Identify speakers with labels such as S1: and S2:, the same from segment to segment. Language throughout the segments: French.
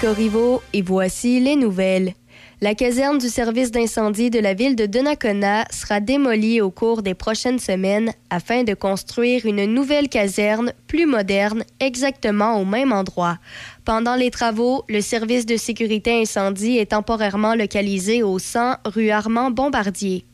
S1: Corriveau et voici les nouvelles. La caserne du service d'incendie de la ville de Donnacona sera démolie au cours des prochaines semaines afin de construire une nouvelle caserne plus moderne exactement au même endroit. Pendant les travaux, le service de sécurité incendie est temporairement localisé au 100 rue Armand Bombardier.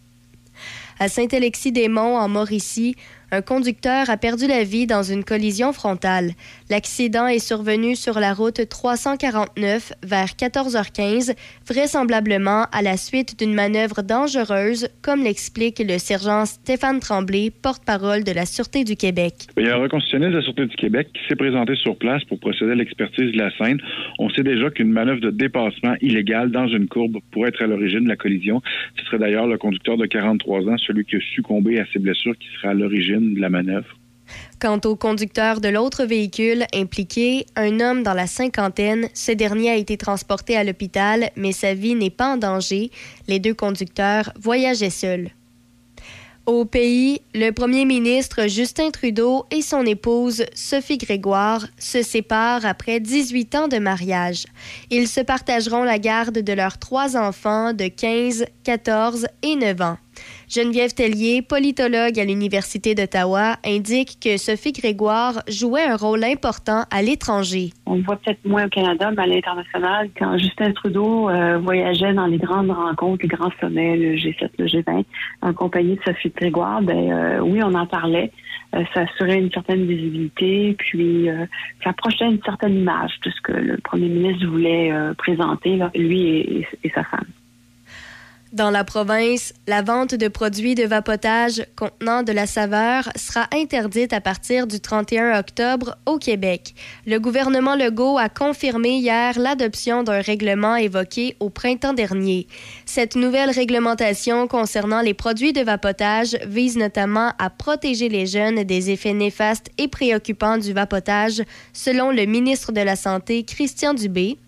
S1: À Saint-Alexis-des-Monts, en Mauricie, un conducteur a perdu la vie dans une collision frontale. L'accident est survenu sur la route 349 vers 14h15, vraisemblablement à la suite d'une manœuvre dangereuse, comme l'explique le sergent Stéphane Tremblay, porte-parole de la Sûreté du Québec.
S2: Il y a un reconstitutionniste de la Sûreté du Québec qui s'est présenté sur place pour procéder à l'expertise de la scène. On sait déjà qu'une manœuvre de dépassement illégale dans une courbe pourrait être à l'origine de la collision. Ce serait d'ailleurs le conducteur de 43 ans, celui qui a succombé à ses blessures, qui sera à l'origine de la manœuvre.
S1: Quant au conducteur de l'autre véhicule impliqué, un homme dans la cinquantaine, ce dernier a été transporté à l'hôpital, mais sa vie n'est pas en danger. Les deux conducteurs voyageaient seuls. Au pays, le premier ministre Justin Trudeau et son épouse Sophie Grégoire se séparent après 18 ans de mariage. Ils se partageront la garde de leurs trois enfants de 15, 14 et 9 ans. Geneviève Tellier, politologue à l'Université d'Ottawa, indique que Sophie Grégoire jouait un rôle important à l'étranger.
S3: On voit peut-être moins au Canada, mais à l'international, quand Justin Trudeau euh, voyageait dans les grandes rencontres, les grands sommets, le G7, le G20, en compagnie de Sophie Grégoire, ben euh, oui, on en parlait. Euh, ça assurait une certaine visibilité, puis ça approchait une certaine image de ce que le premier ministre voulait présenter, lui et sa femme.
S1: Dans la province, la vente de produits de vapotage contenant de la saveur sera interdite à partir du 31 octobre au Québec. Le gouvernement Legault a confirmé hier l'adoption d'un règlement évoqué au printemps dernier. Cette nouvelle réglementation concernant les produits de vapotage vise notamment à protéger les jeunes des effets néfastes et préoccupants du vapotage, selon le ministre de la Santé, Christian Dubé.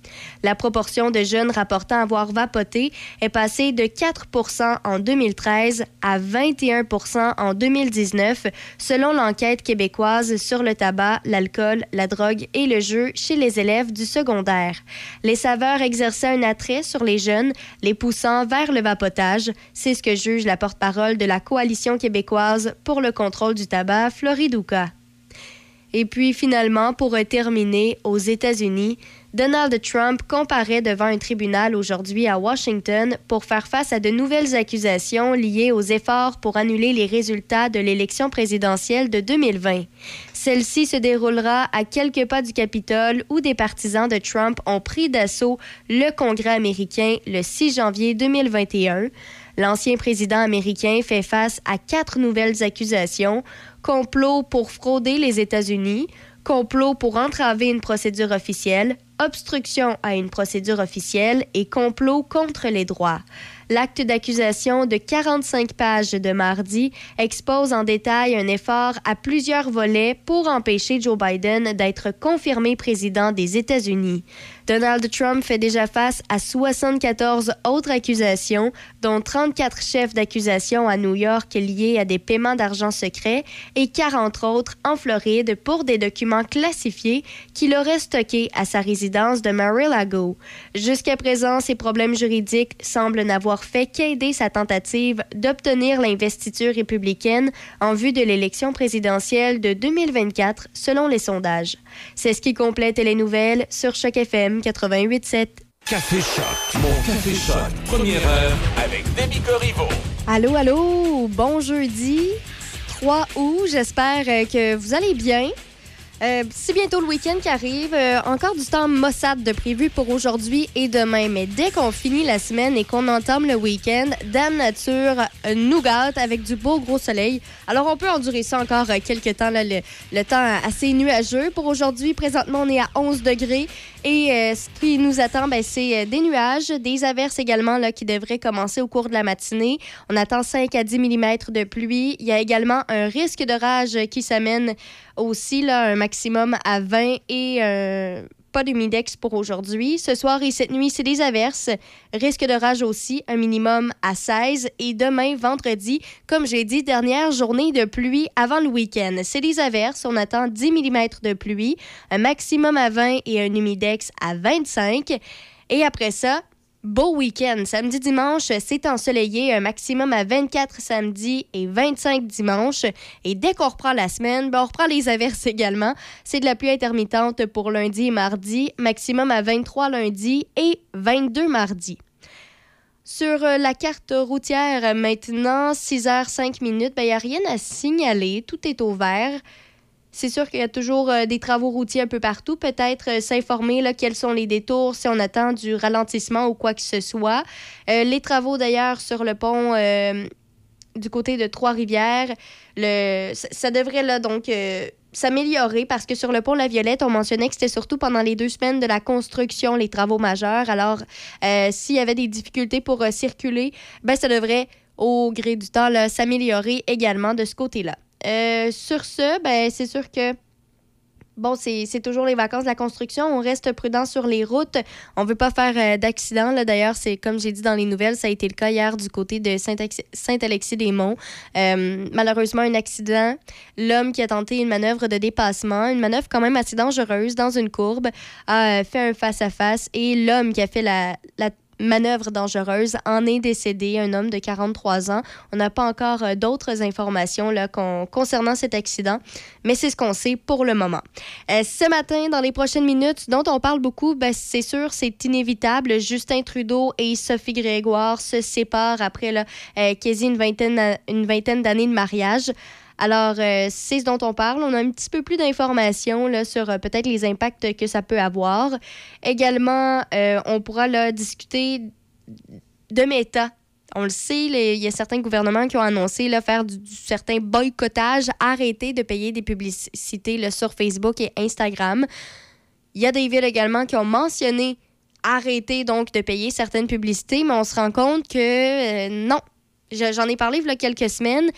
S1: La proportion de jeunes rapportant avoir vapoté est passée de 4% en 2013 à 21% en 2019, selon l'enquête québécoise sur le tabac, l'alcool, la drogue et le jeu chez les élèves du secondaire. Les saveurs exerçaient un attrait sur les jeunes, les poussant vers le vapotage. C'est ce que juge la porte-parole de la Coalition québécoise pour le contrôle du tabac, Floridouka. Et puis finalement, pour terminer, aux États-Unis, Donald Trump comparaît devant un tribunal aujourd'hui à Washington pour faire face à de nouvelles accusations liées aux efforts pour annuler les résultats de l'élection présidentielle de 2020. Celle-ci se déroulera à quelques pas du Capitole où des partisans de Trump ont pris d'assaut le Congrès américain le 6 janvier 2021. L'ancien président américain fait face à quatre nouvelles accusations complot pour frauder les États-Unis, complot pour entraver une procédure officielle, obstruction à une procédure officielle et complot contre les droits. L'acte d'accusation de 45 pages de mardi expose en détail un effort à plusieurs volets pour empêcher Joe Biden d'être confirmé président des États-Unis. Donald Trump fait déjà face à 74 autres accusations, dont 34 chefs d'accusation à New York liés à des paiements d'argent secret et 40 autres en Floride pour des documents classifiés qu'il aurait stockés à sa résidence de Mar-a-Lago. Jusqu'à présent, ces problèmes juridiques semblent n'avoir fait qu'aider sa tentative d'obtenir l'investiture républicaine en vue de l'élection présidentielle de 2024, selon les sondages. C'est ce qui complète les nouvelles sur Choc FM 88.7.
S4: Café Choc. Mon Café Choc. Première heure avec Demi Corriveau.
S1: Allô, allô, bon jeudi 3 août. J'espère euh, que vous allez bien. Euh, c'est bientôt le week-end qui arrive. Euh, encore du temps Mossad de prévu pour aujourd'hui et demain. Mais dès qu'on finit la semaine et qu'on entame le week-end, Dame Nature euh, nous gâte avec du beau gros soleil. Alors, on peut endurer ça encore quelques temps, là, le, temps assez nuageux. Pour aujourd'hui, présentement, on est à 11 degrés. Et ce qui nous attend, ben, c'est des nuages, des averses également là, qui devraient commencer au cours de la matinée. On attend 5 à 10 mm de pluie. Il y a également un risque de rage qui s'amène aussi, là, un maximum à 20 et pas d'humidex pour aujourd'hui. Ce soir et cette nuit, c'est des averses. Risque de rage aussi, un minimum à 16. Et demain, vendredi, comme j'ai dit, dernière journée de pluie avant le week-end. C'est des averses. On attend 10 mm de pluie, un maximum à 20 et un humidex à 25. Et après ça, beau week-end. Samedi, dimanche, c'est ensoleillé, un maximum à 24 samedi et 25 dimanche. Et dès qu'on reprend la semaine, ben, on reprend les averses également. C'est de la pluie intermittente pour lundi et mardi, maximum à 23 lundi et 22 mardi. Sur euh, la carte routière, maintenant, 6h05 minutes, il n'y a rien à signaler. Tout est au vert. C'est sûr qu'il y a toujours euh, des travaux routiers un peu partout. Peut-être euh, s'informer quels sont les détours si on attend du ralentissement ou quoi que ce soit. Euh, les travaux d'ailleurs sur le pont du côté de Trois-Rivières, ça, devrait donc s'améliorer parce que sur le pont La Violette, on mentionnait que c'était surtout pendant les deux semaines de la construction, les travaux majeurs. Alors, s'il y avait des difficultés pour circuler, ben, ça devrait, au gré du temps, s'améliorer également de ce côté-là. Euh, sur ce, ben, c'est sûr que bon, c'est toujours les vacances de la construction. On reste prudent sur les routes. On ne veut pas faire euh, d'accident. D'ailleurs, c'est comme j'ai dit dans les nouvelles, ça a été le cas hier du côté de Saint-Alexis-des-Monts. Euh, malheureusement, un accident. L'homme qui a tenté une manœuvre de dépassement, une manœuvre quand même assez dangereuse dans une courbe, a fait un face-à-face et l'homme qui a fait la, la manœuvre dangereuse en est décédé, un homme de 43 ans. On n'a pas encore euh, d'autres informations là, concernant cet accident, mais c'est ce qu'on sait pour le moment. Euh, ce matin, dans les prochaines minutes, dont on parle beaucoup, ben, c'est sûr, c'est inévitable. Justin Trudeau et Sophie Grégoire se séparent après là, euh, quasi une vingtaine, une vingtaine d'années de mariage. Alors, c'est ce dont on parle. On a un petit peu plus d'informations sur peut-être les impacts que ça peut avoir. Également, on pourra là, discuter de méta. On le sait, il y a certains gouvernements qui ont annoncé là, faire du, certain boycottage, arrêter de payer des publicités sur Facebook et Instagram. Il y a des villes également qui ont mentionné arrêter donc de payer certaines publicités, mais on se rend compte que non. J'en ai parlé il y a quelques semaines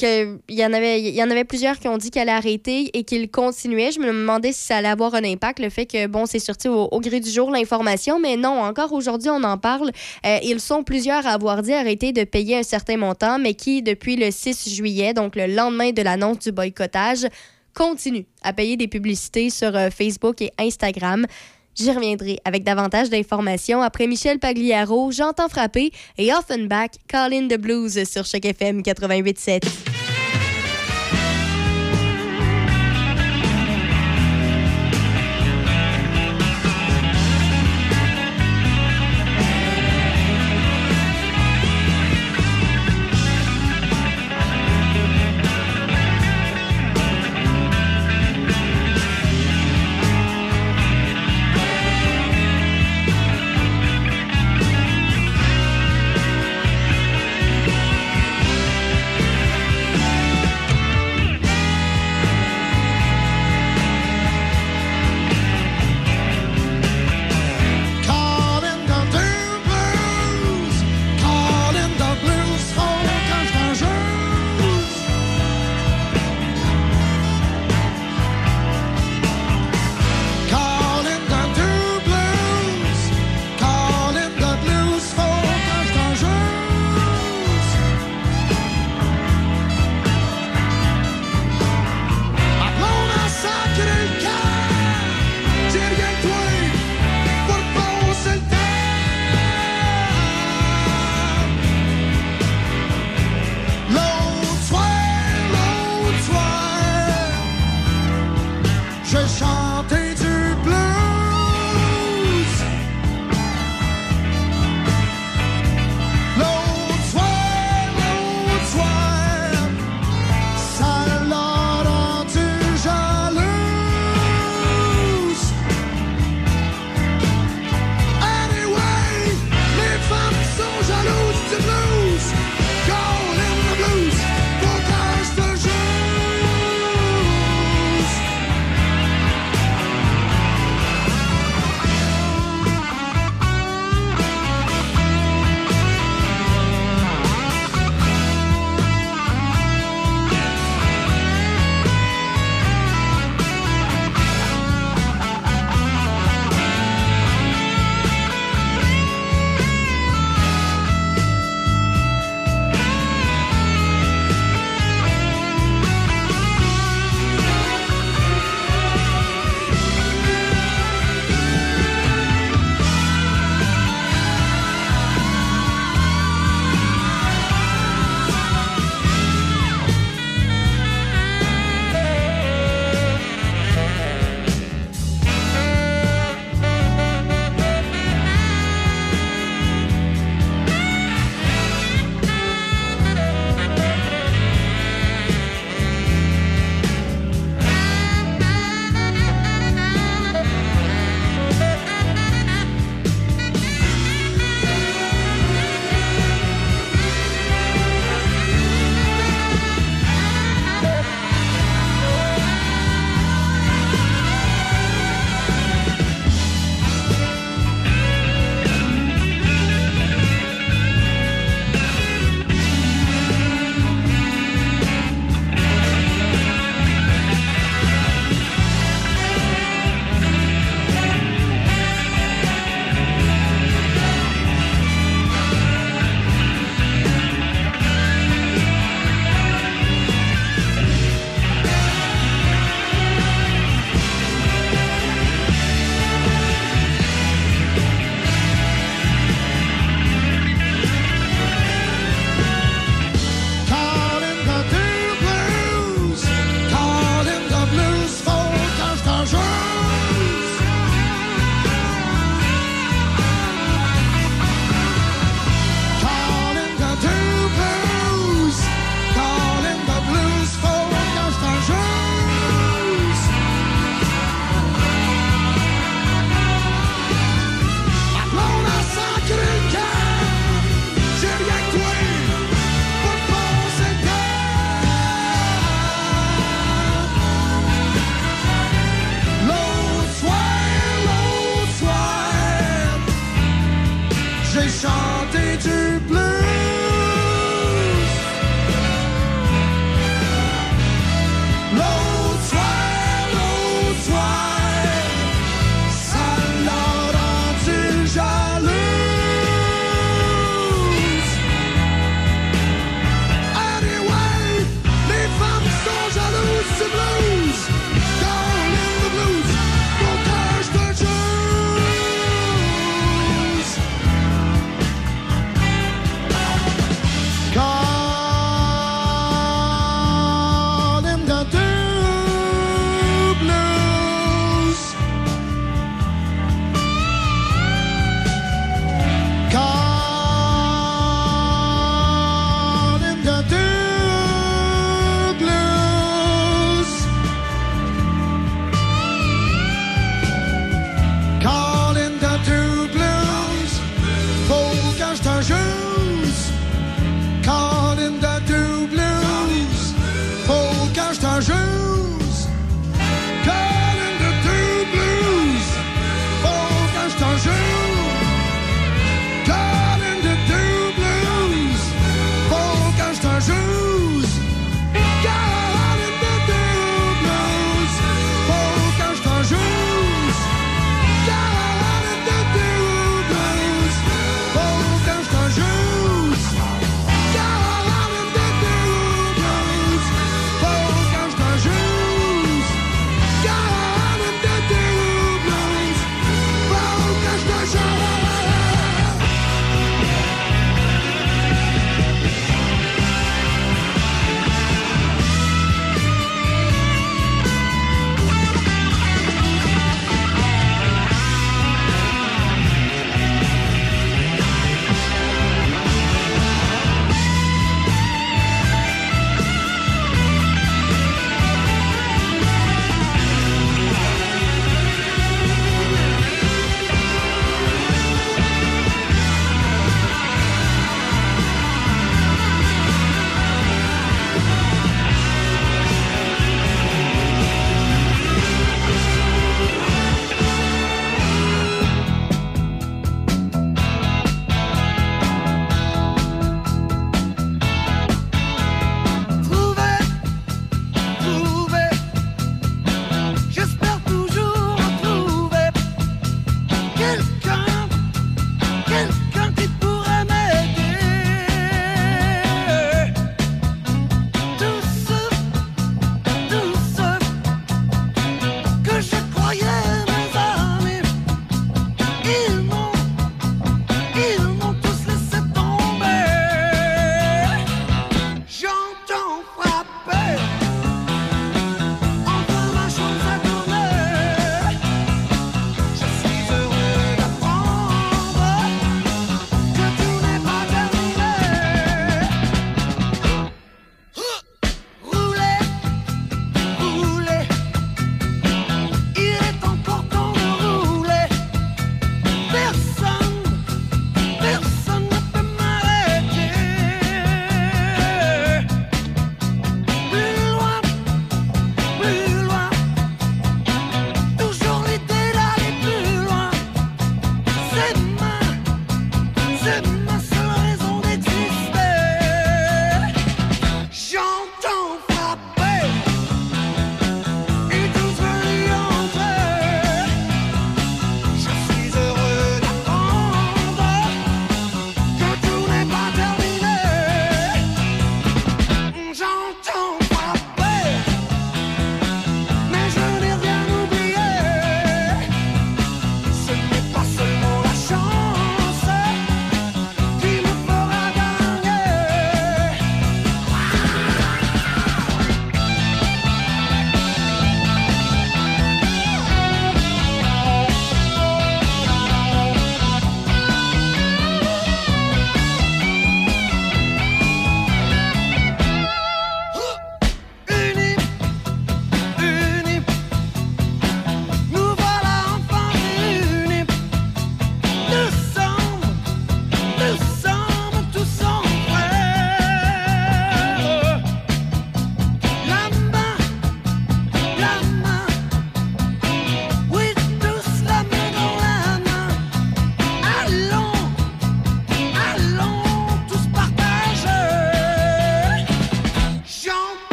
S1: qu'il y en avait il y en avait plusieurs qui ont dit qu'elle allait arrêter et qu'il continuait. Je me demandais si ça allait avoir un impact, le fait que, bon, c'est sorti au, gré du jour l'information, mais non, encore aujourd'hui, on en parle. Euh, ils sont plusieurs à avoir dit arrêter de payer un certain montant, mais qui, depuis le 6 juillet, donc le lendemain de l'annonce du boycottage, continuent à payer des publicités sur euh, Facebook et Instagram. J'y reviendrai avec davantage d'informations après Michel Pagliaro, J'entends frapper et Offenbach, Call in the Blues sur chaque FM 88.7.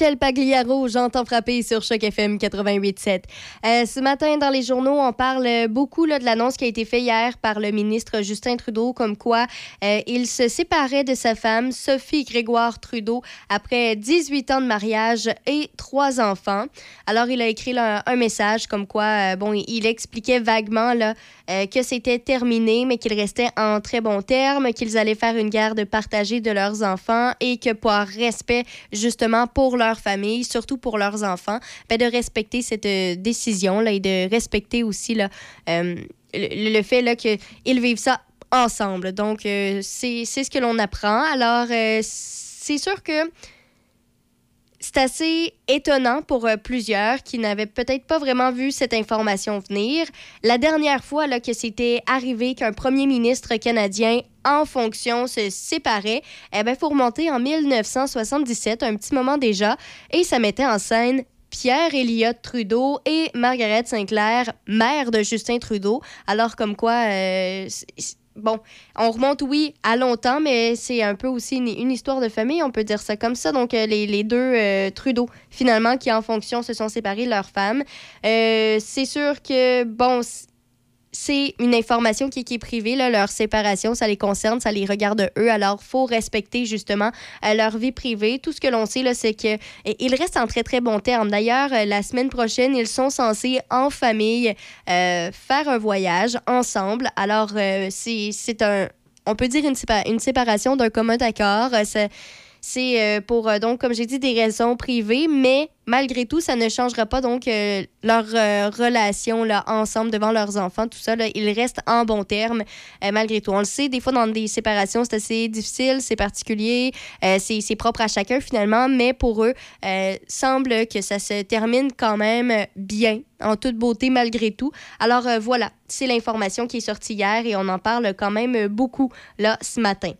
S1: Michel Pagliaro, j'entends frapper sur Choc FM 88.7. Euh, ce matin, dans les journaux, on parle beaucoup de l'annonce qui a été faite hier par le ministre Justin Trudeau, comme quoi euh, il se séparait de sa femme, Sophie Grégoire Trudeau, après 18 ans de mariage et trois enfants. Alors, il a écrit un message comme quoi, euh, bon, il expliquait vaguement là, euh, que c'était terminé, mais qu'ils restaient en très bons termes, qu'ils allaient faire une garde partagée de leurs enfants et que par respect, justement, pour leur famille, surtout pour leurs enfants, ben, de respecter cette euh, décision-là et de respecter aussi là, euh, le, le, fait qu'ils vivent ça ensemble. Donc, c'est ce que l'on apprend. Alors, c'est sûr que c'est assez étonnant pour euh, plusieurs qui n'avaient peut-être pas vraiment vu cette information venir. La dernière fois là, que c'était arrivé qu'un premier ministre canadien en fonction se séparait, eh bien, faut remonter en 1977, un petit moment déjà, et ça mettait en scène Pierre Elliott Trudeau et Margaret Sinclair, mère de Justin Trudeau. Alors comme quoi, euh, bon, on remonte, oui, à longtemps, mais c'est un peu aussi une, histoire de famille, on peut dire ça comme ça. Donc, euh, les, deux euh, Trudeau, finalement, qui en fonction se sont séparés de leurs femmes. Euh, c'est sûr que, bon, c'est une information qui, est privée, là, leur séparation, ça les concerne, ça les regarde eux. Alors, faut respecter justement euh, leur vie privée. Tout ce que l'on sait, c'est qu'ils restent en très, très bons termes. D'ailleurs, euh, la semaine prochaine, ils sont censés, en famille, euh, faire un voyage ensemble. Alors, c'est un, on peut dire une, une séparation d'un commun accord. C'est euh, pour, euh, donc, comme j'ai dit, des raisons privées, mais malgré tout, ça ne changera pas donc euh, leur relation là, ensemble devant leurs enfants, tout ça. Là, ils restent en bon terme malgré tout. On le sait, des fois, dans des séparations, c'est assez difficile, c'est particulier, c'est propre à chacun finalement, mais pour eux, semble que ça se termine quand même bien, en toute beauté malgré tout. Alors voilà, c'est l'information qui est sortie hier et on en parle quand même beaucoup là ce matin.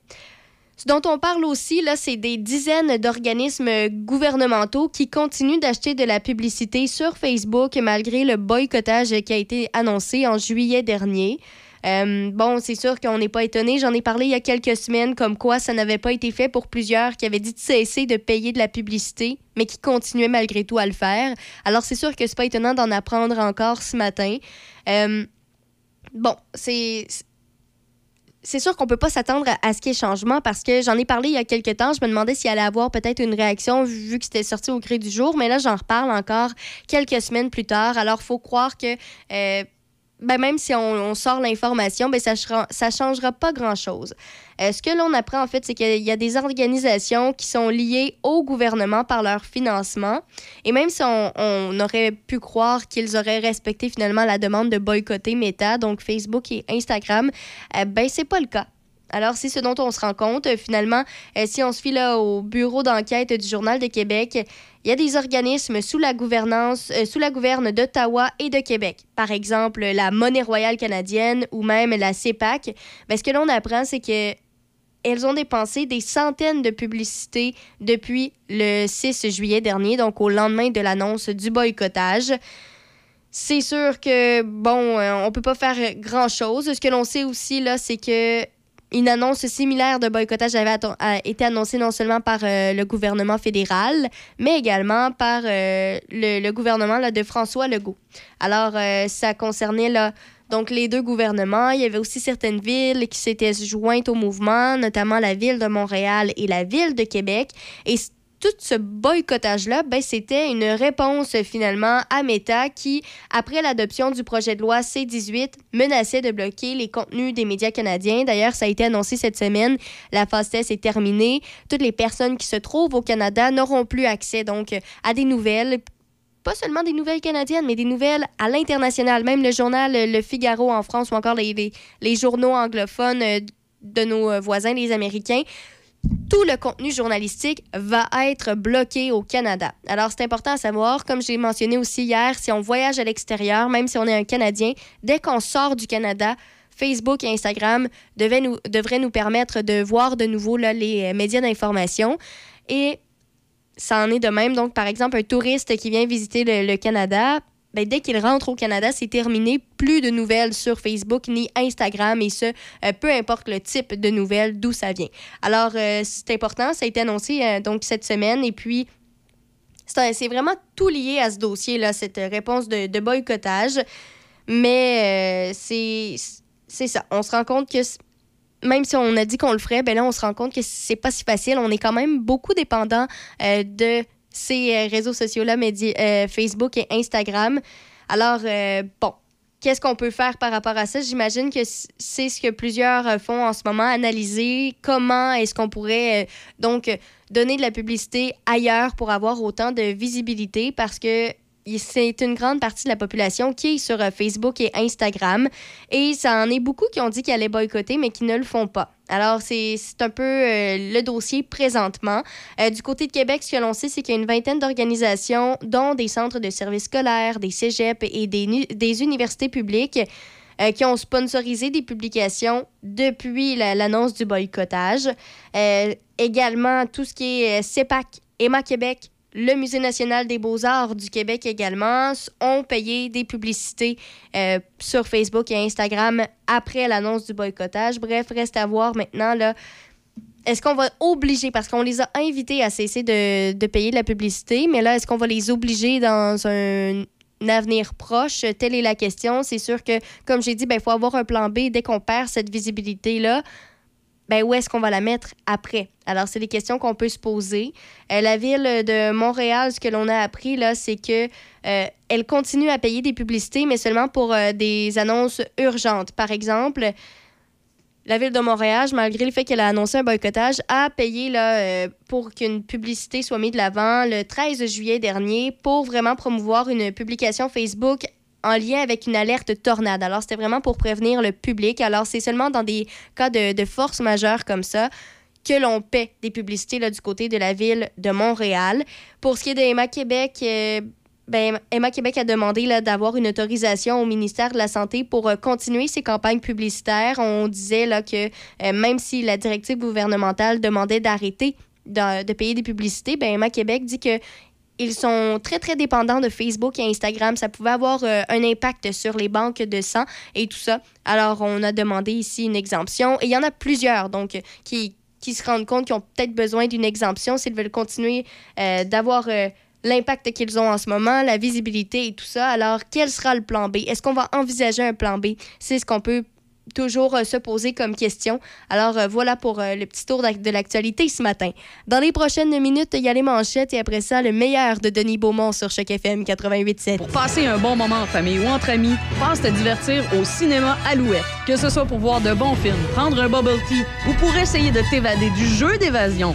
S1: Ce dont on parle aussi, là, c'est des dizaines d'organismes gouvernementaux qui continuent d'acheter de la publicité sur Facebook malgré le boycottage qui a été annoncé en juillet dernier. Euh, bon, c'est sûr qu'on n'est pas étonné. J'en ai parlé il y a quelques semaines, comme quoi ça n'avait pas été fait pour plusieurs qui avaient dit de cesser de payer de la publicité, mais qui continuaient malgré tout à le faire. Alors, c'est sûr que c'est pas étonnant d'en apprendre encore ce matin. Euh, bon, c'est c'est sûr qu'on peut pas s'attendre à, ce qu'il y ait changement parce que j'en ai parlé il y a quelques temps. Je me demandais s'il allait avoir peut-être une réaction vu que c'était sorti au gré du jour. Mais là, j'en reparle encore quelques semaines plus tard. Alors, faut croire que euh, ben, même si on, sort l'information, ben, ça ne changera pas grand-chose. Euh, ce que l'on apprend, en fait, c'est qu'il y a des organisations qui sont liées au gouvernement par leur financement. Et même si on, aurait pu croire qu'ils auraient respecté finalement la demande de boycotter Meta, donc Facebook et Instagram, euh, ben, c'est pas le cas. Alors, c'est ce dont on se rend compte. Finalement, euh, si on se fie là au bureau d'enquête du Journal de Québec, il y a des organismes sous la gouvernance, euh, sous la gouverne d'Ottawa et de Québec. Par exemple, la Monnaie royale canadienne ou même la CEPAC. Mais ce que l'on apprend, c'est que elles ont dépensé des centaines de publicités depuis le 6 juillet dernier, donc au lendemain de l'annonce du boycottage. C'est sûr que, bon, euh, on peut pas faire grand-chose. Ce que l'on sait aussi, là, c'est que une annonce similaire de boycottage avait été annoncée non seulement par euh, le gouvernement fédéral, mais également par euh, le, gouvernement là, de François Legault. Alors, euh, ça concernait là, donc les deux gouvernements. Il y avait aussi certaines villes qui s'étaient jointes au mouvement, notamment la ville de Montréal et la ville de Québec. Tout ce boycottage-là, ben, c'était une réponse finalement à Meta qui, après l'adoption du projet de loi C-18, menaçait de bloquer les contenus des médias canadiens. D'ailleurs, ça a été annoncé cette semaine. La phase test est terminée. Toutes les personnes qui se trouvent au Canada n'auront plus accès donc à des nouvelles pas seulement des nouvelles canadiennes, mais des nouvelles à l'international. Même le journal Le Figaro en France ou encore les, les, les journaux anglophones de nos voisins, les Américains, tout le contenu journalistique va être bloqué au Canada. Alors, c'est important à savoir, comme j'ai mentionné aussi hier, si on voyage à l'extérieur, même si on est un Canadien, dès qu'on sort du Canada, Facebook et Instagram nous, devraient nous permettre de voir de nouveau là, les euh, médias d'information. Et ça en est de même. Donc, par exemple, un touriste qui vient visiter le Canada ben, dès qu'il rentre au Canada, c'est terminé. Plus de nouvelles sur Facebook ni Instagram et ce, euh, peu importe le type de nouvelles, d'où ça vient. Alors, euh, c'est important, ça a été annoncé euh, donc cette semaine et puis c'est vraiment tout lié à ce dossier-là, cette réponse de, boycottage. Mais c'est ça. On se rend compte que même si on a dit qu'on le ferait, ben là, on se rend compte que c'est pas si facile. On est quand même beaucoup dépendant de ces euh, réseaux sociaux-là, Facebook et Instagram. Alors, bon, qu'est-ce qu'on peut faire par rapport à ça? J'imagine que c'est ce que plusieurs font en ce moment, analyser comment est-ce qu'on pourrait donc donner de la publicité ailleurs pour avoir autant de visibilité parce que c'est une grande partie de la population qui est sur euh, Facebook et Instagram. Et ça en est beaucoup qui ont dit qu'ils allaient boycotter, mais qui ne le font pas. Alors, c'est un peu euh, le dossier présentement. Euh, du côté de Québec, ce que l'on sait, c'est qu'il y a une vingtaine d'organisations, dont des centres de services scolaires, des cégeps et des, des universités publiques, qui ont sponsorisé des publications depuis l'annonce du boycottage. Également, tout ce qui est CEPAC, Emma Québec, le Musée national des beaux-arts du Québec également ont payé des publicités sur Facebook et Instagram après l'annonce du boycottage. Bref, reste à voir maintenant là. Est-ce qu'on va obliger, parce qu'on les a invités à cesser de, de payer de la publicité, mais là, est-ce qu'on va les obliger dans un avenir proche? Telle est la question. C'est sûr que, comme j'ai dit, il ben, faut avoir un plan B dès qu'on perd cette visibilité-là. Ben, où est-ce qu'on va la mettre après? Alors, c'est des questions qu'on peut se poser. Euh, la ville de Montréal, ce que l'on a appris, là, c'est que euh, elle continue à payer des publicités, mais seulement pour euh, des annonces urgentes. Par exemple, la ville de Montréal, malgré le fait qu'elle a annoncé un boycottage, a payé là, pour qu'une publicité soit mise de l'avant le 13 juillet dernier pour vraiment promouvoir une publication Facebook en lien avec une alerte tornade. Alors, c'était vraiment pour prévenir le public. Alors, c'est seulement dans des cas de, force majeure comme ça que l'on paie des publicités là, du côté de la ville de Montréal. Pour ce qui est d'Emma Québec, euh, ben, Emma Québec a demandé d'avoir une autorisation au ministère de la Santé pour euh, continuer ses campagnes publicitaires. On disait là, que euh, même si la directive gouvernementale demandait d'arrêter de, payer des publicités, ben, Emma Québec dit que ils sont très, très dépendants de Facebook et Instagram. Ça pouvait avoir euh, un impact sur les banques de sang et tout ça. Alors, on a demandé ici une exemption. Et il y en a plusieurs, donc, qui, qui se rendent compte qu'ils ont peut-être besoin d'une exemption s'ils veulent continuer d'avoir l'impact qu'ils ont en ce moment, la visibilité et tout ça. Alors, quel sera le plan B? Est-ce qu'on va envisager un plan B? C'est ce qu'on peut toujours euh, se poser comme question. Alors euh, voilà pour euh, le petit tour de l'actualité ce matin. Dans les prochaines minutes, il y a les manchettes et après ça, le meilleur de Denis Beaumont sur Choc FM 88.7.
S5: Pour passer un bon moment en famille ou entre amis, passe te divertir au cinéma Alouette. Que ce soit pour voir de bons films, prendre un bubble tea ou pour essayer de t'évader du jeu d'évasion.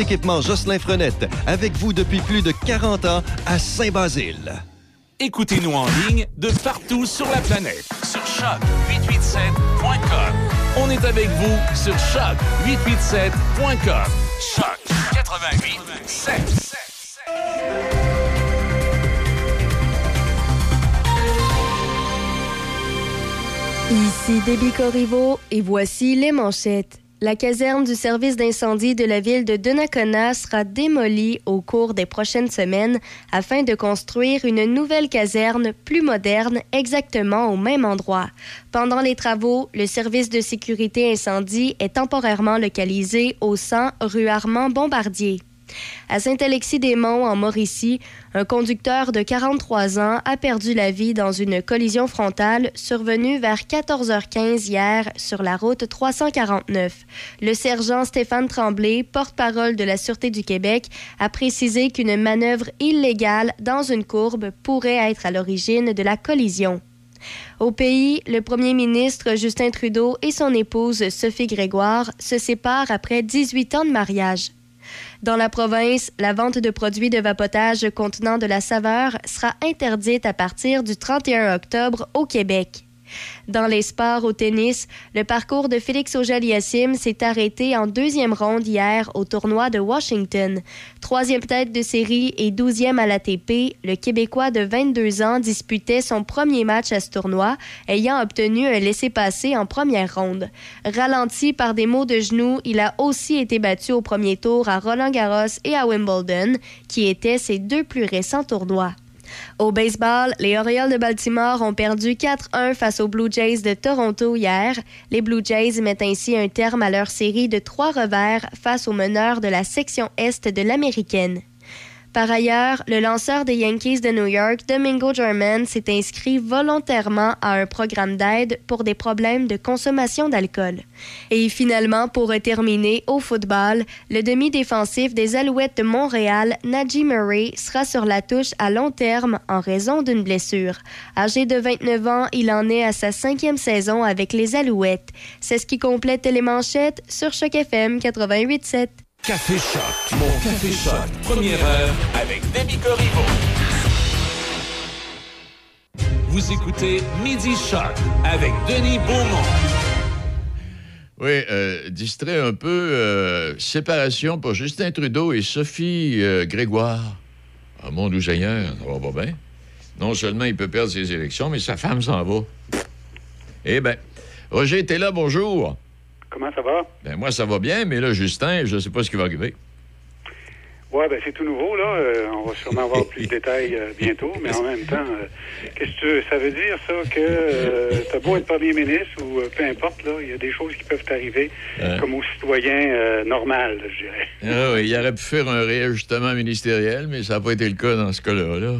S6: équipements Jocelyn Frenette, avec vous depuis plus de 40 ans à Saint-Basile.
S4: Écoutez-nous en ligne de partout sur la planète sur choc887.com. On est avec vous sur choc887.com. Choc 88
S1: Ici Déby Corriveau et voici les manchettes. La caserne du service d'incendie de la ville de Donnacona sera démolie au cours des prochaines semaines afin de construire une nouvelle caserne plus moderne exactement au même endroit. Pendant les travaux, le service de sécurité incendie est temporairement localisé au 100 rue Armand Bombardier. À Saint-Alexis-des-Monts, en Mauricie, un conducteur de 43 ans a perdu la vie dans une collision frontale survenue vers 14h15 hier sur la route 349. Le sergent Stéphane Tremblay, porte-parole de la Sûreté du Québec, a précisé qu'une manœuvre illégale dans une courbe pourrait être à l'origine de la collision. Au pays, le premier ministre Justin Trudeau et son épouse Sophie Grégoire se séparent après 18 ans de mariage. Dans la province, la vente de produits de vapotage contenant de la saveur sera interdite à partir du 31 octobre au Québec. Dans les sports au tennis, le parcours de Félix Auger-Aliassime s'est arrêté en deuxième ronde hier au tournoi de Washington. Troisième tête de série et douzième à l'ATP, le Québécois de 22 ans disputait son premier match à ce tournoi, ayant obtenu un laissez-passer en première ronde. Ralenti par des maux de genoux, il a aussi été battu au premier tour à Roland-Garros et à Wimbledon, qui étaient ses deux plus récents tournois. Au baseball, les Orioles de Baltimore ont perdu 4-1 face aux Blue Jays de Toronto hier. Les Blue Jays mettent ainsi un terme à leur série de trois revers face aux meneurs de la section Est de l'Américaine. Par ailleurs, le lanceur des Yankees de New York, Domingo German, s'est inscrit volontairement à un programme d'aide pour des problèmes de consommation d'alcool. Et finalement, pour terminer, au football, le demi-défensif des Alouettes de Montréal, Najee Murray, sera sur la touche à long terme en raison d'une blessure. Âgé de 29 ans, il en est à sa cinquième saison avec les Alouettes. C'est ce qui complète les manchettes sur Choc FM 88.7.
S4: Café Choc. Mon Café Choc. Première heure avec Demi Corriveau. Vous écoutez Midi Choc avec Denis Beaumont.
S7: Oui, euh, distrait un peu. euh, séparation pour Justin Trudeau et Sophie euh, Grégoire. Un monde où Seigneur, ça va pas bien. Non seulement il peut perdre ses élections, mais sa femme s'en va. Eh bien, Roger, t'es là, bonjour.
S8: Comment ça va?
S7: Ben moi, ça va bien, mais là, Justin, je sais pas ce qui va arriver.
S8: Ouais, ben c'est tout nouveau, là. Euh, on va sûrement avoir plus de détails euh, bientôt, mais en même temps, euh, qu'est-ce que tu veux? Ça veut dire, ça, que t'as beau être premier ministre ou peu importe, là, il y a des choses qui peuvent t'arriver
S7: Ouais.
S8: comme aux citoyens normal, je dirais.
S7: Ah oui, il aurait pu faire un réajustement ministériel, mais ça n'a pas été le cas dans ce cas-là. Là.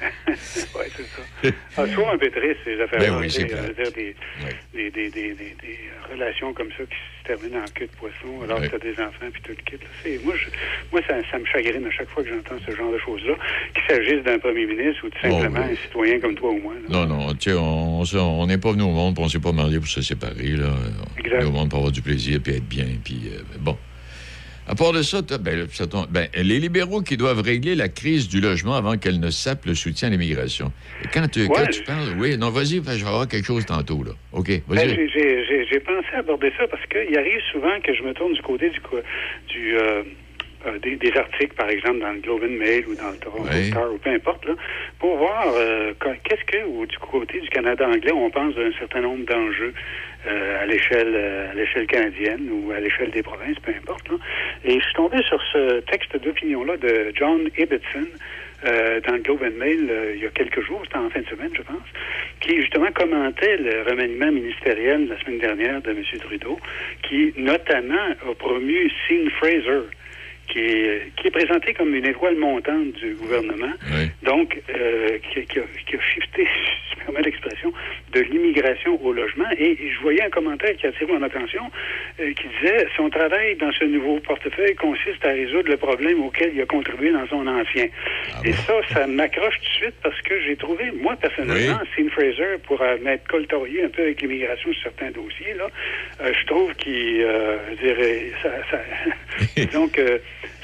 S8: ouais, c'est ça. Ah, souvent un peu triste, ces affaires-là.
S7: Ben oui,
S8: tu
S7: c'est
S8: euh, des, des, des, des, des- des relations comme ça qui se terminent en queue de poisson alors
S7: Ouais.
S8: que t'as des enfants puis tout le kit. Moi, je, moi ça, ça me chagrine à chaque fois que j'entends ce genre de choses-là, qu'il s'agisse d'un premier ministre ou tout simplement
S7: Oh, oui.
S8: un citoyen comme toi ou moi. là.
S7: Non, non, tu sais, on n'est pas venu au monde, puis on s'est pas marié pour se séparer. Là. On est au monde pour avoir du plaisir, puis être bien, puis euh, bon. À part de ça, ben, ben, les libéraux qui doivent régler la crise du logement avant qu'elle ne sape le soutien à l'immigration. Quand, tu, quand tu parles, oui, non, vas-y, je vais avoir quelque chose tantôt, là. OK,
S8: Ben,
S7: vas-y.
S8: j'ai- j'ai- pensé aborder ça parce qu'il arrive souvent que je me tourne du côté du, du euh, euh, des, des articles, par exemple, dans le Globe and Mail ou dans le Toronto
S7: Oui.
S8: Star ou peu importe, là, pour voir euh, qu'est-ce que, ou du côté du Canada anglais, on pense d'un certain nombre d'enjeux euh, à l'échelle euh, à l'échelle canadienne ou à l'échelle des provinces, peu importe. Là. Et je suis tombé sur ce texte d'opinion-là de John Ibbotson euh, dans le Globe and Mail euh, il y a quelques jours, c'était en fin de semaine, je pense, qui justement commentait le remaniement ministériel la semaine dernière de M. Trudeau, qui notamment a promu Sean Fraser, qui est, qui est présenté comme une étoile montante du gouvernement,
S7: Oui.
S8: donc euh, qui, qui a, qui a shifté, si je me permets l'expression, de l'immigration au logement. Et, je voyais un commentaire qui a attiré mon attention, euh, qui disait son travail dans ce nouveau portefeuille consiste à résoudre le problème auquel il a contribué dans son ancien. Et ça, ça m'accroche tout de suite parce que j'ai trouvé, moi personnellement, Sean Fraser, pour euh, m'être coltorié un peu avec l'immigration sur certains dossiers, là, euh, je trouve qu'il, euh, je dirais, ça, ça que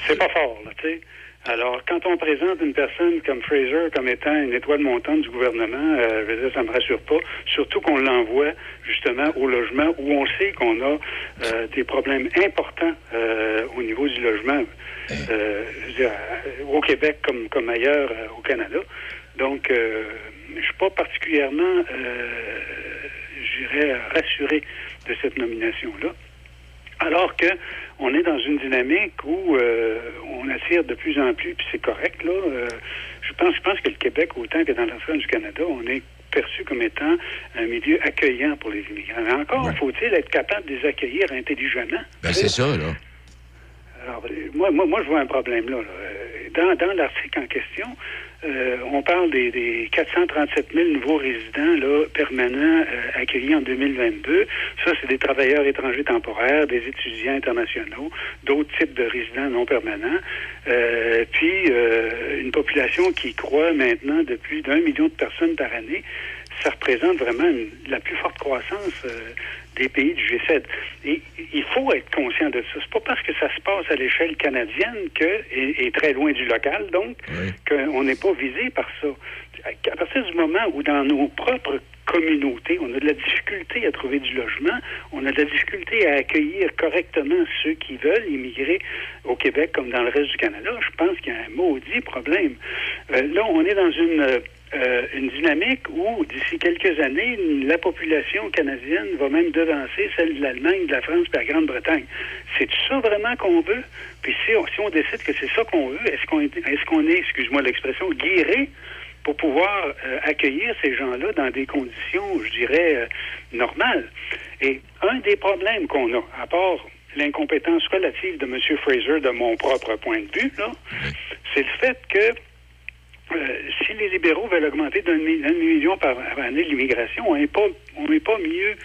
S8: c'est pas fort, là, tu sais. Alors, quand on présente une personne comme Fraser comme étant une étoile montante du gouvernement, euh, je veux dire, ça me rassure pas. Surtout qu'on l'envoie justement au logement où on sait qu'on a euh, des problèmes importants euh, au niveau du logement, euh, dire, au Québec comme, comme ailleurs euh, au Canada. Donc, euh, je suis pas particulièrement, je dirais, rassuré de cette nomination-là. Alors que on est dans une dynamique où euh, on attire de plus en plus, puis c'est correct, là. euh, je pense, je pense que le Québec, autant que dans l'ensemble du Canada, on est perçu comme étant un milieu accueillant pour les immigrants. Mais encore, faut-il être capable de les accueillir intelligemment.
S7: Ben, c'est ça, là.
S8: Alors, moi, moi, moi, je vois un problème là. là. Dans, dans l'article en question, euh, on parle des, des 437 000 nouveaux résidents là, permanents euh, accueillis en 2022. Ça, c'est des travailleurs étrangers temporaires, des étudiants internationaux, d'autres types de résidents non permanents. Euh, puis, une population qui croît maintenant de plus d'un million de personnes par année. Ça représente vraiment la plus forte croissance des pays du G7. Et il faut être conscient de ça. C'est pas parce que ça se passe à l'échelle canadienne que, et, et très loin du local, donc, qu'on n'est pas visé par ça. À partir du moment où dans nos propres communautés, on a de la difficulté à trouver du logement, on a de la difficulté à accueillir correctement ceux qui veulent immigrer au Québec comme dans le reste du Canada, je pense qu'il y a un maudit problème. Euh, là, on est dans une euh, une dynamique où, d'ici quelques années, la population canadienne va même devancer celle de l'Allemagne, de la France et de la Grande-Bretagne. C'est ça vraiment qu'on veut? Puis si on, si on décide que c'est ça qu'on veut, est-ce qu'on est, qu'on est, excuse-moi l'expression, guéré pour pouvoir euh, accueillir ces gens-là dans des conditions, je dirais, euh, normales? Et un des problèmes qu'on a, à part l'incompétence relative de M. Fraser, de mon propre point de vue, là, c'est le fait que euh, si les libéraux veulent augmenter d'un mi- d'un million par, année l'immigration, on n'est pas, on pas mieux,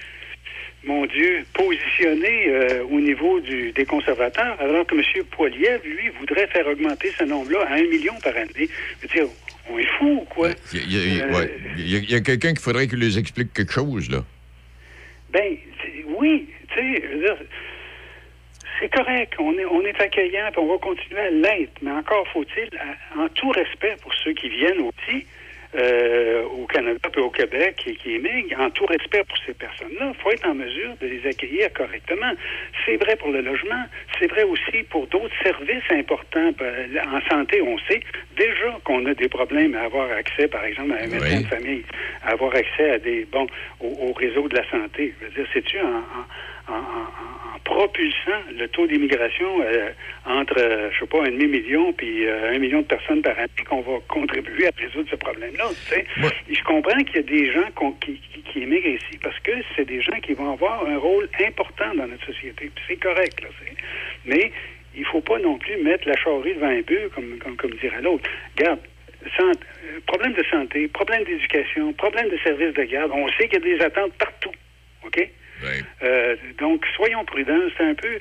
S8: mon Dieu, positionné euh, au niveau du, des conservateurs, alors que M. Poiliev, lui, voudrait faire augmenter ce nombre-là à un million par année. Je veux dire, on est fou ou quoi?
S7: Il y a,
S8: Euh,
S7: ouais. Quelqu'un qu'il faudrait qu'il les explique quelque chose, là.
S8: Ben, oui, tu sais, je veux dire, c'est correct, on est, on est accueillant, puis on va continuer à l'être, mais encore faut-il, en tout respect pour ceux qui viennent aussi euh, au Canada et au Québec et qui émigrent, en tout respect pour ces personnes-là, il faut être en mesure de les accueillir correctement. C'est vrai pour le logement, c'est vrai aussi pour d'autres services importants. Ben, En santé, on sait déjà qu'on a des problèmes à avoir accès, par exemple, à un médecin
S7: Oui.
S8: de famille, à avoir accès à des bon au, au réseau de la santé. Je veux dire, c'est-tu en, en, en- en- en propulsant le taux d'immigration euh, entre, euh, je sais pas, un demi-million puis euh, un million de personnes par année qu'on va contribuer à résoudre ce problème-là. tu sais. Je comprends qu'il y a des gens qui, qui, qui émigrent ici parce que c'est des gens qui vont avoir un rôle important dans notre société. C'est correct, là. Mais il faut pas non plus mettre la charrue devant un peu, comme, comme, comme dirait l'autre. Regarde, sant- euh, problème de santé, problème d'éducation, problème de services de garde. On sait qu'il y a des attentes partout. OK? Euh, donc, soyons prudents. C'est un peu.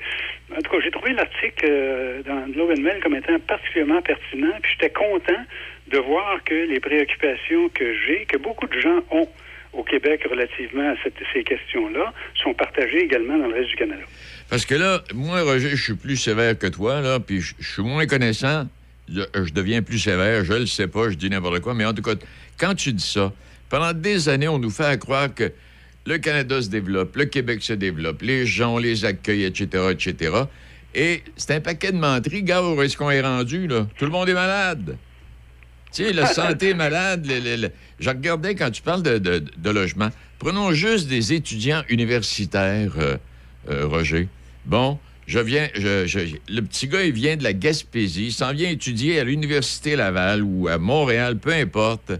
S8: En tout cas, j'ai trouvé l'article euh, dans Globe and Mail comme étant particulièrement pertinent. Puis j'étais content de voir que les préoccupations que j'ai, que beaucoup de gens ont au Québec relativement à cette- ces questions-là, sont partagées également dans le reste du Canada.
S7: Parce que là, moi, Roger, je suis plus sévère que toi, là, puis je suis moins connaissant. Je, deviens plus sévère, je le sais pas, je dis n'importe quoi, mais en tout cas, quand tu dis ça, pendant des années, on nous fait croire que le Canada se développe, le Québec se développe, les gens, les accueille, etc., etc. Et c'est un paquet de menteries. Gars, où est-ce qu'on est rendu, là? Tout le monde est malade. Tu sais, la santé est malade. le- le- le- Je regardais quand tu parles de, logement. Prenons juste des étudiants universitaires, euh, euh, Roger. Bon, je viens. je- je- le petit gars, il vient de la Gaspésie. Il s'en vient étudier à l'Université Laval ou à Montréal, peu importe.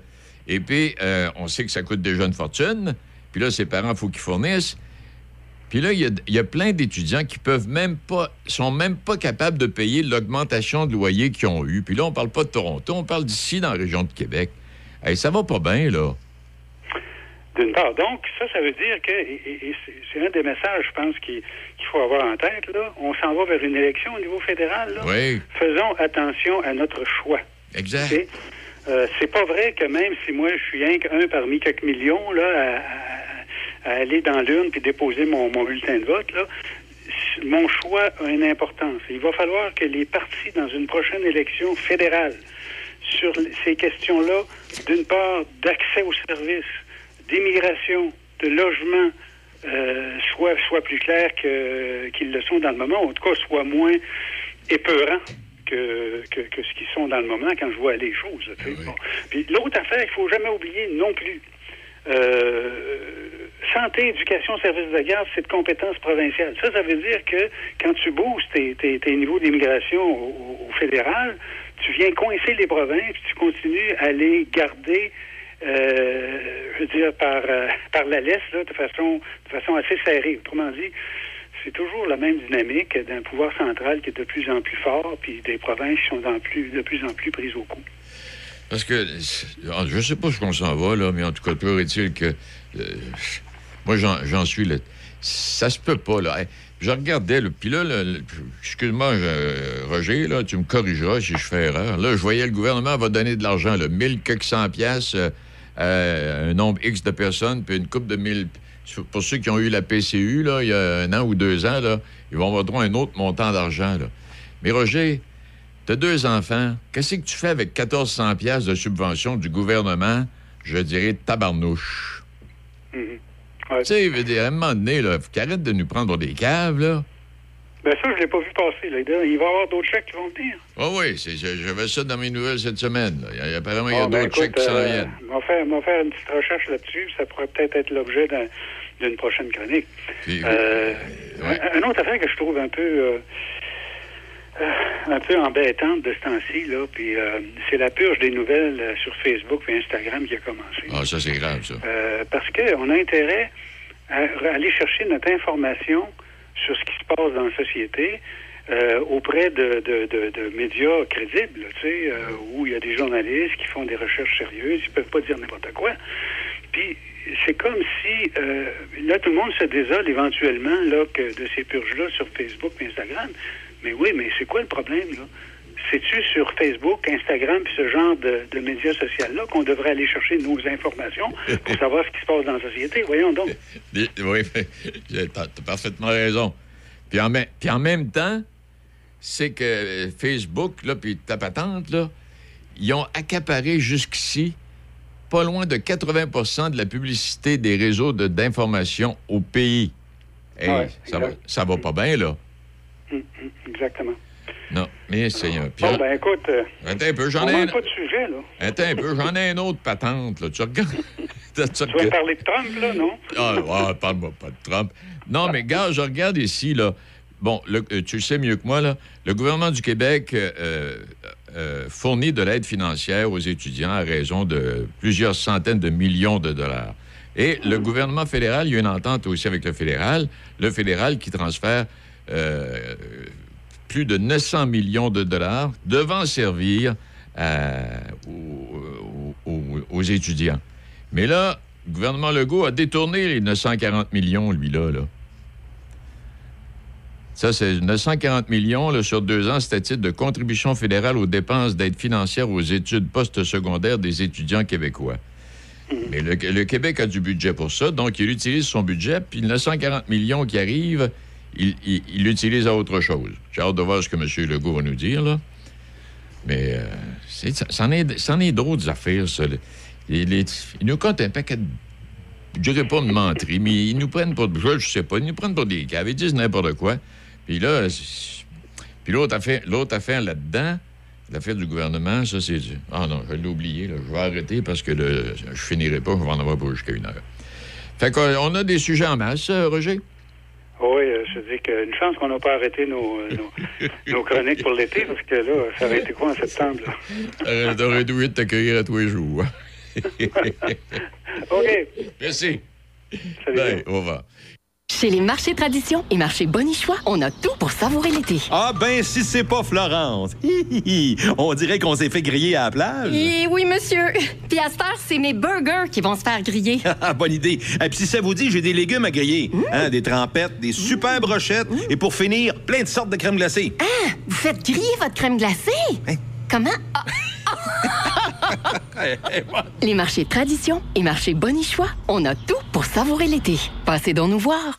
S7: Et puis, euh, on sait que ça coûte déjà une fortune. Puis là, ses parents, il faut qu'ils fournissent. Puis là, il y a, il y a plein d'étudiants qui peuvent même pas, sont même pas capables de payer l'augmentation de loyer qu'ils ont eu. Puis là, on parle pas de Toronto, on parle d'ici, dans la région de Québec. Hey, ça va pas bien, là.
S8: D'une part. Donc, ça, ça veut dire que, et, c'est- un des messages, je pense, qu'il faut avoir en tête, là. On s'en va vers une élection au niveau fédéral, là.
S7: Oui.
S8: Faisons attention à notre choix.
S7: Exact.
S8: Euh, c'est pas vrai que même si moi, je suis un, un parmi quelques millions, là, à, à- à aller dans l'urne puis déposer mon, mon bulletin de vote, là, mon choix a une importance. Il va falloir que les partis, dans une prochaine élection fédérale, sur ces questions-là, d'une part, d'accès aux services, d'immigration, de logement, euh, soit, soit plus clairs qu'ils le sont dans le moment, en tout cas, soit moins épeurants que, que, que ce qu'ils sont dans le moment quand je vois les choses. tu sais. Bon. Puis l'autre affaire, il faut jamais oublier non plus. Euh, santé, éducation, services de garde, c'est de compétence provinciale. Ça, ça veut dire que quand tu boostes tes, niveaux d'immigration au, fédéral, tu viens coincer les provinces, puis tu continues à les garder, euh, je veux dire, par, euh, par la laisse, là, de façon, façon assez serrée. Autrement dit, c'est toujours la même dynamique d'un pouvoir central qui est de plus en plus fort, puis des provinces qui sont de plus en plus prises au coup.
S7: Parce que, ah, je sais pas où on s'en va, là, mais en tout cas, toujours est-il que. euh, moi, j'en suis là. Ça se peut pas, là. Je regardais, là, puis là, le- excuse-moi, euh, Roger, là, tu me corrigeras si je fais erreur. Là, je voyais le gouvernement va donner de l'argent, là, 1000 quelques cent piastres euh, à un nombre X de personnes, puis une coupe de 1000. Pour ceux qui ont eu la PCU, là, il y a un an ou deux ans, là, ils vont avoir droit à un autre montant d'argent, là. Mais Roger, T'as deux enfants. Qu'est-ce que tu fais avec 1400 pièces de subvention du gouvernement? Je dirais tabarnouche.
S8: Mhm.
S7: Tu sais, je veux dire, à un moment donné, là, faut qu'ils arrêtent de nous prendre des caves, là.
S8: Ben ça, je l'ai pas vu passer. Là. Il va y avoir d'autres chèques qui vont venir.
S7: Oui, oui, c'est- je- j'avais ça dans mes nouvelles cette semaine. là. Il y a- apparemment, il y a
S8: Ah, ben,
S7: d'autres chèques qui s'en
S8: euh,
S7: viennent.
S8: On va faire, on va faire une petite recherche là-dessus. Ça pourrait peut-être être l'objet d'un- d'une prochaine chronique.
S7: Puis,
S8: Euh,
S7: ouais.
S8: un- autre affaire que je trouve un peu euh, euh, un peu embêtante de ce temps-ci, là, puis euh, c'est la purge des nouvelles euh, sur Facebook et Instagram qui a commencé.
S7: Ah, ça, c'est grave, ça.
S8: Euh, parce qu'on a intérêt à aller chercher notre information sur ce qui se passe dans la société euh, auprès de, de- de- de médias crédibles, tu sais, où il y a des journalistes qui font des recherches sérieuses, ils peuvent pas dire n'importe quoi. Puis c'est comme si euh, là tout le monde se désole éventuellement là que de ces purges-là sur Facebook et Instagram. Mais oui, mais c'est quoi le problème là? C'est-tu sur Facebook, Instagram, puis ce genre de, de médias sociaux-là qu'on devrait aller chercher nos informations pour savoir ce qui se passe dans la société? Voyons donc.
S7: Oui, t'as t'as parfaitement raison. Puis en, même- puis en même temps, c'est que Facebook, là, puis ta patente, là, ils ont accaparé jusqu'ici pas loin de 80% de la publicité des réseaux de- d'information au pays. Hey,
S8: Ouais,
S7: ça, va, ça va pas bien, là.
S8: Exactement.
S7: Non, mais c'est un... Puis,
S8: Bon, ben écoute, euh,
S7: attends un peu, j'en ai un...
S8: pas de sujet, là.
S7: Attends un peu, j'en ai une autre patente, là. Tu regardes... tu
S8: Tu vas
S7: regardes-
S8: parler de Trump, là, non?
S7: ah, parle-moi pas de Trump. Non, mais gars, je regarde ici, là. Bon, le- euh, tu le sais mieux que moi, là. Le gouvernement du Québec euh, euh, fournit de l'aide financière aux étudiants à raison de plusieurs centaines de millions de dollars. Et le gouvernement fédéral, il y a une entente aussi avec le fédéral, le fédéral qui transfère euh, plus de 900 millions de dollars devant servir à- aux- étudiants. Mais là, le gouvernement Legault a détourné les 940 millions, lui-là. Là. Ça, c'est 940 millions là, sur deux ans, c'est à titre de contribution fédérale aux dépenses d'aide financière aux études postsecondaires des étudiants québécois. Mais le, le Québec a du budget pour ça, donc il utilise son budget, puis le 940 millions qui arrivent, il il- il l'utilise à autre chose. J'ai hâte de voir ce que M. Legault va nous dire, là. Mais euh, c'en est, est d'autres affaires, ça. Il, les- il nous compte un paquet de. Je dirais pas de menteries, mais ils nous prennent pour. Je, je sais pas, ils nous prennent pour des caves. Ils disent n'importe quoi. Puis là, puis l'autre affaire, l'autre affaire là-dedans, l'affaire du gouvernement, ça, c'est. Ah non, je l'ai oublié, là. Je vais arrêter parce que là, je finirai pas, je vais en avoir pour jusqu'à une heure. Fait qu'on a des sujets en masse, euh, Roger?
S8: Oui, euh, je dis qu'une chance qu'on n'a pas arrêté nos, euh, nos, nos chroniques pour l'été, parce que là, ça aurait été quoi en septembre? là?
S7: Euh, T'aurais dû de t'accueillir à tous les jours.
S8: OK.
S7: Merci.
S8: Salut.
S7: Au revoir.
S9: Chez les marchés tradition et marchés Bonichois, on a tout pour savourer l'été.
S10: Ah ben, si c'est pas Florence. Hi, hi, hi. On dirait qu'on s'est fait griller à la plage.
S9: Et oui, monsieur. Puis à cette heure, c'est mes burgers qui vont se faire griller.
S10: Ah, bonne idée. Et puis si ça vous dit, j'ai des légumes à griller. Hein, des trempettes, des super brochettes et pour finir, plein de sortes de crème glacée.
S9: Ah, vous faites griller votre crème glacée? Comment? Ah, Les marchés tradition et marchés Bonichois, on a tout pour savourer l'été. Passez donc nous voir.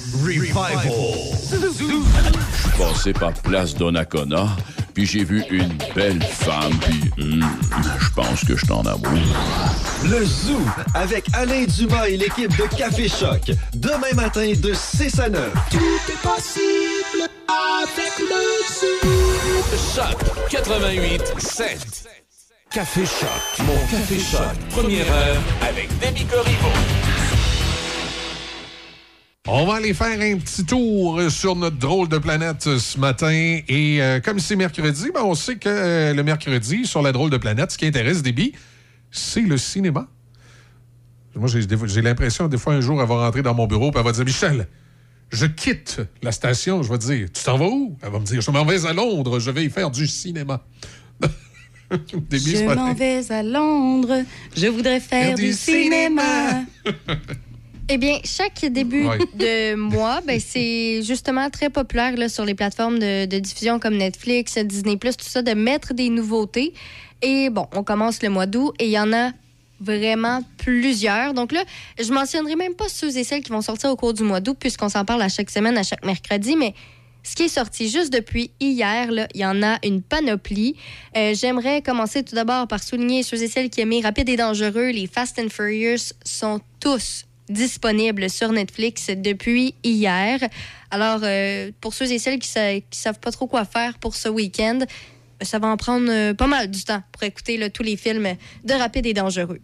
S11: Revival. Je suis passé par Place Donnacona. puis j'ai vu une belle femme, puis hum, je pense que je t'en amour.
S6: Le Zoo avec Alain Dumas et l'équipe de Café Choc. Demain matin de 6 à 9.
S4: Tout est possible avec le Zoo. Choc 88 7. Café Choc. Mon Café Choc. Première heure avec Demi Corriveau.
S12: On va aller faire un petit tour sur notre drôle de planète ce matin. Et euh, comme c'est mercredi, ben, on sait que euh, le mercredi, sur la drôle de planète, ce qui intéresse Déby, c'est le cinéma. Moi, j'ai l'impression, des fois, un jour, elle va rentrer dans mon bureau et elle va dire Michel, je quitte la station. Je vais dire Tu t'en vas où? Elle va me dire Je m'en vais à Londres, je vais y faire du cinéma. Déby,
S5: Je m'en vais à Londres, je voudrais faire du cinéma.
S1: Eh bien, chaque début
S5: Ouais.
S1: de mois, ben, c'est justement très populaire là, sur les plateformes de, de diffusion comme Netflix, Disney+, tout ça, de mettre des nouveautés. Et bon, on commence le mois d'août et il y en a vraiment plusieurs. Donc là, je mentionnerai même pas ceux et celles qui vont sortir au cours du mois d'août, puisqu'on s'en parle à chaque semaine, à chaque mercredi, mais ce qui est sorti juste depuis hier, là, il y en a une panoplie. Euh, J'aimerais commencer tout d'abord par souligner ceux et celles qui aimaient Rapide et Dangereux. Les Fast and Furious sont tous disponibles sur Netflix depuis hier. Alors, euh, pour ceux et celles qui ne savent pas trop quoi faire pour ce week-end, ça va en prendre euh, pas mal du temps pour écouter tous les films de Rapide et Dangereux.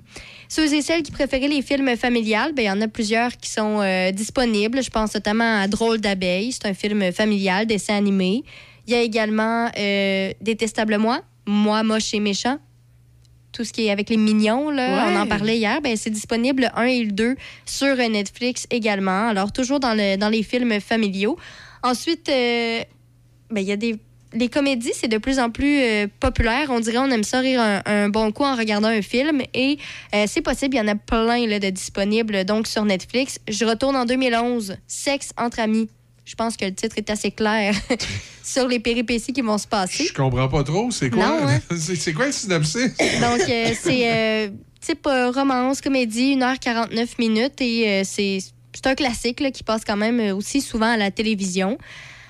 S1: Ceux et celles qui préféraient les films familiales, ben, il y en a plusieurs qui sont euh, disponibles. Je pense notamment à Drôle d'abeille. C'est un film familial, dessin animé. Il y a également euh, Détestable Moi, Moi, moche et méchant. Tout ce qui est avec les mignons, là,
S5: Ouais.
S1: on en parlait hier, ben, c'est disponible le 1 et le 2 sur Netflix également. Alors, toujours dans, le- dans les films familiaux. Ensuite, euh, ben, il y a des. Les comédies, c'est de plus en plus euh, populaire. On dirait on aime ça rire un, un bon coup en regardant un film. Et euh, c'est possible, il y en a plein là, de disponibles donc sur Netflix. Je retourne en 2011. Sexe entre amis. Je pense que le titre est assez clair sur les péripéties qui vont se passer.
S12: Je comprends pas trop. C'est quoi?
S1: Non, hein?
S12: c'est quoi le synopsis?
S1: Donc, euh, c'est euh, type euh, romance, comédie, 1h49 minutes et c'est c'est un classique là, qui passe quand même aussi souvent à la télévision.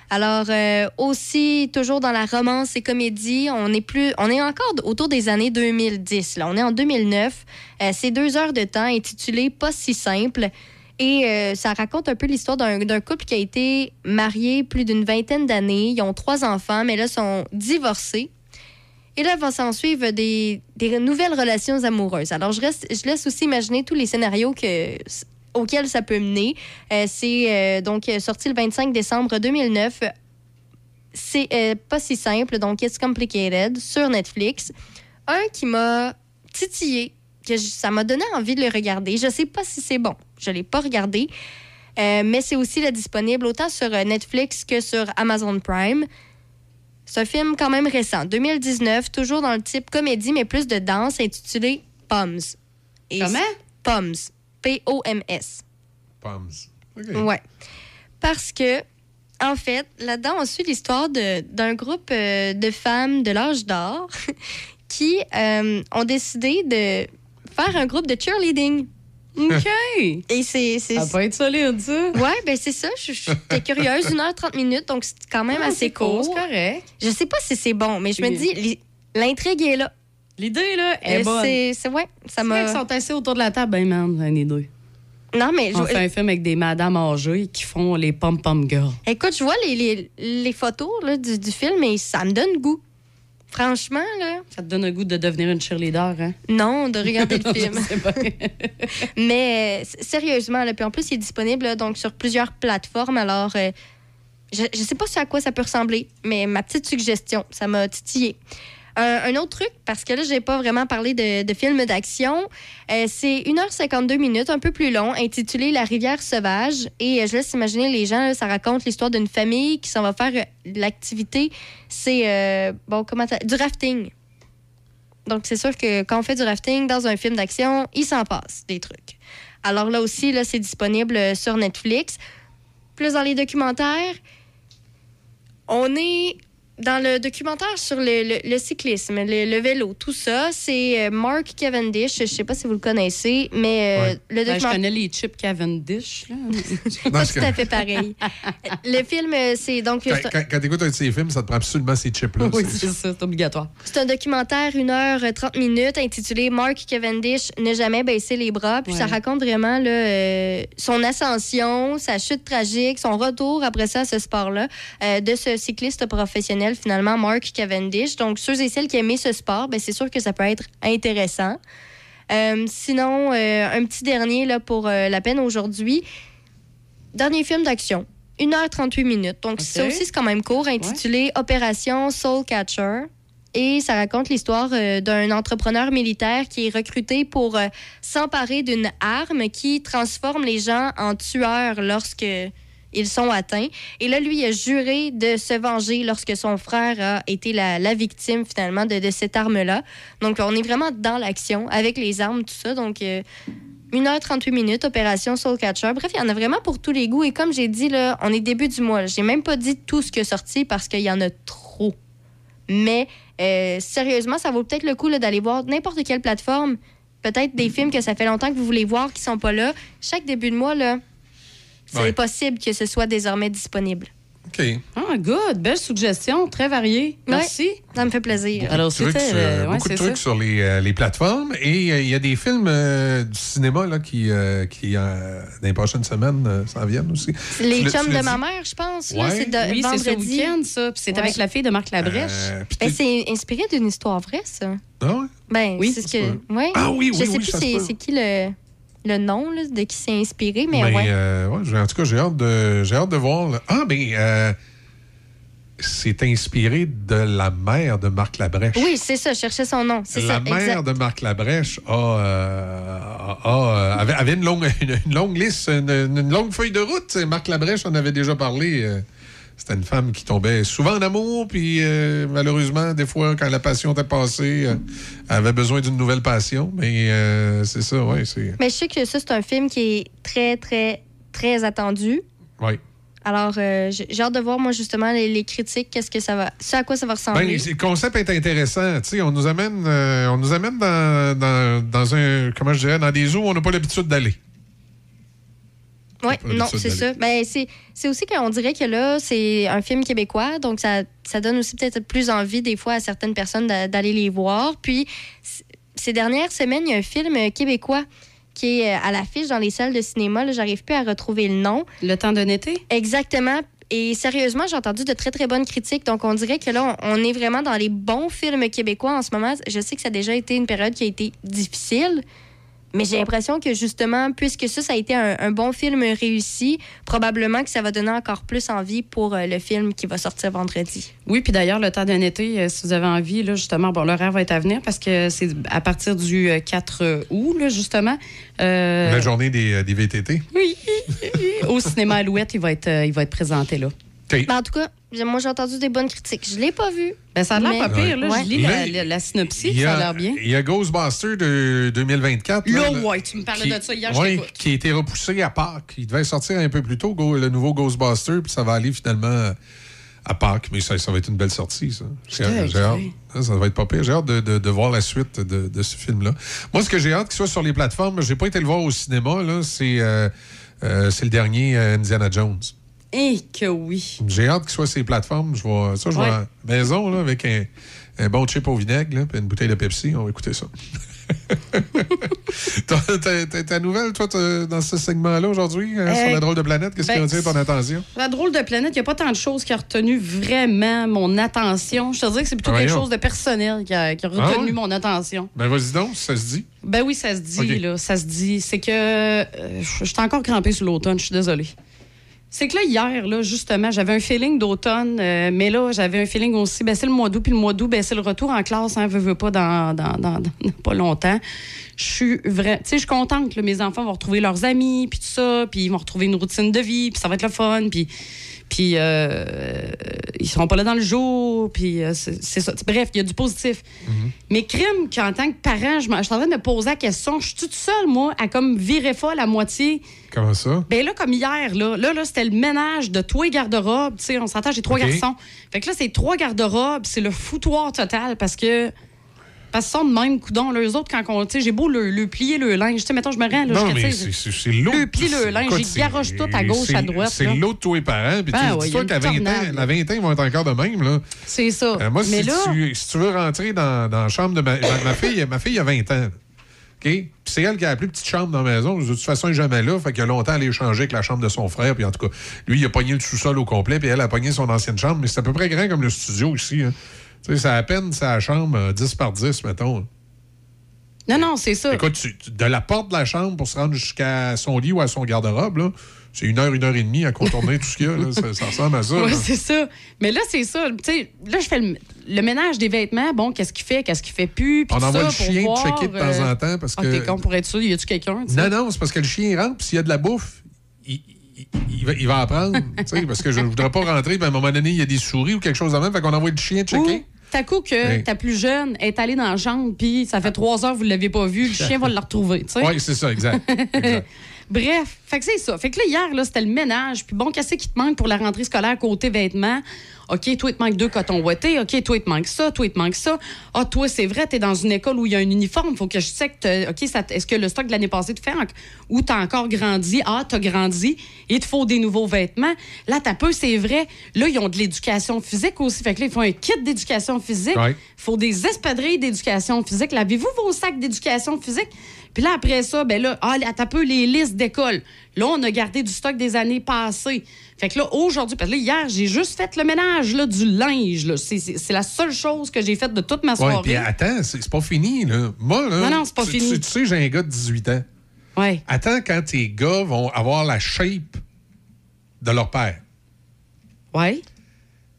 S1: Alors, euh, aussi, toujours dans la romance et comédie, on est, plus, on est encore autour des années 2010. Là. On est en 2009. Euh, c'est deux heures de temps intitulé Pas si simple. Et euh, ça raconte un peu l'histoire d'un couple qui a été marié plus d'une vingtaine d'années. Ils ont trois enfants, mais là, sont divorcés. Et là, va s'en suivre des, nouvelles relations amoureuses. Alors, je, laisse aussi imaginer tous les scénarios que, auxquels ça peut mener. Euh, c'est euh, donc sorti le 25 décembre 2009. C'est euh, pas si simple, donc It's Complicated sur Netflix. Un qui m'a titillé, que ça m'a donné envie de le regarder. Je sais pas si c'est bon, je l'ai pas regardé, Euh, mais c'est aussi là, disponible autant sur euh, Netflix que sur Amazon Prime. C'est un film quand même récent, 2019, toujours dans le type comédie, mais plus de danse, intitulé Poms. Et
S5: Comment?
S1: Poms. P-O-M-S.
S12: Poms.
S1: Ouais. Parce que, en fait, là-dedans, on suit l'histoire de- d'un groupe euh, de femmes de l'âge d'or qui euh, ont décidé de faire un groupe de cheerleading.
S5: OK.
S1: Et c'est.
S5: Ça va être solide, ça.
S1: Ouais, ben c'est ça. J'étais curieuse. 1h30 minutes, donc c'est quand même
S5: Ah,
S1: assez
S5: court, c'est correct.
S1: Je sais pas si c'est bon, mais je me
S5: Oui.
S1: dis, li- l'intrigue est là.
S5: L'idée, là, est bonne.
S1: c'est- ouais, ça
S5: C'est
S1: m'a.
S5: vrai qu'ils sont assis autour de la table, ben, man, une idée.
S1: Non, mais
S5: On
S1: je-
S5: fait un film avec des madames âgées qui font les pom-pom girls.
S1: Écoute, je vois les, les, les photos là, du, du film et ça me donne goût. Franchement, là.
S5: Ça te donne un goût de devenir une cheerleader, hein?
S1: Non, de regarder le film. Mais euh, sérieusement, là, puis en plus, il est disponible là, donc sur plusieurs plateformes. Alors, euh, je ne sais pas sur à quoi ça peut ressembler, mais ma petite suggestion, ça m'a titillé. Un, un autre truc, parce que là, j'ai pas vraiment parlé de, de film d'action, euh, c'est 1h52 minutes, un peu plus long, intitulé La rivière sauvage. Et euh, je laisse imaginer les gens, ça raconte l'histoire d'une famille qui s'en va faire euh, l'activité. C'est, euh, bon, comment Du rafting. Donc, c'est sûr que quand on fait du rafting dans un film d'action, il s'en passe des trucs. Alors là aussi, là, c'est disponible euh, sur Netflix. Plus dans les documentaires, on est dans le documentaire sur le, le- le cyclisme, le, le vélo, tout ça, c'est euh, Mark Cavendish. Je sais pas si vous le connaissez, mais euh, le
S13: Ben, je
S1: documentaire.
S13: connais les chips Cavendish. Là.
S1: pas tout à fait pareil. le film, euh, c'est donc.
S14: Quand, quand, quand t'écoutes un de ces films, ça te prend absolument ces chips-là.
S13: oui,
S14: C'est-
S13: ça, c'est obligatoire.
S1: C'est un documentaire, 1h30 minutes, intitulé Mark Cavendish ne jamais baisser les bras. Puis
S13: Ouais.
S1: ça raconte vraiment là, euh, son ascension, sa chute tragique, son retour après ça à ce sport-là, euh, de ce cycliste professionnel, finalement, Mark Cavendish. Donc, ceux et celles qui aiment ce sport, ben, c'est sûr que ça peut être intéressant. Euh, sinon, euh, un petit dernier là, pour euh, la peine aujourd'hui. Dernier film d'action. 1h38 minutes. Donc, ça aussi, c'est quand même court, intitulé Opération Soul Catcher. Et ça raconte l'histoire d'un entrepreneur militaire qui est recruté pour s'emparer d'une arme qui transforme les gens en tueurs lorsque ils sont atteints. Et là, lui, a juré de se venger lorsque son frère a été la, la victime, finalement, de, cette arme-là. Donc, on est vraiment dans l'action, avec les armes, tout ça. Donc, euh, 1h38 minutes, opération Soul Catcher. Bref, il y en a vraiment pour tous les goûts. Et comme j'ai dit, là, on est début du mois. J'ai même pas dit tout ce qui est sorti parce qu'il y en a trop. Mais euh, sérieusement, ça vaut peut-être le coup d'aller voir n'importe quelle plateforme. Peut-être des films que ça fait longtemps que vous voulez voir qui sont pas là. Chaque début de mois, là, c'est
S14: Ouais.
S1: possible que ce soit désormais disponible.
S14: OK.
S13: Ah, good. Belle suggestion. Très variée. Merci.
S1: Ouais, ça me fait plaisir.
S13: Alors,
S14: Trucs
S13: euh, ouais,
S14: beaucoup de
S13: c'est
S14: trucs
S13: ça.
S14: sur les, euh, les plateformes. Et euh, il y a des films euh, du cinéma là, qui, euh, qui euh, dans les prochaines semaines, euh, s'en viennent aussi.
S1: Les
S14: Tu
S1: chums de ma mère, je pense.
S14: Ouais.
S1: C'est de
S13: Oui, c'est ce
S1: vendredi.
S13: week-end, ça. Puis c'est
S1: Ouais.
S13: avec la fille de Marc Labrèche.
S14: Euh,
S1: Ben, c'est inspiré d'une histoire vraie, ça.
S14: Ah ouais?
S1: Ben,
S13: Oui,
S1: c'est ce que.
S14: Ah oui,
S1: Je
S14: oui,
S1: sais
S14: oui,
S1: plus c'est, c'est qui le, le nom là, de qui s'est inspiré, mais
S14: Mais,
S1: ouais.
S14: euh, ouais, en tout cas, j'ai hâte de, j'ai hâte de voir. là. Ah, ben, euh, c'est inspiré de la mère de Marc Labrèche.
S1: Oui, c'est ça, je cherchais son nom.
S14: La
S1: ça,
S14: mère
S1: exact.
S14: de Marc Labrèche a, euh, a- a, avait, avait une, longue, une, une longue liste, une, une longue feuille de route. Marc Labrèche en avait déjà parlé. C'était une femme qui tombait souvent en amour, puis euh, malheureusement, des fois, quand la passion était passée, euh, elle avait besoin d'une nouvelle passion. Mais euh, c'est ça, oui.
S1: Mais je sais que ça, c'est un film qui est très, très, très attendu.
S14: Ouais.
S1: Alors, j'ai hâte de voir, moi, justement, les, les critiques, qu'est-ce que ça va. Ce à quoi ça va ressembler.
S14: Ben, le concept est intéressant. Tu sais, on nous amène, on nous amène dans, dans, dans un, comment je dirais, dans des eaux où on n'a pas l'habitude d'aller.
S1: Oui, non, c'est ça. Ben, c'est c'est aussi qu'on dirait que là, c'est un film québécois, donc ça, ça donne aussi peut-être plus envie des fois à certaines personnes d'a- d'aller les voir. Puis, ces dernières semaines, il y a un film québécois qui est euh, à l'affiche dans les salles de cinéma. Là, j'arrive plus à retrouver le nom.
S13: Le temps d'un été?
S1: Exactement. Et sérieusement, j'ai entendu de très, très bonnes critiques. Donc, on dirait que là, on est vraiment dans les bons films québécois en ce moment. Je sais que ça a déjà été une période qui a été difficile. Mais j'ai l'impression que justement, puisque ça, ça a été un, un bon film réussi, probablement que ça va donner encore plus envie pour euh, le film qui va sortir vendredi.
S13: Oui, puis d'ailleurs, le temps d'un été, euh, si vous avez envie, là, justement, bon, l'horaire va être à venir parce que c'est à partir du euh, 4 août, là, justement. euh,
S14: La journée des, euh, des VTT.
S13: oui, au cinéma Alouette, il va être, euh, il va être présenté là.
S1: Mais en tout cas, j'ai- moi, j'ai entendu des bonnes critiques. Je l'ai pas vu.
S13: Ben, ça a l'air
S1: Mais-
S13: pas pire, là.
S1: Ouais.
S13: Je lis la,
S14: y
S13: ça
S14: a-
S13: l'air bien.
S14: Il y a Ghostbusters de 2024.
S13: Là,
S14: là,
S13: ouais, tu me parlais
S14: qui-
S13: de ça hier,
S14: ouais, qui a été repoussé à Pâques. Il devait sortir un peu plus tôt, Go- le nouveau Ghostbuster, puis ça va aller finalement à Pâques. Mais ça, ça va être une belle sortie, ça. J'ai hâte. Ça, ça va être pas pire. J'ai hâte de, de- de voir la suite de, de ce film-là. Moi, ce que j'ai hâte qu'il soit sur les plateformes, j'ai pas été le voir au cinéma, là, c'est euh, euh, c'est le dernier euh, Indiana Jones.
S13: Et que oui.
S14: J'ai hâte qu'il soit sur les plateformes. Je vois ça, je
S13: Ouais.
S14: la maison là, avec un, un bon chip au vinaigre, puis une bouteille de Pepsi. On va écouter ça. Ta nouvelle, toi, dans ce segment-là aujourd'hui, hein, sur
S13: Euh,
S14: la drôle de planète, qu'est-ce qui
S13: ben,
S14: retient ton attention?
S13: La drôle de planète, il n'y a pas tant de choses qui a retenu vraiment mon attention. Je te dirais que c'est plutôt
S14: Ah,
S13: quelque chose de personnel qui a, qui a
S14: Ah
S13: retenu
S14: ouais?
S13: mon attention.
S14: Ben, vas-y donc, ça se dit.
S13: Ben oui, ça se dit, là. Ça se dit. C'est que. euh, je suis encore crampée sur l'automne, je suis désolée. C'est que là, hier, là, justement, j'avais un feeling d'automne, euh, mais là, j'avais un feeling aussi, ben c'est le mois d'août, puis le mois d'août, ben c'est le retour en classe, hein, veux, veux pas, dans, dans, dans- pas longtemps. Je suis vrai, tu sais, je suis contente que mes enfants vont retrouver leurs amis, puis tout ça, puis ils vont retrouver une routine de vie, puis ça va être le fun, puis puis euh, ils seront pas là dans le jour, puis euh, c'est ça. Bref, il y a du positif. Mais crime qu'en tant que parent, je, suis en train de me poser la question, je suis toute seule, moi, à comme virer folle à moitié
S14: Comment ça?
S13: Ben là, comme hier, là, là, là c'était le ménage de tous les garde-robes. Tu sais, on s'entend, j'ai trois garçons. Fait que là, c'est trois garde-robes, c'est le foutoir total parce que. Parce qu'ils sont de même coudon. Eux autres, quand on. Tu sais, j'ai beau le, le plier le linge. Tu sais, mettons, je me rends. Là,
S14: non,
S13: je-
S14: mais c'est- l'autre.
S13: Le pli, le linge, j'y garoche tout à gauche, à droite,
S14: C'est l'autre de tous les parents. Puis
S13: Ben
S14: tu
S13: ouais,
S14: qu'à 20 ans, la 20 ans, ils vont être encore de même. Là.
S13: C'est ça.
S14: Euh, moi,
S13: mais
S14: si,
S13: là.
S14: tu, si tu veux rentrer dans, dans la chambre de ma, ma, fille, ma fille a 20 ans. OK? Puis c'est elle qui a la plus petite chambre dans la maison. De toute façon, elle n'est jamais là. Fait qu'il a longtemps, elle a échangé avec la chambre de son frère. Puis en tout cas, lui, il a pogné le sous-sol au complet. Puis elle a pogné son ancienne chambre. Mais c'est à peu près grand comme le studio ici. hein. Tu sais, c'est à peine sa chambre euh, 10 par 10, mettons.
S13: Non, non, c'est ça.
S14: Écoute, tu- de la porte de la chambre pour se rendre jusqu'à son lit ou à son garde-robe, là, c'est une heure, une heure et demie à contourner tout ce qu'il y a. là. Ça, ça ressemble à ça.
S13: Oui, c'est ça. Mais là, c'est ça. Tu sais, là, je fais le, le ménage des vêtements. Bon, qu'est-ce qu'il fait, qu'est-ce qu'il fait plus?
S14: On envoie
S13: ça
S14: le chien
S13: voir,
S14: checker de temps
S13: euh,
S14: en temps parce
S13: Ah,
S14: que.
S13: t'es con pour être sûr, y a-tu quelqu'un?
S14: Non, non, c'est parce que le chien rentre, puis s'il y a de la bouffe, il, il- va, il va apprendre. tu sais, parce que je ne voudrais pas rentrer, puis à un moment donné, il y a des souris ou quelque chose de même, fait qu'on envoie le chien checker.
S13: T'as coup que
S14: Oui.
S13: ta plus jeune est allée dans la chambre, puis ça fait trois heures que vous ne l'avez pas vu, le chien va la retrouver.
S14: Oui, c'est ça, exact. exact.
S13: Bref, fait que c'est ça. Fait que là, hier, là, c'était le ménage. Puis bon, qu'est-ce qui te manque pour la rentrée scolaire côté vêtements? OK, toi, il te manque deux cotons ouatés. OK, toi, il te manque ça. Toi, il te manque ça. Ah, toi, c'est vrai, t'es dans une école où il y a un uniforme. Faut que je sais que OK, est-ce que le stock de l'année passée te fait en- ou t'as encore grandi? Ah, t'as grandi. Il te faut des nouveaux vêtements. Là, t'as peu, c'est vrai. Là, ils ont de l'éducation physique aussi. Fait que là, ils font un kit d'éducation physique.
S14: Ouais.
S13: faut des espadrilles d'éducation physique. Lavez-vous vos sacs d'éducation physique? Puis là, après ça, ben là, ah, t'as peu les listes d'école. Là, on a gardé du stock des années passées. Fait que là, aujourd'hui, parce que là, hier, j'ai juste fait le ménage là, du linge. là. C'est- la seule chose que j'ai faite de toute ma
S14: Ouais,
S13: soirée.
S14: puis attends, c'est c'est pas fini, là. Moi, là.
S13: Non, non, c'est pas
S14: tu-
S13: fini.
S14: Tu, tu sais, j'ai un gars de 18 ans.
S13: Ouais.
S14: Attends quand tes gars vont avoir la shape de leur père.
S13: Ouais.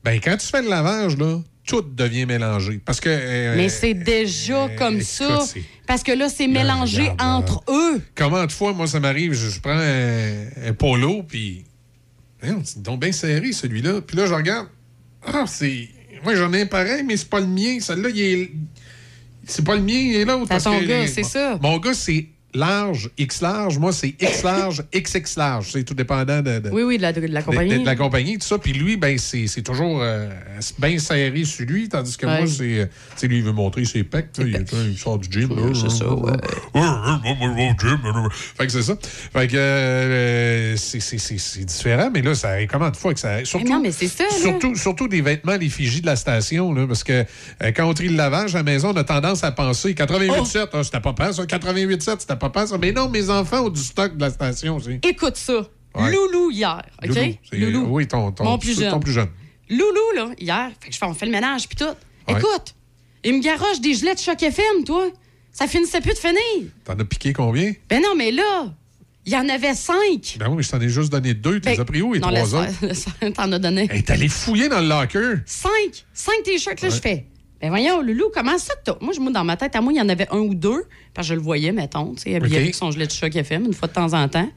S14: Ben, quand tu fais le lavage, là, tout devient mélangé. Parce que. euh,
S13: Mais c'est déjà comme ça.
S14: c'est-
S13: Parce que là, c'est mélangé entre eux.
S14: Comment de fois, moi, ça m'arrive, je, je prends un, un polo, puis. C'est donc bien serré, celui-là. Puis là, je regarde. Ah, c'est. Moi, j'en ai un pareil, mais c'est pas le mien. Celui-là, il est. C'est pas le mien, il est l'autre. Parce
S13: ton
S14: que-
S13: gars, c'est ça.
S14: Mon gars, c'est large, X large. Moi, c'est X large, XX large. C'est tout dépendant de. de-
S13: Oui, oui, de la, de la
S14: de-
S13: compagnie.
S14: De, de la compagnie, tout ça. Puis lui, ben, c'est c'est toujours euh, bien serré sur lui, tandis que
S13: Ouais.
S14: moi, c'est. euh, lui, il veut montrer ses pecs. Il, il sort du gym.
S13: c'est ça, ouais.
S14: Fait que c'est ça. Fait que euh, c'est- c'est c'est- c'est différent, mais là, ça comment de fois que ça. Surtout,
S13: non, mais c'est ça.
S14: Surtout, surtout des vêtements, l'effigie de la station, là, parce que euh, quand on trie le lavage à la maison, on a tendance à penser 88,7, ah, c'était pas pas ça. 88,7, c'était pas ça. Mais non, mes enfants ont du stock de la station aussi.
S13: Écoute ça.
S14: Ouais.
S13: Loulou hier, OK?
S14: Loulou, c'est- Oui, ton, ton,
S13: Mon plus
S14: ton
S13: jeune.
S14: plus jeune.
S13: Loulou, là, hier, fait que je fais, on fait le ménage, puis tout.
S14: Ouais.
S13: Écoute, il me garoche des gilets de choc FM, toi. Ça finissait plus de finir.
S14: T'en as piqué combien?
S13: Ben non, mais là, il y en avait cinq.
S14: Ben oui, mais je t'en ai juste donné deux. Tu les
S13: Ben,
S14: as pris où,
S13: non,
S14: trois autres?
S13: T'en as donné.
S14: Hey, T'es allé fouiller dans le locker.
S13: Cinq. Cinq t-shirts, là,
S14: Ouais.
S13: je fais. Ben voyons, Loulou, comment ça que t'as? Moi, je me dans ma tête, à moi, il y en avait un ou deux, parce que je le voyais, mettons, tu sais, habillé
S14: OK.
S13: avec son gilet de choc FM, une fois de temps en temps.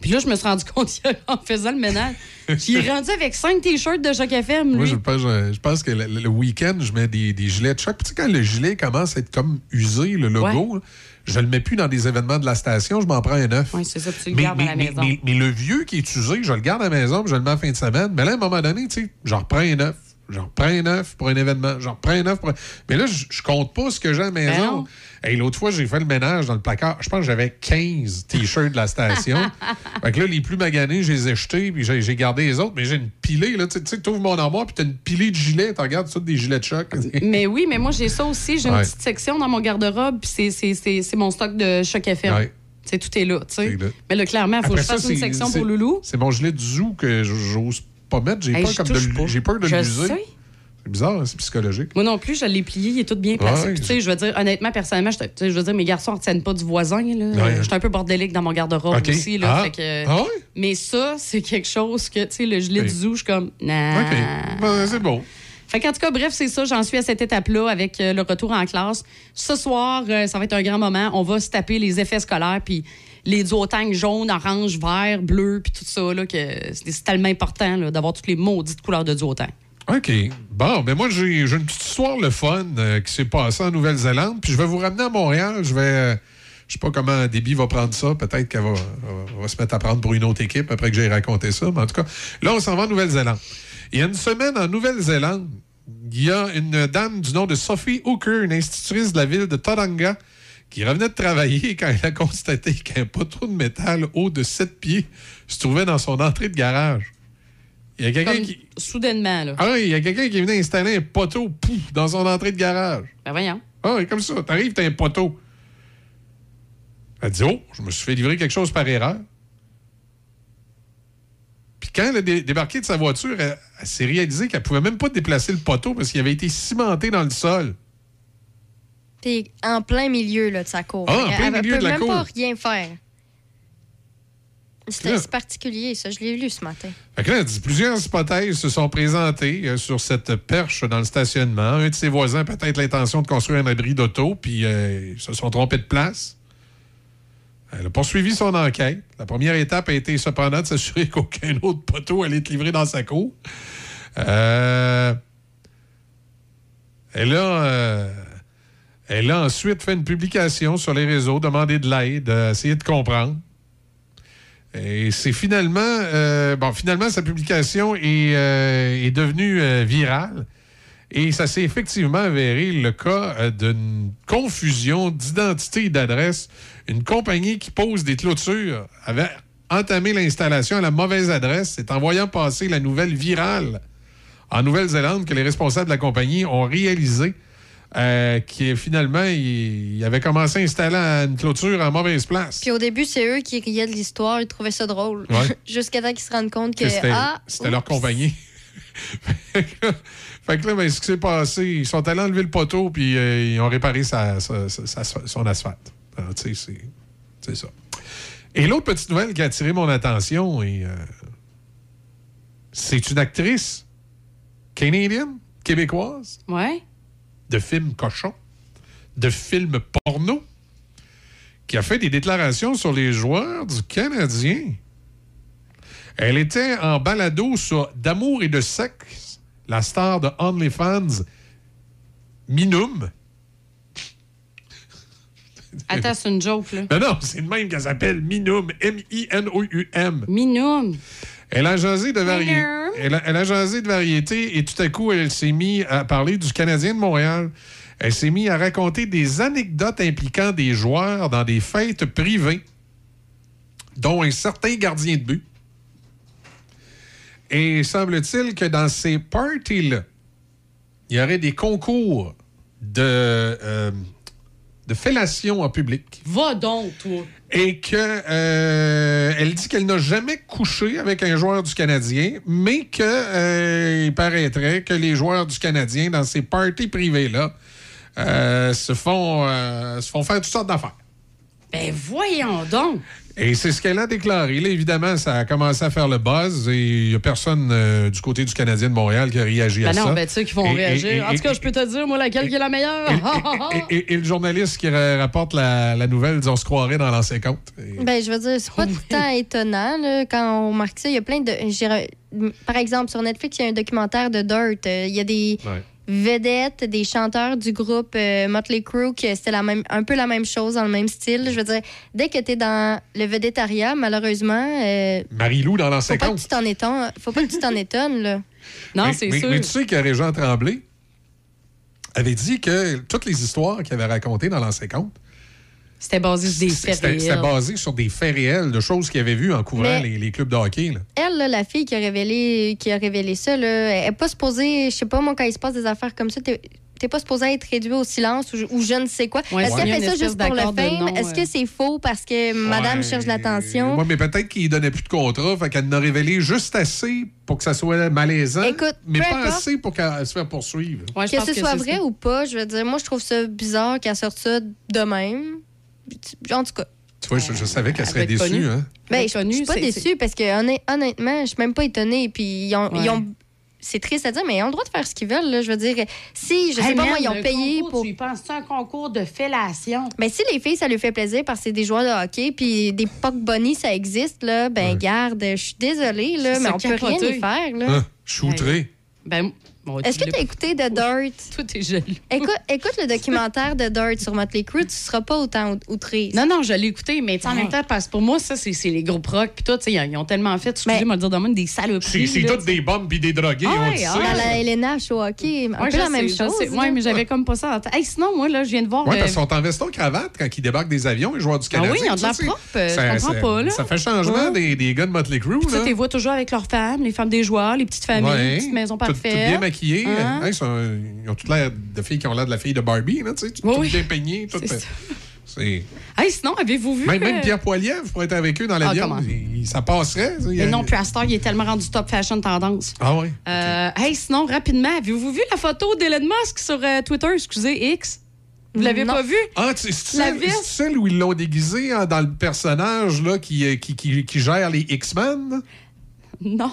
S13: Puis là, je me suis rendu compte en faisant le ménage. J'y ai rendu avec cinq t-shirts de choc FM, lui.
S14: Moi, je pense, je, je pense que le, le week-end, je mets des, des gilets de choc. Puis tu sais, quand le gilet commence à être comme usé, le logo, là, je le mets plus dans des événements de la station, je m'en prends un neuf.
S13: Oui, c'est ça, puis tu le
S14: mais,
S13: gardes à la
S14: mais-
S13: maison.
S14: mais- mais le vieux qui est usé, je le garde à la maison, puis je le mets en fin de semaine. Mais là, à un moment donné, tu sais, j'en reprends un neuf. J'en reprends un neuf pour un événement. J'en reprends un neuf pour un... Mais là, je, compte pas ce que j'ai à la
S13: Ben
S14: maison. Et l'autre fois, j'ai fait le ménage dans le placard. Je pense que j'avais 15 t-shirts de la station. fait que là, les plus maganés, je les ai jetés, puis j'ai gardé les autres. Mais j'ai une pilée, là. Tu sais, tu sais, t'ouvres mon armoire, puis t'as une pilée de gilets. Tu regardes ça, des gilets de choc.
S13: Mais oui, mais moi, j'ai ça aussi. J'ai une
S14: Ouais.
S13: petite section dans mon garde-robe, puis c'est- c'est- c'est c'est mon stock de choc FM.
S14: Ouais.
S13: C'est tout est là, tu sais. Mais là, clairement, il faut que je
S14: ça,
S13: fasse une section pour Loulou.
S14: C'est mon gilet de zoo que j'ose pas mettre. J'ai
S13: Hey,
S14: peur, comme de j'ai peur de l'user. C'est bizarre, hein, c'est psychologique.
S13: Moi non plus, je l'ai plié, il est tout bien placé.
S14: Ouais,
S13: tu sais, je veux dire, honnêtement, personnellement, je, veux dire, mes garçons ne retiennent pas du voisin. Là.
S14: Ouais.
S13: Je suis un peu bordélique dans mon garde-robe aussi. Là,
S14: Ah.
S13: fait que-
S14: Ah ouais?
S13: Mais ça, c'est quelque chose que, tu sais, le gilet du zoo, je suis comme, nah.
S14: OK. Ben, c'est bon.
S13: Fait qu'en tout cas, bref, c'est ça. J'en suis à cette étape-là avec euh, le retour en classe. Ce soir, euh, ça va être un grand moment. On va se taper les effets scolaires, puis les duotangs jaunes, orange, vert, bleu, puis tout ça, là, que c'est tellement important d'avoir toutes les maudites couleurs de duotang.
S14: OK. Bon, ben moi, j'ai une petite histoire le fun euh, qui s'est passée en Nouvelle-Zélande. Puis je vais vous ramener à Montréal. Je vais, euh, Je sais pas comment Déby va prendre ça. Peut-être qu'elle va se mettre à prendre pour une autre équipe après que j'ai raconté ça. Mais en tout cas, là, on s'en va en Nouvelle-Zélande. Il y a une semaine en Nouvelle-Zélande, il y a une dame du nom de Sophie Hooker, une institutrice de la ville de Tauranga, qui revenait de travailler quand elle a constaté qu'un poteau de métal haut de 7 pieds se trouvait dans son entrée de garage. Il y a quelqu'un qui.
S13: soudainement, là.
S14: Ah oui, il y a quelqu'un qui est venu installer un poteau pouf, dans son entrée de garage.
S13: Ben voyons.
S14: Ah oui, comme ça. T'arrives, t'as un poteau. Elle dit Oh, je me suis fait livrer quelque chose par erreur. Puis quand elle a dé- débarqué de sa voiture, elle, elle s'est réalisée qu'elle pouvait même pas déplacer le poteau parce qu'il avait été cimenté dans le sol.
S1: T'es en plein milieu là, de sa cour.
S14: Ah, en plein
S1: elle, elle
S14: milieu
S1: peut
S14: de la
S1: même
S14: cour.
S1: pas rien faire.
S14: Là.
S1: C'est particulier, ça. Je l'ai lu ce matin.
S14: Fait que là, plusieurs hypothèses se sont présentées euh, sur cette perche dans le stationnement. Un de ses voisins a peut-être l'intention de construire un abri d'auto, puis euh, ils se sont trompés de place. Elle a poursuivi son enquête. La première étape a été cependant de s'assurer qu'aucun autre poteau allait être livré dans sa cour. Euh, a, euh, elle a ensuite fait une publication sur les réseaux, demandé de l'aide, euh, essayé de comprendre. Et c'est finalement, euh, bon, finalement, sa publication est, euh, devenue virale. Et ça s'est effectivement avéré le cas d'une confusion d'identité et d'adresse. Une compagnie qui pose des clôtures avait entamé l'installation à la mauvaise adresse. C'est en voyant passer la nouvelle virale en Nouvelle-Zélande que les responsables de la compagnie ont réalisé euh, que finalement, il, il avait commencé à installer une clôture en mauvaise place.
S1: Puis au début, c'est eux qui riaient de l'histoire. Ils trouvaient ça drôle.
S14: Ouais.
S1: Jusqu'à temps qu'ils se rendent compte que.
S14: que c'était
S1: ah,
S14: c'était leur compagnie. fait que là- ben, ce qui s'est passé, ils sont allés enlever le poteau, puis euh, ils ont réparé sa- sa- sa- sa- son asphalte. Alors, tu sais, c'est- c'est ça. Et l'autre petite nouvelle qui a attiré mon attention, et, euh, c'est une actrice canadienne, québécoise,
S13: Ouais.
S14: De films cochons, de films porno, qui a fait des déclarations sur les joueurs du Canadien. Elle était en balado sur D'amour et de sexe, la star de OnlyFans, Minum.
S13: Attends, c'est une joke, là.
S14: Non, non, c'est le même qu'elle s'appelle Minum, M-I-N-O-U-M.
S13: Minum.
S14: Elle a jasé de variété. Elle a, elle a jasé de variété et tout à coup, elle s'est mise à parler du Canadien de Montréal. Elle s'est mise à raconter des anecdotes impliquant des joueurs dans des fêtes privées, dont un certain gardien de but. Et semble-t-il que dans ces parties-là, il y aurait des concours de, euh, de fellation en public.
S13: Va donc, toi.
S14: Et que euh, elle dit qu'elle n'a jamais couché avec un joueur du Canadien, mais que euh, il paraîtrait que les joueurs du Canadien dans ces parties privées là euh, se font euh, se font faire toutes sortes d'affaires.
S13: Ben voyons donc.
S14: Et c'est ce qu'elle a déclaré. Là, évidemment, ça a commencé à faire le buzz et il n'y a personne euh, du côté du Canadien de Montréal qui a réagi à
S13: Ben
S14: ça.
S13: non, ben tu sais qu'ils vont
S14: Et-
S13: réagir.
S14: et-
S13: en tout cas, je peux te dire, moi, laquelle qui est la meilleure.
S14: et, et- et le journaliste qui ra- rapporte la, la nouvelle, on se croirait dans l'ancien compte. Et-
S1: Ben, je veux dire, c'est pas tout le temps étonnant là, quand on remarque ça. Il y a plein de. Par exemple, sur Netflix, il y a un documentaire de Dirt. Euh, Il y a des
S14: Ouais.
S1: Vedettes, des chanteurs du groupe euh, Motley Crue, que c'était la même, un peu la même chose, dans le même style. Je veux dire, dès que tu es dans le vedettariat, malheureusement, euh,
S14: Marie-Lou dans l'ancien
S1: faut pas que tu t'en étonnes. Faut pas que tu t'en étonnes, là.
S13: Non, c'est sûr.
S14: mais tu sais que Régent Tremblay avait dit que toutes les histoires qu'il avait racontées dans l'ancien compte,
S13: C'était basé sur des faits
S14: c'était
S13: réels.
S14: basé sur des faits réels, de choses qu'il avait vues en couvrant les, les clubs de hockey. là.
S1: Elle, là, la fille qui a révélé, qui a révélé ça, là, elle n'est pas supposée, je sais pas, moi, quand il se passe des affaires comme ça, t'es t'es pas supposé être réduit au silence ou, je- ou je ne sais quoi.
S13: Ouais,
S1: Est-ce qu'elle fait ça juste pour le fame? Est-ce que c'est faux parce que madame
S14: Ouais.
S1: cherche l'attention?
S14: Oui, mais peut-être qu'il donnait plus de contrat, fait qu'elle en a révélé juste assez pour que ça soit malaisant,
S1: Écoute,
S14: mais pas
S1: importe.
S14: assez pour qu'elle se fasse poursuivre.
S1: Que ce soit vrai
S13: ça.
S1: ou pas, je veux dire, moi, je trouve ça bizarre qu'elle sorte ça de même. En tout cas.
S14: Tu vois, je, je savais qu'elle
S13: Elle
S14: serait déçue. Hein?
S1: Ben, je suis pas déçue parce que honn- honnêtement, je suis même pas étonnée. Puis ils ont, ils ont- c'est triste à dire, mais ils ont le droit de faire ce qu'ils veulent. là. Je veux dire, si, je sais
S13: Hey,
S1: pas
S13: man,
S1: moi, ils ont payé
S13: concours,
S1: pour.
S13: Tu y penses-tu un concours de fellation?
S1: Ben, si les filles, ça lui fait plaisir parce que c'est des joueurs de hockey, puis des puck bunnies, ça existe, là, ben, garde, je suis désolée, là, mais on peut rien y faire, là.
S14: Hein? Je suis outré.
S13: Ben,
S1: Est-ce que tu as écouté The Dirt?
S13: Toi, t'es jaloux.
S1: Écoute, écoute le documentaire de Dirt sur Motley Crue, tu seras pas autant out- outré.
S13: Non, non, je l'ai écouté, mais en même temps, parce que pour moi, ça, c'est les groupes rock. Puis tout, tu sais, ils ont tellement fait, excusez-moi de dire de moi, des
S14: C'est
S13: saloperies.
S14: c'est tous des bombes puis des drogués,
S13: Ah
S14: on
S13: ouais,
S14: le sait.
S13: ah
S1: la Elena hockey, un
S13: Ouais,
S1: peu
S13: je
S1: la même chose.
S13: Ouais, mais j'avais comme pas ça en tête. Hey, sinon, moi, là, je viens de voir.
S14: Oui,
S13: euh,
S14: parce qu'ils sont en veston cravate quand ils débarquent des avions, les joueurs du
S13: Ah
S14: Canadien.
S13: oui, ils ont de
S14: c'est-
S13: propre, euh, je
S14: ça-
S13: comprends pas, là.
S14: Ça fait changement des, des gars de Motley Crue. Là.
S13: tu les vois toujours avec leurs femmes, les femmes des joueurs, les petites familles, les petites maisons parfaites.
S14: Maquillées.
S13: Hein?
S14: Hein, ils, sont- ils ont toutes l'air de filles qui ont l'air de la fille de Barbie, là, tu sais, tout,
S13: Oui,
S14: tout
S13: oui.
S14: bien peigné. tout-
S13: C'est ça.
S14: c'est-
S13: Hey, sinon, avez-vous vu.
S14: Même, même
S13: euh,
S14: Pierre Poilievre pourrait être avec eux dans
S13: Ah,
S14: l'avion. Il- ça passerait. ça, y a-
S13: Mais non, puis heure, il est tellement rendu top fashion tendance.
S14: Ah oui.
S13: Euh, hey, sinon, rapidement, avez-vous vu la photo d'Elon Musk sur euh, Twitter, excusez, X? Vous l'avez pas vu?
S14: Ah, tu- c'est
S13: La
S14: celle, où ils l'ont déguisé hein, dans le personnage là, qui, qui, qui, qui gère les X-Men?
S13: Non.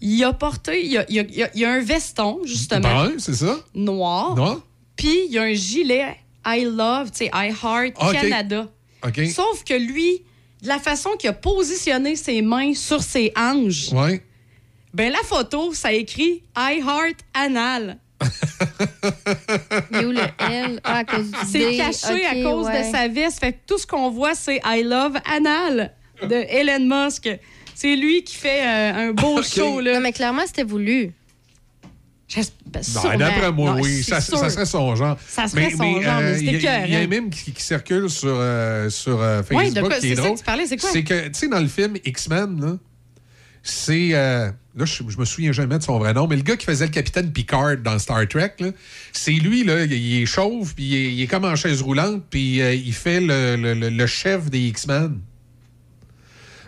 S13: Il a porté, il y a, il a- il y a- il y a un veston, justement,
S14: Brun, c'est ça?
S13: noir.
S14: Non?
S13: Puis il y a un gilet I Love, tu sais, I Heart
S14: Ah.
S13: Canada.
S14: OK.
S13: Sauf que lui, de la façon qu'il a positionné ses mains sur ses hanches,
S14: Ouais.
S13: ben la photo, ça écrit I Heart Anal.
S1: Où le L? Ah, à cause du
S13: C'est caché à cause
S1: ouais.
S13: de sa veste. Fait que tout ce qu'on voit, c'est I Love Anal de Elon Musk. C'est lui qui fait euh, un beau show, là.
S1: Non, mais clairement, c'était voulu.
S14: Non,
S13: sûrement.
S14: D'après moi,
S13: Non,
S14: oui. Ça, serait son genre.
S13: Ça serait son genre, mais
S14: euh,
S13: c'était
S14: il y a-
S13: écœurant.
S14: Il y a un mime qui, qui circule sur, euh, sur euh, Facebook
S13: Ouais, de quoi-
S14: qui est
S13: c'est ça
S14: drôle.
S13: que tu parlais, c'est quoi?
S14: C'est que, tu sais, dans le film X-Men, là, c'est. euh, là, je, je me souviens jamais de son vrai nom, mais le gars qui faisait le capitaine Picard dans Star Trek, là, c'est lui, là, il il est chauve, puis il est, il est comme en chaise roulante, puis euh, il fait le, le- le- le chef des X-Men.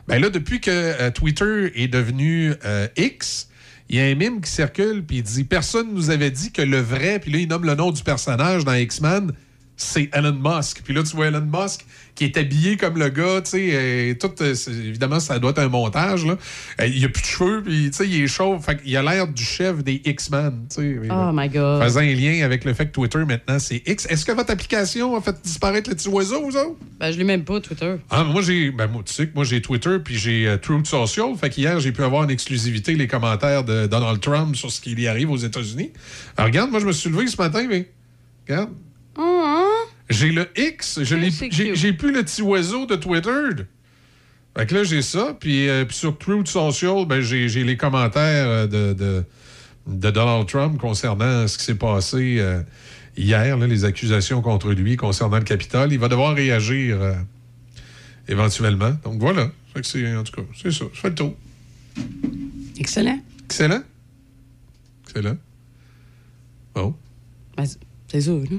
S14: Ben là, depuis que euh, Twitter est devenu euh, X, il y a un mime qui circule, puis il dit Personne nous avait dit que le vrai, puis là, il nomme le nom du personnage dans X-Men, c'est Elon Musk. Puis là, tu vois Elon Musk qui est habillé comme le gars, tu sais, euh, tout, euh, évidemment, ça doit être un montage, là. Euh, il a plus de cheveux, puis tu sais, il est chauve. Fait qu'il a l'air du chef des X-Men, tu sais.
S13: Oh my God.
S14: Faisant un lien avec le fait que Twitter, maintenant, c'est X. Est-ce que votre application a fait disparaître le petit oiseau, vous autres?
S13: Ben, je l'ai même pas, Twitter.
S14: Ah, moi, j'ai. Ben, moi, tu sais que moi, j'ai Twitter puis j'ai euh, Truth Social. Fait qu'hier, j'ai pu avoir en exclusivité les commentaires de Donald Trump sur ce qui lui arrive aux États-Unis. Alors, regarde, moi, je me suis levé ce matin, mais. Regarde. J'ai le X. J'ai plus le petit oiseau de Twitter. Fait que là, j'ai ça. Puis, euh, puis sur Truth Social, ben, j'ai les commentaires euh, de, de, de Donald Trump concernant ce qui s'est passé euh, hier, là, les accusations contre lui concernant le Capitole. Il va devoir réagir euh, éventuellement. Donc voilà. Fait que c'est, en tout cas, c'est ça. Je fais le tour.
S13: Excellent.
S14: Excellent. Excellent. Bon.
S13: Ben, c'est ça, là.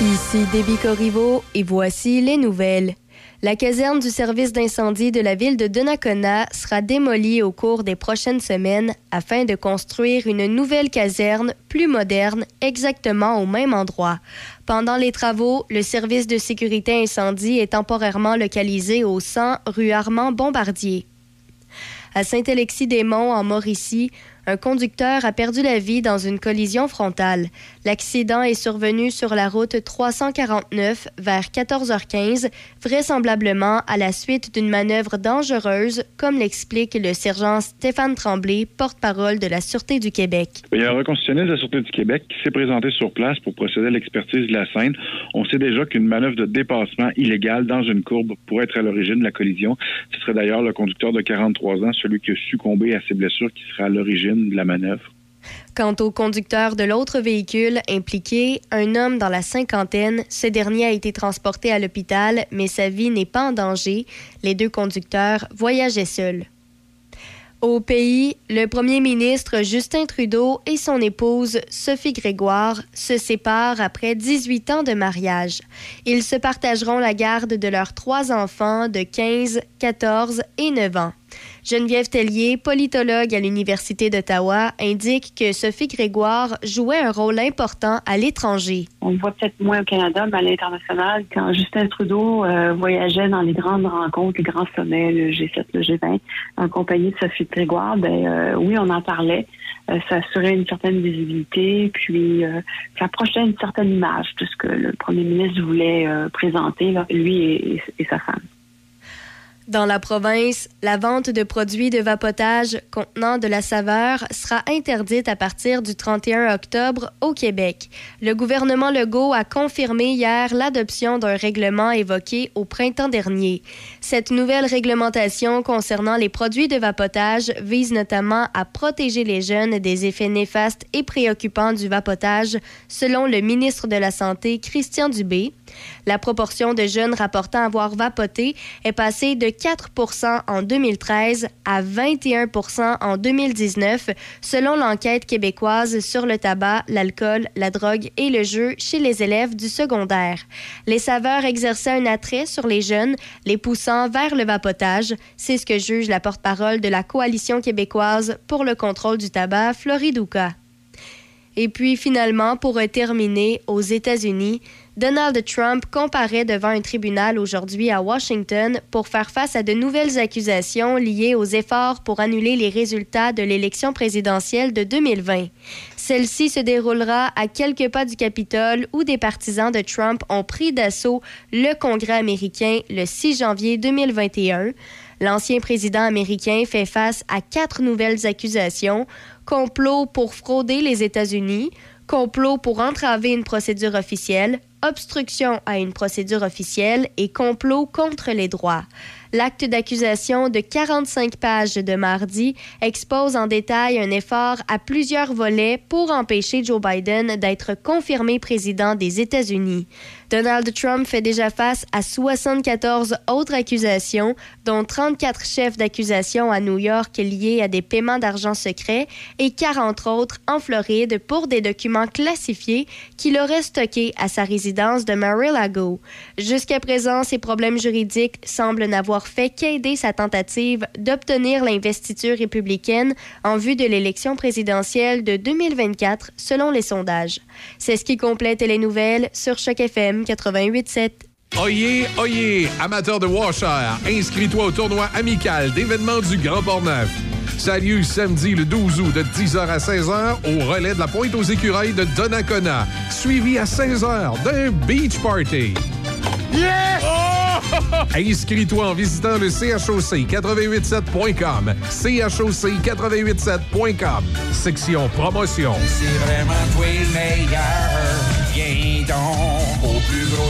S1: Ici Déby Corriveau et voici les nouvelles. La caserne du service d'incendie de la ville de Donnacona sera démolie au cours des prochaines semaines afin de construire une nouvelle caserne plus moderne exactement au même endroit. Pendant les travaux, le service de sécurité incendie est temporairement localisé au 100 rue Armand Bombardier. À Saint-Alexis-des-Monts, en Mauricie, un conducteur a perdu la vie dans une collision frontale. L'accident est survenu sur la route 349 vers 14h15, vraisemblablement à la suite d'une manœuvre dangereuse, comme l'explique le sergent Stéphane Tremblay, porte-parole de la Sûreté du Québec.
S2: Il y a un reconstitutionnel de la Sûreté du Québec qui s'est présenté sur place pour procéder à l'expertise de la scène. On sait déjà qu'une manœuvre de dépassement illégale dans une courbe pourrait être à l'origine de la collision. Ce serait d'ailleurs le conducteur de 43 ans, celui qui a succombé à ses blessures, qui sera à l'origine de la manœuvre.
S1: Quant au conducteur de l'autre véhicule impliqué, un homme dans la cinquantaine, ce dernier a été transporté à l'hôpital, mais sa vie n'est pas en danger. Les deux conducteurs voyageaient seuls. Au pays, le premier ministre Justin Trudeau et son épouse Sophie Grégoire se séparent après 18 ans de mariage. Ils se partageront la garde de leurs trois enfants de 15, 14 et 9 ans. Geneviève Tellier, politologue à l'Université d'Ottawa, indique que Sophie Grégoire jouait un rôle important à l'étranger.
S3: On le voit peut-être moins au Canada, mais à l'international, quand Justin Trudeau euh, voyageait dans les grandes rencontres, les grands sommets, le G7, le G20, en compagnie de Sophie Grégoire, ben euh, oui, on en parlait. Euh, ça assurait une certaine visibilité, puis ça projetait une certaine image de ce que le premier ministre voulait présenter, lui et sa femme.
S1: Dans la province, la vente de produits de vapotage contenant de la saveur sera interdite à partir du 31 octobre au Québec. Le gouvernement Legault a confirmé hier l'adoption d'un règlement évoqué au printemps dernier. Cette nouvelle réglementation concernant les produits de vapotage vise notamment à protéger les jeunes des effets néfastes et préoccupants du vapotage, selon le ministre de la Santé, Christian Dubé. La proportion de jeunes rapportant avoir vapoté est passée de 4 en 2013 à 21 en 2019, selon l'enquête québécoise sur le tabac, l'alcool, la drogue et le jeu chez les élèves du secondaire. Les saveurs exerçaient un attrait sur les jeunes, les poussant vers le vapotage. C'est ce que juge la porte-parole de la Coalition québécoise pour le contrôle du tabac, Floridouka. Et puis finalement, pour terminer, aux États-Unis, Donald Trump comparaît devant un tribunal aujourd'hui à Washington pour faire face à de nouvelles accusations liées aux efforts pour annuler les résultats de l'élection présidentielle de 2020. Celle-ci se déroulera à quelques pas du Capitole où des partisans de Trump ont pris d'assaut le Congrès américain le 6 janvier 2021. L'ancien président américain fait face à quatre nouvelles accusations complot pour frauder les États-Unis, complot pour entraver une procédure officielle, obstruction à une procédure officielle et complot contre les droits. L'acte d'accusation de 45 pages de mardi expose en détail un effort à plusieurs volets pour empêcher Joe Biden d'être confirmé président des États-Unis. Donald Trump fait déjà face à 74 autres accusations, dont 34 chefs d'accusation à New York liés à des paiements d'argent secret et 40 autres en Floride pour des documents classifiés qu'il aurait stockés à sa résidence de Mar-a-Lago. Jusqu'à présent, ces problèmes juridiques semblent n'avoir fait qu'aider sa tentative d'obtenir l'investiture républicaine en vue de l'élection présidentielle de 2024, selon les sondages. C'est ce qui complète les nouvelles sur Choc FM 88.7.
S14: Oyez, oyez, amateur de washer, inscris-toi au tournoi amical d'événements du Grand Port-Neuf. Salut samedi le 12 août de 10h à 16h au relais de la Pointe aux Écureuils de Donnacona, suivi à 16h d'un beach party. Yes! Inscris-toi en visitant le CHOC887.com. CHOC887.com. Section promotion.
S15: C'est vraiment toi le meilleur. Viens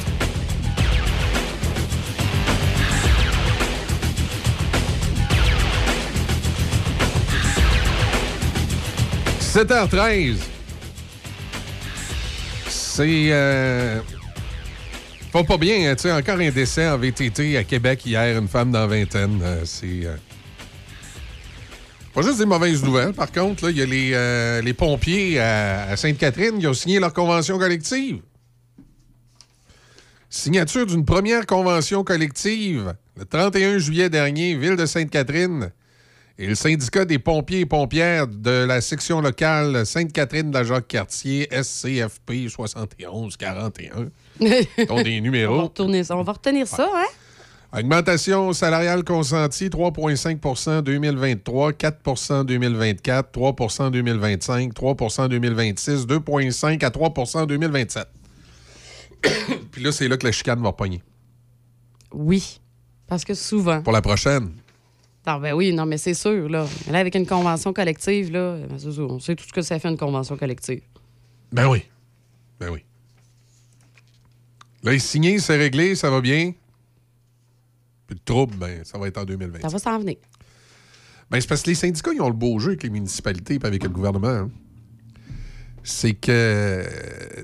S14: « 7h13. C'est. Euh... Pas pas bien, hein, tu sais, encore un décès en VTT à Québec hier, une femme dans vingtaine. euh, c'est. euh, Pas juste des mauvaises nouvelles, par contre, il y a les, euh, pompiers à Sainte-Catherine qui ont signé leur convention collective. Signature d'une première convention collective le 31 juillet dernier, ville de Sainte-Catherine. Et le syndicat des pompiers et pompières de la section locale Sainte-Catherine de la Jacques-Cartier, SCFP 7141, ont des
S13: On va,
S14: numéros.
S13: ça. On va retenir ça, hein?
S14: Augmentation salariale consentie 3,5% 2023, 4% 2024, 3% 2025, 3% 2026, 2,5 à 3% 2027. Puis là, c'est là que la chicane va pogner.
S13: Oui. Parce que souvent.
S14: Pour la prochaine.
S13: Non, ben oui, non, mais c'est sûr, là. Mais là, avec une convention collective, là, ben, on sait tout ce que ça fait une convention collective.
S14: Ben oui. Ben oui. Là, il signé, c'est réglé, ça va bien. Puis le trouble, ben, ça va être en 2020.
S13: Ça va s'en venir.
S14: Ben, c'est parce que les syndicats, ils ont le beau jeu avec les municipalités et avec le gouvernement. hein. C'est que,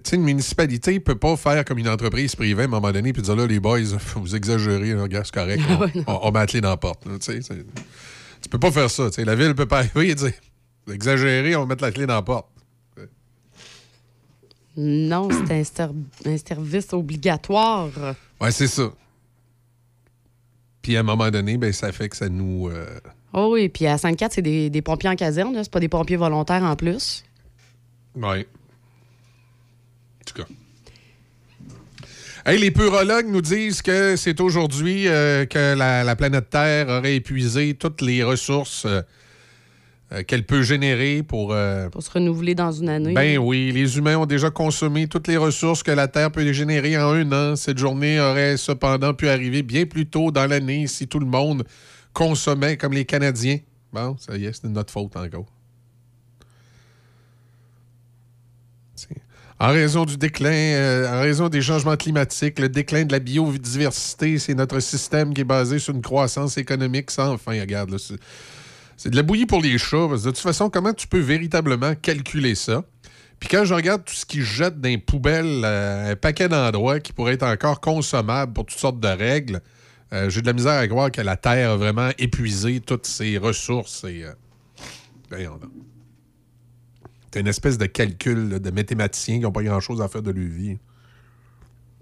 S14: tu sais, une municipalité ne peut pas faire comme une entreprise privée à un moment donné puis dire là, les boys, vous exagérez, gars, c'est correct. On,
S13: Ouais, non.
S14: on, on met la clé dans la porte. là, tu peux pas faire ça. tu sais. La ville peut pas arriver et dire vous exagérez, on va mettre la clé dans la porte.
S13: Non, c'est un, ser- un service obligatoire.
S14: Ouais, c'est ça. Puis à un moment donné, ben, ça fait que ça nous. euh,
S13: Oh oui, puis à Sainte-Cat, c'est des, des pompiers en caserne, c'est pas des pompiers volontaires en plus.
S14: Ouais. En tout cas. Hey, les purologues nous disent que c'est aujourd'hui euh, que la, la planète Terre aurait épuisé toutes les ressources euh, euh, qu'elle peut générer pour. euh,
S13: Pour se renouveler dans une année.
S14: ben oui, les humains ont déjà consommé toutes les ressources que la Terre peut générer en un an. Cette journée aurait cependant pu arriver bien plus tôt dans l'année si tout le monde consommait comme les Canadiens. Bon, ça y est, c'est de notre faute encore. C'est- En raison du déclin, euh, en raison des changements climatiques, le déclin de la biodiversité, c'est notre système qui est basé sur une croissance économique sans fin. Regarde, c'est- de la bouillie pour les chats. De toute façon, comment tu peux véritablement calculer ça? Puis quand je regarde tout ce qu'ils jettent dans les poubelles, euh, un paquet d'endroits qui pourraient être encore consommables pour toutes sortes de règles, euh, j'ai de la misère à croire que la Terre a vraiment épuisé toutes ses ressources. Et, euh, C'est une espèce de calcul là, de mathématiciens qui n'ont pas grand-chose à faire de leur vie.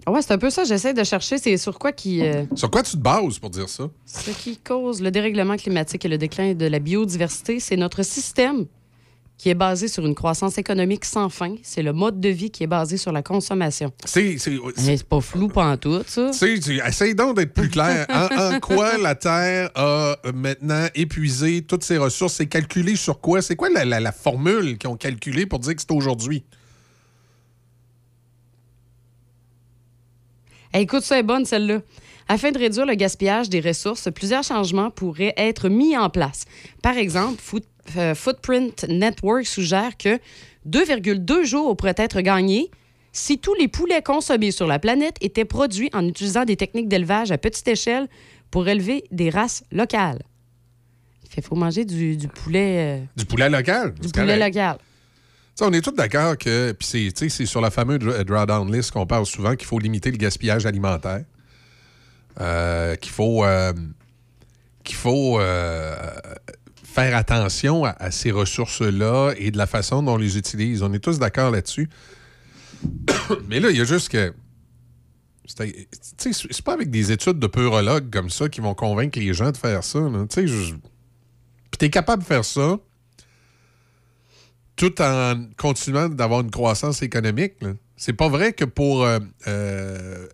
S13: Ouais, c'est un peu ça. J'essaie de chercher c'est sur quoi qui, euh,
S14: Sur quoi tu te bases pour dire ça?
S13: ce qui cause le dérèglement climatique et le déclin de la biodiversité. C'est notre système qui est basé sur une croissance économique sans fin. C'est le mode de vie qui est basé sur la consommation.
S14: C'est c'est-
S13: Mais c'est pas flou tout ça.
S14: Essaye donc d'être plus clair. En, en quoi la Terre a euh, maintenant épuisé toutes ses ressources? C'est calculé sur quoi? C'est quoi la, la- la formule qu'ils ont calculée pour dire que c'est aujourd'hui?
S13: Hey, écoute, ça est bonne, celle-là. Afin de réduire le gaspillage des ressources, plusieurs changements pourraient être mis en place. Par exemple, euh, Footprint Network suggère que 2,2 jours pourraient être gagnés si tous les poulets consommés sur la planète étaient produits en utilisant des techniques d'élevage à petite échelle pour élever des races locales. Il faut manger du, du poulet, euh,
S14: Du poulet local?
S13: du poulet
S14: correct.
S13: local.
S14: On est tous d'accord que, puis c'est, sur la fameuse dra- drawdown list qu'on parle souvent qu'il faut limiter le gaspillage alimentaire, Euh, qu'il faut, euh, qu'il faut faire attention à, ces ressources-là et de la façon dont on les utilise. On est tous d'accord là-dessus. Mais là, il y a juste que. C'est pas avec des études de peurologues comme ça qui vont convaincre les gens de faire ça. Tu je- Puis t'es capable de faire ça tout en continuant d'avoir une croissance économique. C'est pas vrai que pour euh, euh,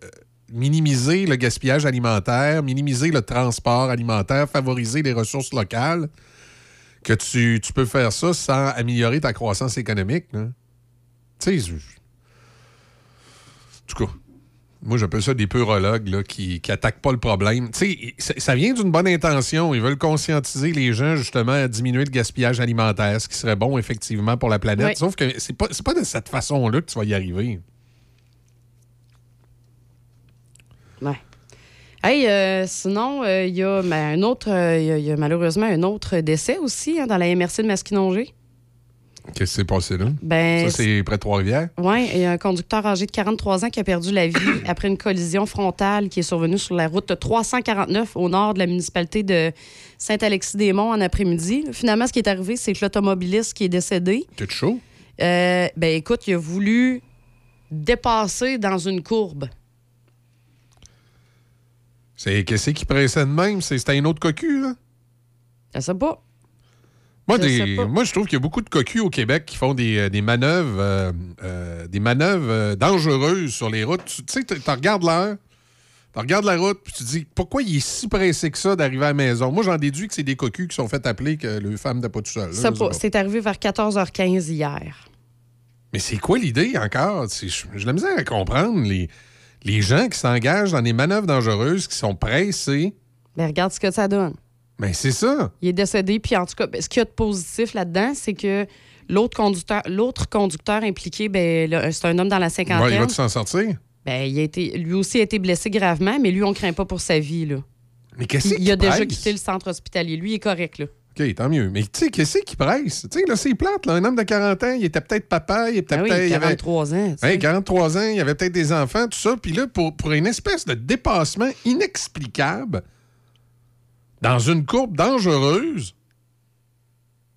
S14: minimiser le gaspillage alimentaire, minimiser le transport alimentaire, favoriser les ressources locales, que tu, tu peux faire ça sans améliorer ta croissance économique. Tu sais, je- en tout cas, moi j'appelle ça des peurologues là, qui, qui attaquent pas le problème. Tu sais, ça- vient d'une bonne intention. Ils veulent conscientiser les gens justement à diminuer le gaspillage alimentaire, ce qui serait bon effectivement pour la planète.
S13: Oui.
S14: Sauf que c'est pas, c'est pas de cette façon-là que tu vas y arriver.
S13: Ouais. Hey, euh, sinon, euh, il y, a ben, un autre, euh, y y a malheureusement un autre décès aussi hein, dans la MRC de Masquinongé.
S14: Qu'est-ce qui s'est passé là?
S13: Ben,
S14: ça, c'est près de Trois-Rivières.
S13: Oui, il y a un conducteur âgé de 43 ans qui a perdu la vie après une collision frontale qui est survenue sur la route 349 au nord de la municipalité de Saint-Alexis-des-Monts en après-midi. Finalement, ce qui est arrivé, c'est que l'automobiliste qui est décédé,
S14: T'es chaud?
S13: ben écoute, il a voulu dépasser dans une courbe.
S14: C'est qu'est-ce qui pressait de même? C'est- C'était un autre cocu, là?
S13: Je sais pas.
S14: Moi,
S13: Je
S14: des-
S13: sais pas.
S14: moi, je trouve qu'il y a beaucoup de cocus au Québec qui font des, euh, des manœuvres, euh, euh, des manœuvres euh, dangereuses sur les routes. Tu sais, tu regardes l'heure, tu regardes la route, puis tu te dis pourquoi il est si pressé que ça d'arriver à la maison? Moi, j'en déduis que c'est des cocus qui sont fait appeler que le femme n'était pas tout seul.
S13: Ça. C'est arrivé vers 14h15 hier.
S14: Mais c'est quoi l'idée encore? J'ai la misère à comprendre les, les gens qui s'engagent dans des manœuvres dangereuses, qui sont pressés.
S13: Ben regarde ce que ça donne.
S14: Mais c'est ça.
S13: Il est décédé. Puis en tout cas, ben, ce qu'il y a de positif là-dedans, c'est que l'autre conducteur, l'autre conducteur impliqué, ben, c'est un homme dans la cinquantaine.
S14: il va s'en sortir?
S13: Ben, il a été, lui aussi a été blessé gravement, mais lui, on craint pas pour sa vie. Là.
S14: Mais qu'est-ce
S13: Il,
S14: qui
S13: il a déjà quitté le centre hospitalier. Lui, il est correct. Là.
S14: OK, tant mieux. Mais tu sais, qu'est-ce qui presse? Tu sais, là, c'est plate. Là. Un homme de 40 ans, il était peut-être papa, il était
S13: oui,
S14: peut-être. il avait-
S13: 43 ans.
S14: Hein, 43 ans, il avait peut-être des enfants, tout ça. Puis là, pour, pour une espèce de dépassement inexplicable dans une courbe dangereuse,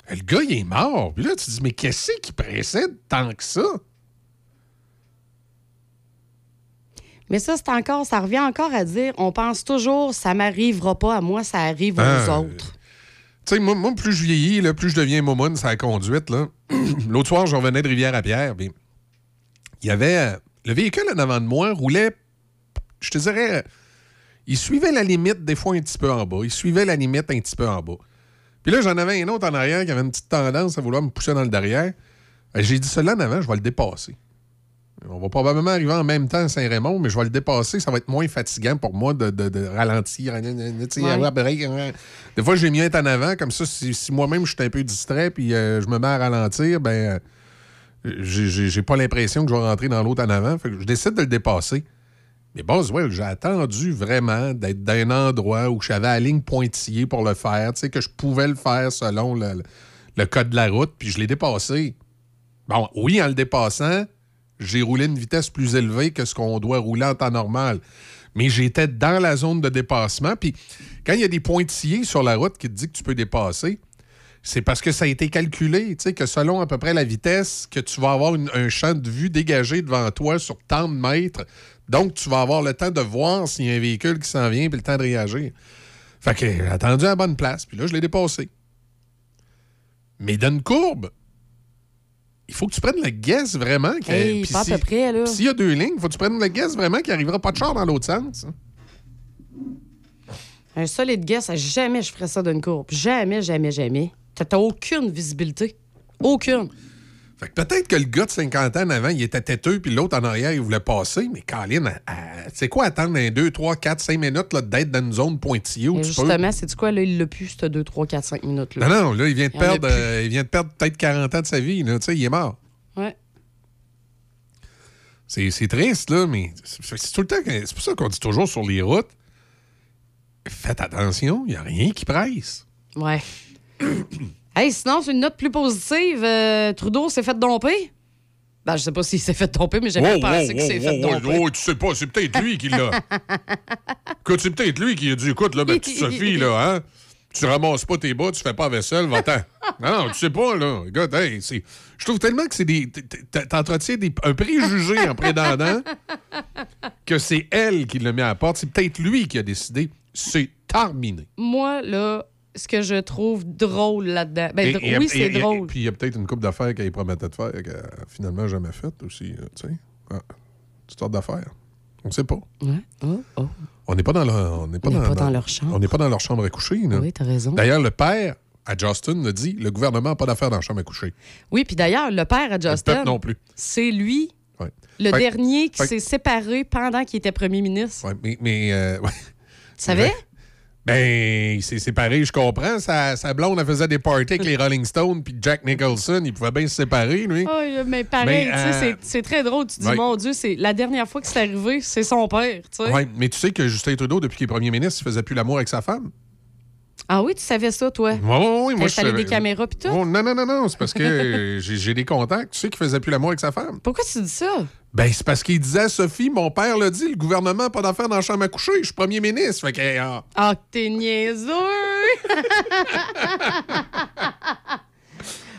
S14: le gars, il est mort. Puis là, tu te dis, mais qu'est-ce qui précède tant que ça?
S13: Mais ça, c'est encore, ça revient encore à dire, on pense toujours, ça m'arrivera pas à moi, ça arrive aux
S14: Ah,
S13: autres.
S14: Tu sais, moi, plus je vieillis, là, plus je deviens momoune sur la conduite. L'autre soir, je revenais de Rivière-à-Pierre. puis Il y avait. euh, le véhicule en avant de moi roulait, je te dirais, euh, il suivait la limite des fois un petit peu en bas. Il suivait la limite un petit peu en bas. Puis là, j'en avais un autre en arrière qui avait une petite tendance à vouloir me pousser dans le derrière. Euh, J'ai dit, celui-là en avant, je vais le dépasser. On va probablement arriver en même temps à Saint-Raymond, mais je vais le dépasser. Ça va être moins fatigant pour moi de, de- de ralentir.
S13: Ouais.
S14: Des fois, j'ai mieux être en avant. Comme ça, si, si moi-même, je suis un peu distrait puis euh, je me mets à ralentir, ben euh, j'ai- pas l'impression que je vais rentrer dans l'autre en avant. Fait que je décide de le dépasser. Mais Boswell, j'ai attendu vraiment d'être dans un endroit où j'avais la ligne pointillée pour le faire, tu sais, que je pouvais le faire selon le, le code de la route, puis je l'ai dépassé. Bon, oui, en le dépassant, j'ai roulé une vitesse plus élevée que ce qu'on doit rouler en temps normal. Mais j'étais dans la zone de dépassement. Puis quand il y a des pointillés sur la route qui te disent que tu peux dépasser, c'est parce que ça a été calculé, tu sais, que selon à peu près la vitesse que tu vas avoir un champ de vue dégagé devant toi sur tant de mètres, donc tu vas avoir le temps de voir s'il y a un véhicule qui s'en vient puis le temps de réagir. Fait que j'ai attendu à bonne place, puis là, je l'ai dépassé. Mais dans une courbe, il faut que tu prennes le guess vraiment. que-
S13: Hey, pas à
S14: si-
S13: peu près, là.
S14: S'il y a deux lignes, il faut que tu prennes le guess vraiment qu'il n'arrivera pas de char dans l'autre sens. hein.
S13: Un solide guess, jamais je ferais ça d'une courbe. Jamais, jamais, jamais. T'as aucune visibilité. Aucune.
S14: Fait que peut-être que le gars de 50 ans en avant, il était têteux, puis l'autre en arrière, il voulait passer. Mais Colin, c'est quoi attendre un 2, 3, 4, 5 minutes là, d'être dans une zone pointillée où tu
S13: justement, c'est du quoi, là, il l'a plus, ce 2, 3, 4, 5 minutes-là.
S14: Non, non, là, il vient de
S13: Il
S14: perdre, euh, il vient de perdre peut-être 40 ans de sa vie. Là, tu sais, il est mort.
S13: Ouais.
S14: C'est c'est triste, là, mais c'est c'est tout le temps. que- C'est pour ça qu'on dit toujours sur les routes faites attention, il n'y a rien qui presse.
S13: Ouais. hey, sinon, c'est une note plus positive. euh, Trudeau s'est fait domper? Ben, je sais pas s'il s'est fait domper, mais j'avais
S14: Oh,
S13: pensé
S14: oh,
S13: qu'il s'est
S14: oh,
S13: fait
S14: oh,
S13: domper.
S14: oh, tu sais pas, c'est peut-être lui qui l'a. écoute, c'est peut-être lui qui a dit écoute, là, ma petite Sophie, là, hein, Tu ramasses pas tes bas, tu fais pas la vaisselle, va-t'en. non, non, tu sais pas, là. Écoute, hey, c'est- je trouve tellement que c'est des. T'entretiens des- un préjugé en prétendant que c'est elle qui l'a mis à la porte. C'est peut-être lui qui a décidé. C'est terminé.
S13: Moi, là, ce que je trouve drôle là-dedans. Ben,
S14: Et-
S13: dr-
S14: et-
S13: oui,
S14: et-
S13: c'est
S14: et-
S13: drôle.
S14: Puis il y a peut-être une coupe d'affaires qu'elle promettait de faire qu'elle a finalement jamais faite aussi, euh, tu sais. Ah, toutes sortes d'affaires. On sait pas.
S13: Ouais. Oh, oh.
S14: On n'est pas dans leur, on n'est pas
S13: On n'est
S14: dans,
S13: pas dans leur chambre.
S14: On n'est pas dans leur chambre à coucher. là.
S13: Oui, t'as raison.
S14: D'ailleurs, le père à Justin a dit le gouvernement n'a pas d'affaires dans la chambre à coucher.
S13: Oui, puis d'ailleurs, le père à Justin,
S14: non plus.
S13: c'est lui,
S14: Ouais.
S13: le
S14: Fait-
S13: dernier qui
S14: fait-
S13: s'est séparé pendant qu'il était premier ministre.
S14: Ouais, mais. mais euh, ouais.
S13: Tu savais?
S14: Ben, il s'est séparé, je comprends. Sa, sa blonde, elle faisait des parties avec les Rolling Stones, puis Jack Nicholson, il pouvait bien se séparer, lui.
S13: Oh, mais pareil,
S14: euh,
S13: c'est- très drôle. Tu dis,
S14: ouais.
S13: mon Dieu, c'est la dernière fois que c'est arrivé, c'est son père, tu sais.
S14: Ouais, mais tu sais que Justin Trudeau, depuis qu'il est premier ministre, il faisait plus l'amour avec sa femme.
S13: Ah oui, tu savais ça, toi?
S14: Oui, oui, Moi, je
S13: installé
S14: savais-
S13: des caméras pis tout?
S14: Oh, non, non, non, non. C'est parce que j'ai des contacts. Tu sais qu'il faisait plus l'amour avec sa femme.
S13: Pourquoi tu dis ça?
S14: Ben, c'est parce qu'il disait à Sophie, mon père l'a dit, le gouvernement n'a pas d'affaires dans la chambre à coucher. Je suis premier ministre. Fait que. ah,
S13: Ah, t'es niaiseux!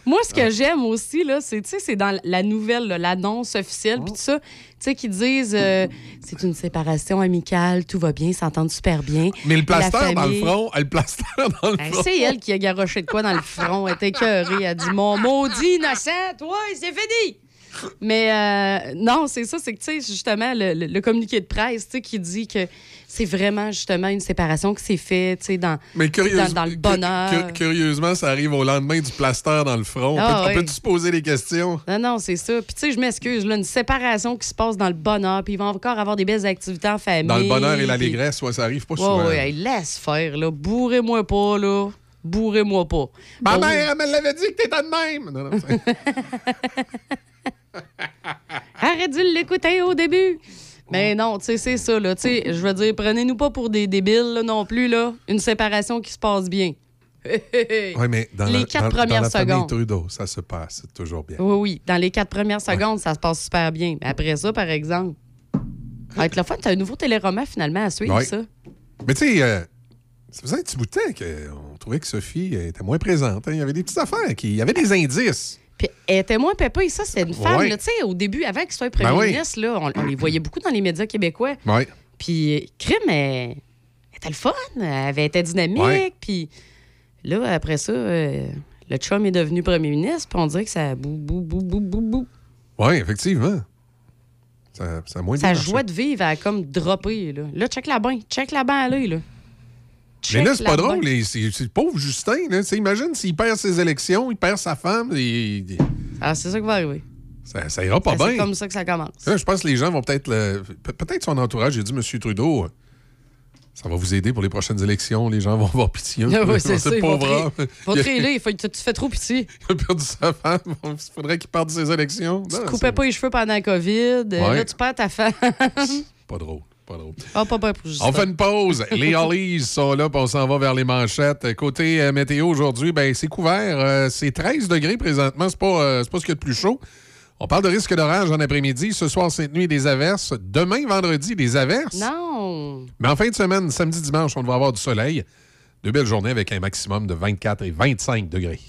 S13: Moi, ce que j'aime aussi, là, c'est, tu sais, c'est dans la nouvelle, l'annonce officielle, puis tout ça, sais, qu'ils disent euh, c'est une séparation amicale, tout va bien, ils s'entendent super bien.
S14: Mais le plaster
S13: La
S14: dans le front, elle, le plaster dans le
S13: Ben,
S14: front.
S13: c'est elle qui a garoché de quoi dans le front. Elle était écœurée. Elle a dit Mon maudit innocent, toi, c'est fini. Mais euh, non, c'est ça, c'est que, tu sais, justement, le, le- le communiqué de presse, tu sais, qui dit que c'est vraiment, justement, une séparation qui s'est faite, tu sais, dans, le bonheur.
S14: cu- curieusement, ça arrive au lendemain du plaster dans le front. On
S13: Ah,
S14: peut- on
S13: oui.
S14: peut-tu se poser des questions?
S13: Non, non, c'est ça. Puis, tu sais, je m'excuse, là, une séparation qui se passe dans le bonheur, puis ils vont encore avoir des belles activités en famille.
S14: Dans le bonheur et
S13: puis-
S14: l'allégresse, ouais, ça arrive pas
S13: Ouais,
S14: souvent.
S13: ouais, hey, laisse faire, là. Bourrez-moi pas, là. Bourrez-moi pas.
S14: Ma
S13: Bon,
S14: mère, elle me l'avait dit que t'étais de même. Non, non,
S13: Arrête de l'écouter au début. Mais non, tu sais, c'est ça, là. Tu sais, je veux dire, prenez-nous pas pour des débiles, là, non plus, là. Une séparation qui se passe bien.
S14: Ouais, mais dans
S13: les
S14: la,
S13: quatre
S14: dans- dans
S13: premières
S14: la famille
S13: secondes.
S14: Trudeau, ça se passe toujours bien.
S13: Oui, oui. Dans les quatre premières secondes, ça se passe super bien. Mais après ça, par exemple, avec le fun, t'as un nouveau téléroman, finalement, à suivre,
S14: Ouais.
S13: ça.
S14: Mais tu sais, euh, ça faisait un petit bout de temps qu'on trouvait que Sophie était moins présente. hein. Il y avait des petites affaires, qui... il y avait des indices.
S13: Puis elle était moins pépée. Et ça, c'est une femme,
S14: Ouais.
S13: là, tu sais, au début, avant qu'il soit premier
S14: Ben oui.
S13: ministre, là, on, on les voyait beaucoup dans les médias québécois.
S14: Ouais.
S13: Puis, crime, elle, elle était le fun. Elle avait été dynamique.
S14: Ouais.
S13: Puis là, après ça, euh, le chum est devenu premier ministre. Puis on dirait que ça bou, bou, bou, bou, bou, bou.
S14: Oui, effectivement. Ça, ça a moins
S13: Sa joie de vivre a comme droppé. Là, là check la bain. Check la bain aller, là.
S14: Mais là, c'est pas drôle. C'est c'est pauvre Justin. Là. Imagine s'il perd ses élections, il perd sa femme. et-
S13: Ah, c'est ça qui va arriver.
S14: ça, ça ira pas
S13: Ben, C'est
S14: bien.
S13: comme ça que ça commence.
S14: Là, je pense que les gens vont peut-être. le- pe- Peut-être son entourage, j'ai dit, M. Trudeau, euh, ça va vous aider pour les prochaines élections. Les gens vont avoir pitié.
S13: Ah oui, c'est ça.
S14: Pauvre
S13: te
S14: Il
S13: il faut- tu fais trop pitié.
S14: Il a perdu sa femme. Il faudrait qu'il parte de ses élections.
S13: Tu te coupais pas les cheveux pendant la COVID. euh,
S14: Ouais.
S13: Là, tu perds ta femme.
S14: c'est Pas drôle.
S13: Ah, pas pour.
S14: On fait une pause. Les Hollies sont là, puis on s'en va vers les manchettes. Côté euh, météo aujourd'hui, ben c'est couvert. Euh, c'est 13 degrés présentement. C'est pas, euh, pas ce qu'il y a de plus chaud. On parle de risque d'orage en après-midi. Ce soir, cette nuit, des averses. Demain, vendredi, des averses.
S13: Non.
S14: Mais en fin de semaine, samedi, dimanche, on devrait avoir du soleil. Deux belles journées avec un maximum de 24 et 25 degrés.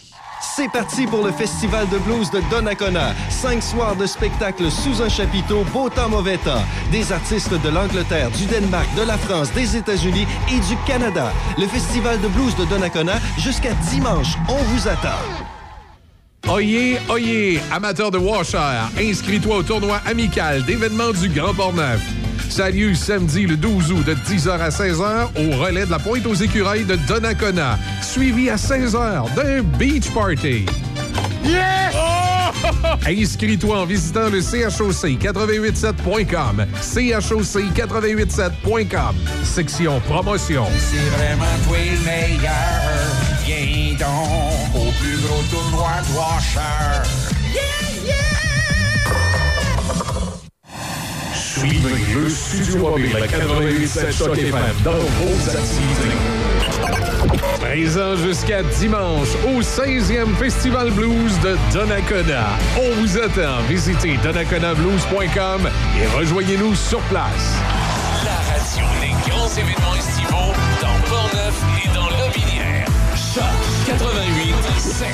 S6: C'est parti pour le Festival de blues de Donnacona. Cinq soirs de spectacle sous un chapiteau, beau temps, mauvais temps. Des artistes de l'Angleterre, du Danemark, de la France, des États-Unis et du Canada. Le Festival de blues de Donnacona jusqu'à dimanche. On vous attend.
S14: Oyez, oyez, amateur de washer, inscris-toi au tournoi amical d'événements du Grand Port-Neuf. Salut samedi le 12 août de 10h à 16h au relais de la Pointe aux Écureuils de Donnacona, suivi à 16h d'un beach party. Yes! Inscris-toi en visitant le CHOC887.com. CHOC887.com. Section promotion.
S15: C'est vraiment toi le meilleur. Viens donc au plus gros tournoi de Washer.
S4: Suivez le Studio Mobile à 88.7 Choc FM dans vos activités.
S14: Présent jusqu'à dimanche au 16e Festival Blues de Donnacona. On vous attend. Visitez donnaconablues.com et rejoignez-nous sur place.
S4: La radio des grands événements estivaux dans Portneuf et dans Lobinière.
S16: Choc 88 7.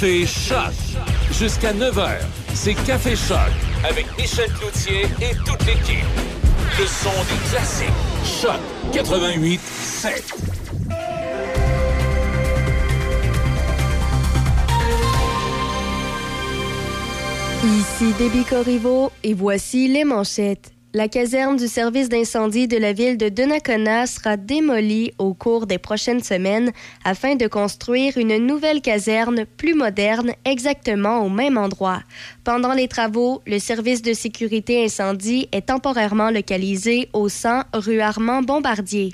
S16: Café Choc. Jusqu'à 9h, c'est Café Choc avec Michel Cloutier et toute l'équipe. Le son des classiques. Choc 88 7.
S1: Ici Déby Corriveau et voici les manchettes. La caserne du service d'incendie de la ville de Donnacona sera démolie au cours des prochaines semaines afin de construire une nouvelle caserne plus moderne exactement au même endroit. Pendant les travaux, le service de sécurité incendie est temporairement localisé au 100 rue Armand Bombardier.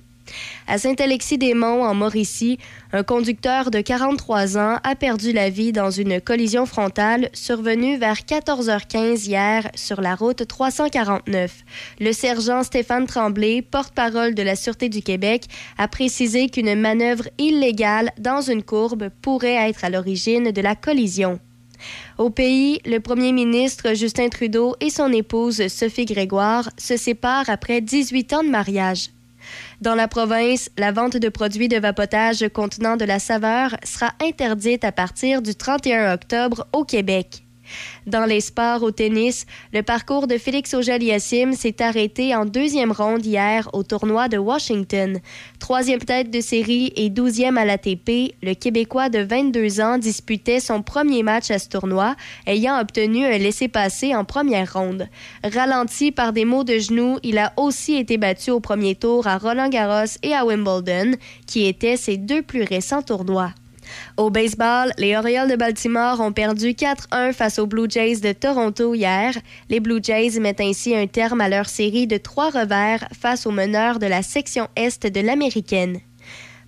S1: À Saint-Alexis-des-Monts, en Mauricie, un conducteur de 43 ans a perdu la vie dans une collision frontale survenue vers 14h15 hier sur la route 349. Le sergent Stéphane Tremblay, porte-parole de la Sûreté du Québec, a précisé qu'une manœuvre illégale dans une courbe pourrait être à l'origine de la collision. Au pays, le premier ministre Justin Trudeau et son épouse Sophie Grégoire se séparent après 18 ans de mariage. Dans la province, la vente de produits de vapotage contenant de la saveur sera interdite à partir du 31 octobre au Québec. Dans les sports au tennis, le parcours de Félix Auger-Aliassime s'est arrêté en deuxième ronde hier au tournoi de Washington. Troisième tête de série et douzième à l'ATP, le Québécois de 22 ans disputait son premier match à ce tournoi, ayant obtenu un laissez-passer en première ronde. Ralenti par des maux de genoux, il a aussi été battu au premier tour à Roland-Garros et à Wimbledon, qui étaient ses deux plus récents tournois. Au baseball, les Orioles de Baltimore ont perdu 4-1 face aux Blue Jays de Toronto hier. Les Blue Jays mettent ainsi un terme à leur série de trois revers face aux meneurs de la section Est de l'Américaine.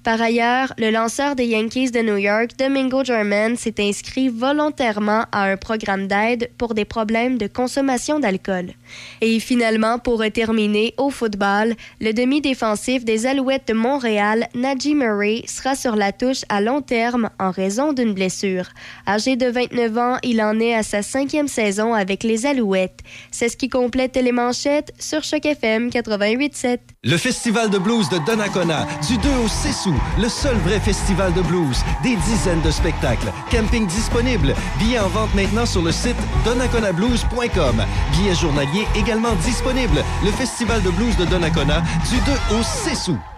S1: Par ailleurs, le lanceur des Yankees de New York, Domingo German, s'est inscrit volontairement à un programme d'aide pour des problèmes de consommation d'alcool. Et finalement, pour terminer, au football, le demi-défensif des Alouettes de Montréal, Najee Murray, sera sur la touche à long terme en raison d'une blessure. Âgé de 29 ans, il en est à sa cinquième saison avec les Alouettes. C'est ce qui complète les manchettes sur Choc FM 88.7.
S6: Le Festival de blues de Donnacona, du 2 au 6 août, le seul vrai festival de blues. Des dizaines de spectacles, camping disponible, billets en vente maintenant sur le site donnaconablues.com. Billets journaliers également disponibles. Le Festival de blues de Donnacona, du 2 au 6 août.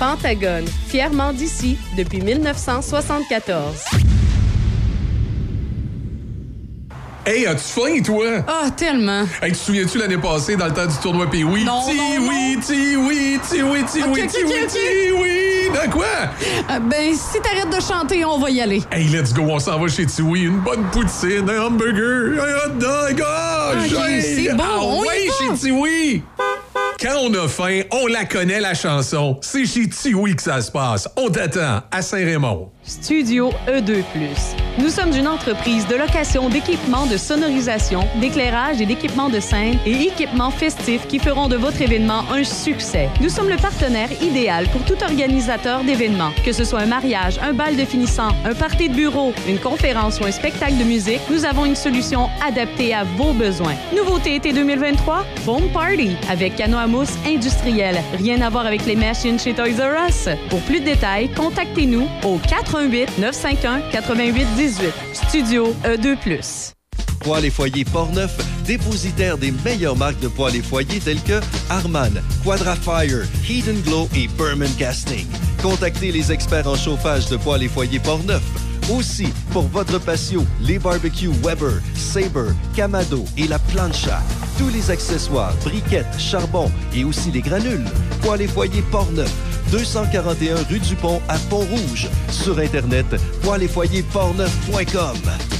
S17: Pentagone, fièrement d'ici depuis 1974.
S14: Hey, as-tu faim, toi?
S13: Ah, tellement.
S14: Hey, tu te souviens-tu l'année passée, dans le temps du tournoi Pays oui?
S13: Non,
S14: Ti
S13: non,
S14: oui, ti oui, ti oui, ti
S13: Ok,
S14: oui, ti oui,
S13: ok.
S14: ti oui. De quoi?
S13: Euh, ben, si t'arrêtes de chanter, on va y aller.
S14: Hey, let's go, on s'en va chez Tiwi. Une bonne poutine, un hamburger, un hot dog. Ah, j'ai-
S13: c'est bon,
S14: Ah,
S13: on y
S14: ouais,
S13: va.
S14: chez Tiwi. Quand on a faim, on la connaît, la chanson. C'est chez Tiwi que ça se passe. On t'attend à Saint-Raymond.
S5: Studio E2+. Nous sommes une entreprise de location d'équipements de sonorisation, d'éclairage et d'équipements de scène et équipements festifs qui feront de votre événement un succès. Nous sommes le partenaire idéal pour tout organisateur d'événements. Que ce soit un mariage, un bal de finissant, un party de bureau, une conférence ou un spectacle de musique, nous avons une solution adaptée à vos besoins. Nouveauté été 2023, Foam Party avec industriel. Rien à voir avec les machines chez Toys R Us. Pour plus de détails, contactez-nous au 88 951 88 18. Studio E E2+.
S6: Poêles et foyers Portneuf, dépositaire des meilleures marques de poêles et foyers telles que Harman, Quadrafire, and Glow et Berman Casting. Contactez les experts en chauffage de poêles et foyers Portneuf. Aussi, pour votre patio, les barbecues Weber, Sabre, Camado et la plancha. Tous les accessoires, briquettes, charbon et aussi les granules. Poêles et foyers Portneuf, 241 rue du Pont à Pont-Rouge. Sur Internet, poêles et foyers portneuf.com.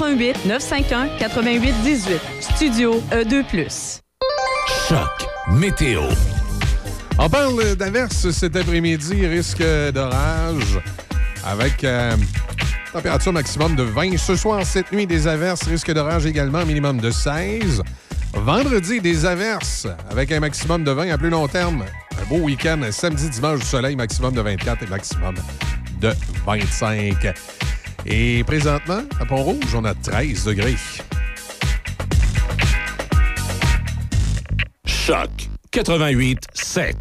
S5: 88 951 88 18. Studio E E2+.
S4: Choc météo.
S14: On parle d'averses cet après-midi, risque d'orage avec euh, température maximum de 20. Ce soir, cette nuit, des averses, risque d'orage également, minimum de 16. Vendredi, des averses avec un maximum de 20 à plus long terme. Un beau week-end, samedi, dimanche, du soleil, maximum de 24 et maximum de 25. Et présentement, à Pont-Rouge, on a 13 degrés.
S4: Choc 88 7.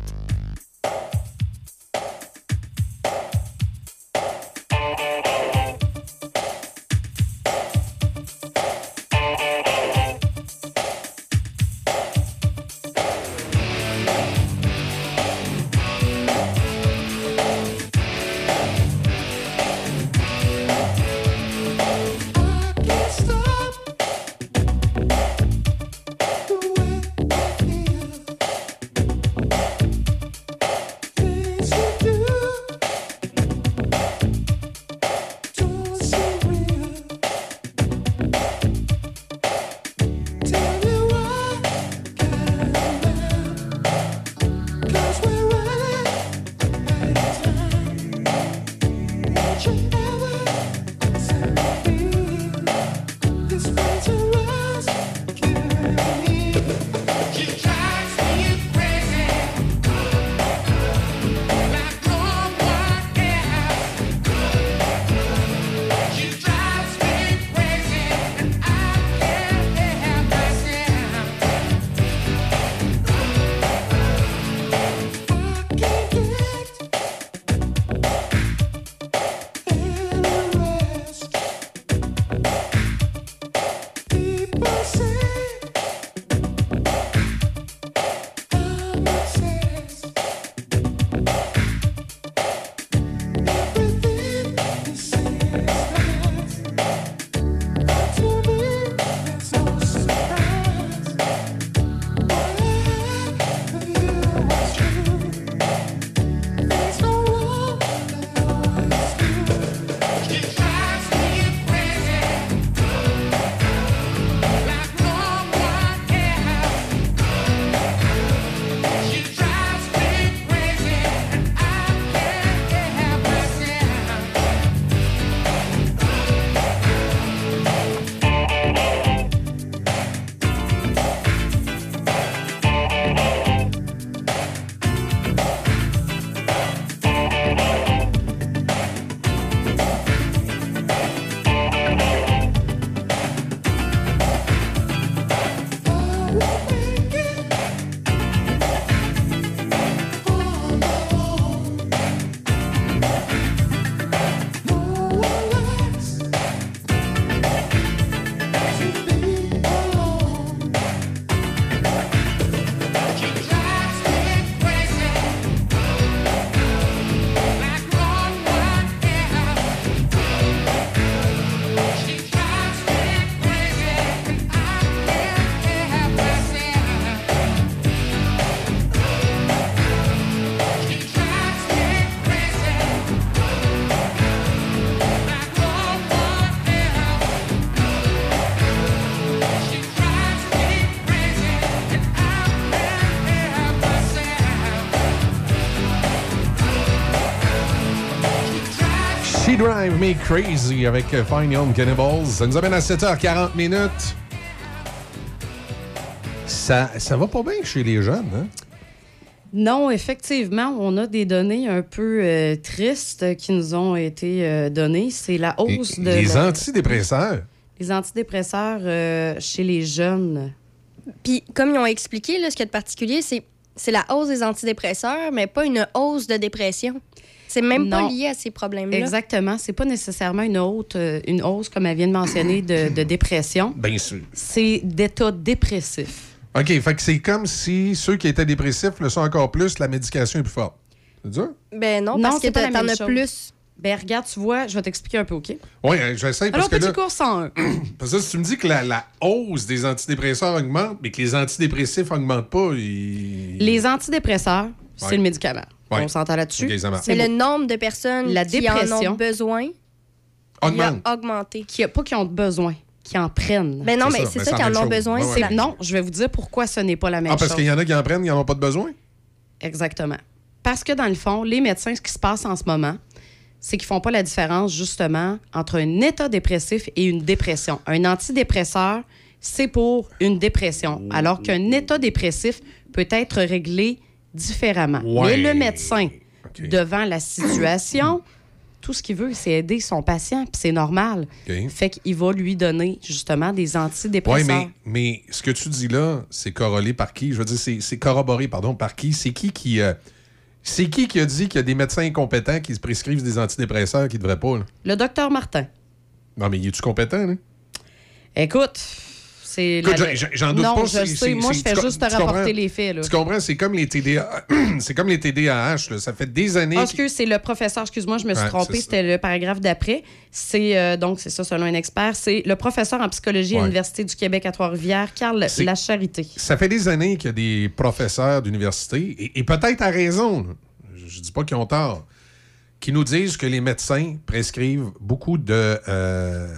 S14: Me Crazy avec euh, Fine Young Cannibals. Ça nous amène à 7h40 minutes. Ça, ça va pas bien chez les jeunes, hein?
S13: Non, effectivement, on a des données un peu euh, tristes qui nous ont été euh, données. C'est la hausse de.
S14: les
S13: la-
S14: antidépresseurs.
S13: les antidépresseurs euh, chez les jeunes.
S1: Puis, comme ils ont expliqué, là, ce qu'il y a de particulier, c'est c'est la hausse des antidépresseurs, mais pas une hausse de dépression. C'est même
S13: Non.
S1: pas lié à ces problèmes-là.
S13: Exactement. C'est pas nécessairement une, haute, euh, une hausse, comme elle vient de mentionner, de, de dépression.
S14: Bien sûr.
S13: C'est d'état dépressif.
S14: OK, fait que c'est comme si ceux qui étaient dépressifs le sont encore plus, la médication est plus forte. C'est ça?
S1: Ben non, parce que t'en as plus.
S13: Ben regarde, tu vois, je vais t'expliquer un peu, OK?
S14: Oui, j'essaie parce
S13: Alors,
S14: que
S13: petit
S14: là...
S13: cours 101.
S14: Parce que si tu me dis que la, la hausse des antidépresseurs augmente, mais que les antidépressifs n'augmentent pas, ils...
S13: Les antidépresseurs, c'est le médicament.
S14: Ouais.
S13: On s'entend là-dessus?
S1: Mais le nombre de personnes
S13: La
S1: qui en ont besoin
S14: Augmente.
S1: il a augmenté.
S13: Qui a, pas qui ont besoin, qui en prennent.
S1: Ben non, C'est mais c'est ça c'est qui en ont chose. besoin,
S14: Ouais,
S1: c'est
S14: ouais.
S1: la-
S13: Non, je vais vous dire pourquoi ce n'est pas la même
S14: Ah, parce
S13: chose.
S14: qu'il y en a qui en prennent, qui n'en ont pas de besoin?
S13: Exactement. Parce que dans le fond, les médecins, ce qui se passe en ce moment, c'est qu'ils font pas la différence justement entre un état dépressif et une dépression. Un antidépresseur, c'est pour une dépression, alors qu'un état dépressif peut être réglé différemment.
S14: Ouais.
S13: Mais le médecin, devant la situation, tout ce qu'il veut, c'est aider son patient, puis c'est normal.
S14: OK.
S13: Fait qu'il va lui donner justement des
S14: Oui,
S13: antidépresseurs.
S14: mais, mais ce que tu dis là, c'est corrélé par qui? Je veux dire, c'est c'est corroboré, pardon, par qui? C'est qui qui... euh, c'est qui qui a dit qu'il y a des médecins incompétents qui se prescrivent des antidépresseurs qui ne devraient pas? là?
S13: Le docteur Martin.
S14: Non, mais il est-tu compétent, là?
S13: Écoute, c'est.
S14: J'en- doute
S13: non,
S14: pas.
S13: je sais. Moi, je fais juste te rapporter les faits. Là.
S14: Tu comprends? C'est comme les TDA... c'est comme les TDAH, là. Ça fait des années...
S13: Parce que c'est le professeur, excuse-moi, je me suis trompée, c'était le paragraphe d'après. C'est euh, donc, c'est ça, selon un expert, c'est le professeur en psychologie à l'Université du Québec à Trois-Rivières, Carl Lacharité.
S14: Ça fait des années qu'il y a des professeurs d'université, et, et peut-être à raison, là, je je dis pas qu'ils ont tort, qui nous disent que les médecins prescrivent beaucoup de... euh,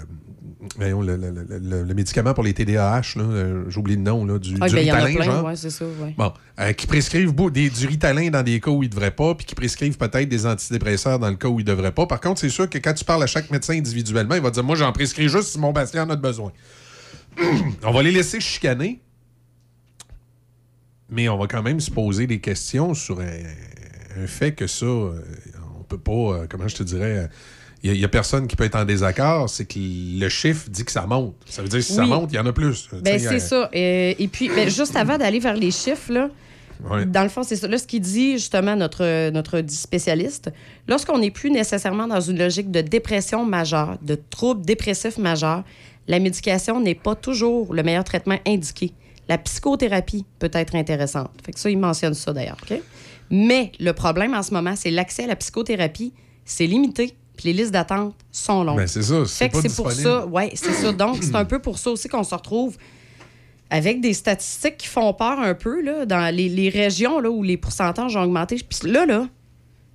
S14: voyons, le, le- le- le- médicament pour les TDAH, là, euh, j'ai oublié le nom, là, du,
S13: Ah,
S14: du
S13: ben, il y en a
S14: Ritalin,
S13: plein,
S14: genre.
S13: ouais, c'est ça, ouais.
S14: Bon, euh, qui prescrivent des, du Ritalin dans des cas où ils ne devraient pas, puis qui prescrivent peut-être des antidépresseurs dans le cas où ils ne devraient pas. Par contre, c'est sûr que quand tu parles à chaque médecin individuellement, il va dire Moi, j'en prescris juste si mon patient en a besoin. on va les laisser chicaner, mais on va quand même se poser des questions sur un, un fait que ça, euh, on peut pas, comment je te dirais, il n'y a, personne qui peut être en désaccord, c'est que le chiffre dit que ça monte. Ça veut dire que si ça monte, il y en a plus.
S13: Ben, c'est
S14: euh,
S13: ça. Euh, et puis, ben, juste avant d'aller vers les chiffres, là, dans le fond, c'est ça. Là, ce qu'il dit, justement, notre, notre spécialiste, lorsqu'on n'est plus nécessairement dans une logique de dépression majeure, de troubles dépressifs majeurs, la médication n'est pas toujours le meilleur traitement indiqué. La psychothérapie peut être intéressante. Fait que ça, il mentionne ça d'ailleurs. OK? Mais le problème en ce moment, c'est l'accès à la psychothérapie, c'est limité, puis les listes d'attente sont longues.
S14: Ben, c'est ça, c'est
S13: pour ça, ouais, c'est ça. Donc, c'est un peu pour ça aussi qu'on se retrouve avec des statistiques qui font peur un peu là, dans les, les régions là, où les pourcentages ont augmenté. Puis là, là,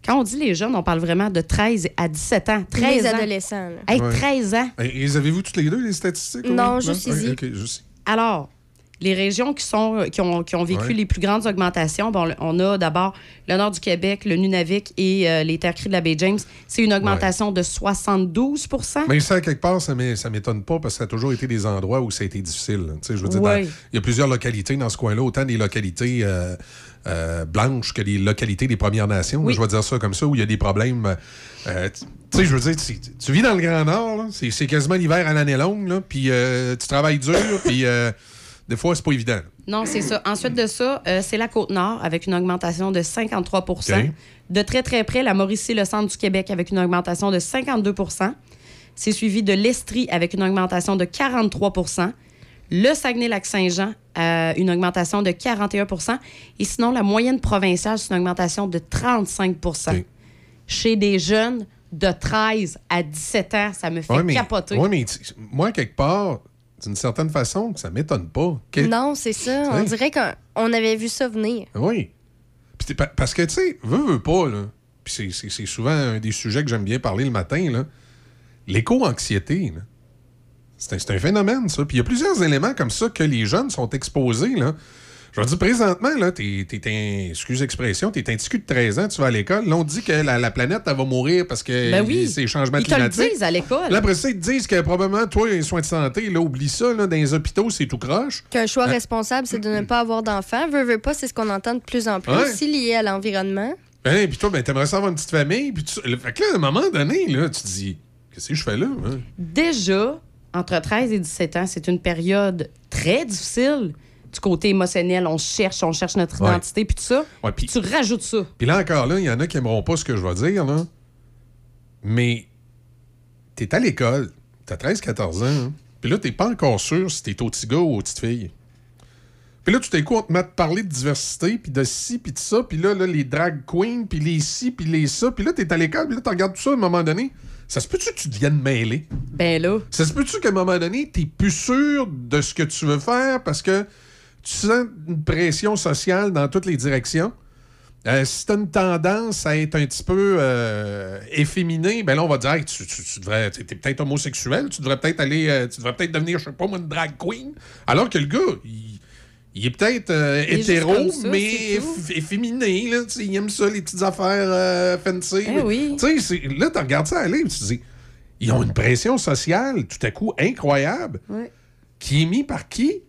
S13: quand on dit les jeunes, on parle vraiment de 13 à 17 ans. 13
S1: Les
S13: ans.
S1: adolescents. là.
S13: Hey,
S14: Ouais.
S13: 13 ans.
S14: Et les avez-vous toutes les deux, les statistiques?
S1: Non,
S14: oui?
S1: juste
S14: Ok,
S1: ici.
S14: juste-
S13: Alors, les régions qui, sont, qui, ont, qui ont vécu
S14: Ouais.
S13: les plus grandes augmentations, bon, on a d'abord le nord du Québec, le Nunavik et euh, les terres cries de la baie James. C'est une augmentation de 72%
S14: Mais ça, quelque part, ça ça m'étonne pas parce que ça a toujours été des endroits où ça a été difficile. là. Tu sais, Je veux dire,
S13: Ouais.
S14: dans- il y a plusieurs localités dans ce coin-là, autant des localités euh, euh, blanches que des localités des Premières Nations. là. Je vais dire ça comme ça, où il y a des problèmes. euh, tu sais, je veux dire, tu, tu vis dans le Grand Nord, c'est quasiment l'hiver à l'année longue, puis euh, tu travailles dur, puis euh, des fois, c'est pas évident.
S13: Non, c'est ça. Ensuite de ça, euh, c'est la Côte-Nord avec une augmentation de 53
S14: OK.
S13: De très, très près, la Mauricie, le centre du Québec avec une augmentation de 52% C'est suivi de l'Estrie avec une augmentation de 43% Le Saguenay-Lac-Saint-Jean a une augmentation de 41% Et sinon, la moyenne provinciale, c'est une augmentation de 35% Chez des jeunes de 13 à 17 ans, ça me fait
S14: Ouais, mais,
S13: capoter.
S14: ouais, mais moi, quelque part, d'une certaine façon, ça m'étonne pas.
S1: Non, c'est ça. On dirait qu'on avait vu ça venir.
S14: Oui. Pa- parce que, tu sais, veux, veux pas, là. Puis c'est- souvent un des sujets que j'aime bien parler le matin, là. L'éco-anxiété, là. C'est un, c'est un phénomène, ça. Puis il y a plusieurs éléments comme ça que les jeunes sont exposés, là. Je veux dire, présentement, là, t'es, t'es un, excuse l'expression, t'es un petit cul de 13 ans, tu vas à l'école. Là, on dit que la, la planète, elle va mourir parce que
S13: Ben oui.
S14: c'est les changements
S13: Ils te le
S14: climatiques.
S13: disent à l'école.
S14: Là, après ça, ils te disent que probablement, toi, les soins de santé, là, oublie ça, là, dans les hôpitaux, c'est tout croche.
S1: Qu'un choix
S14: Hein?
S1: responsable, c'est de ne pas avoir d'enfants. Veux, veux pas, c'est ce qu'on entend de plus en plus,
S14: Ouais.
S1: aussi lié à l'environnement.
S14: Ben, puis toi, ben, t'aimerais ça avoir une petite famille. Puis tu... Fait que là, à un moment donné, là, tu te dis, qu'est-ce que je fais là? hein?
S13: Déjà, entre 13 et 17 ans, c'est une période très difficile du côté émotionnel. On cherche, on cherche notre
S14: Ouais.
S13: identité, puis tout ça.
S14: Ouais,
S13: Tu rajoutes ça.
S14: Puis là encore, là, il y en a qui aimeront pas ce que je vais dire, là. Mais t'es à l'école, t'as 13-14 ans, hein. puis là, t'es pas encore sûr si t'es au petit gars ou aux petites filles. Puis là, tout à coup, on te met à te parler de diversité, puis de ci, puis de ça, puis là, là, les drag queens, puis les ci, puis les ça, puis là, t'es à l'école, puis là, tu regardes tout ça à un moment donné. Ça se peut-tu que tu deviennes mêlé?
S13: Ben là.
S14: Ça se peut-tu qu'à un moment donné, t'es plus sûr de ce que tu veux faire parce que tu sens une pression sociale dans toutes les directions? Euh, si tu as une tendance à être un petit peu euh, efféminé, ben là, on va dire hey, tu, tu, tu devrais. Es peut-être homosexuel, tu devrais peut-être aller. euh, tu devrais peut-être devenir, je sais pas moi, une drag queen. Alors que le gars, il, il est peut-être hétéro,
S13: ça,
S14: mais efféminé. Là, il aime ça, les petites affaires fancy.
S13: Eh oui.
S14: Tu sais, c'est- là, tu regardes ça aller, tu te dis ils ont une pression sociale tout à coup incroyable
S13: Ouais.
S14: qui est mise par qui?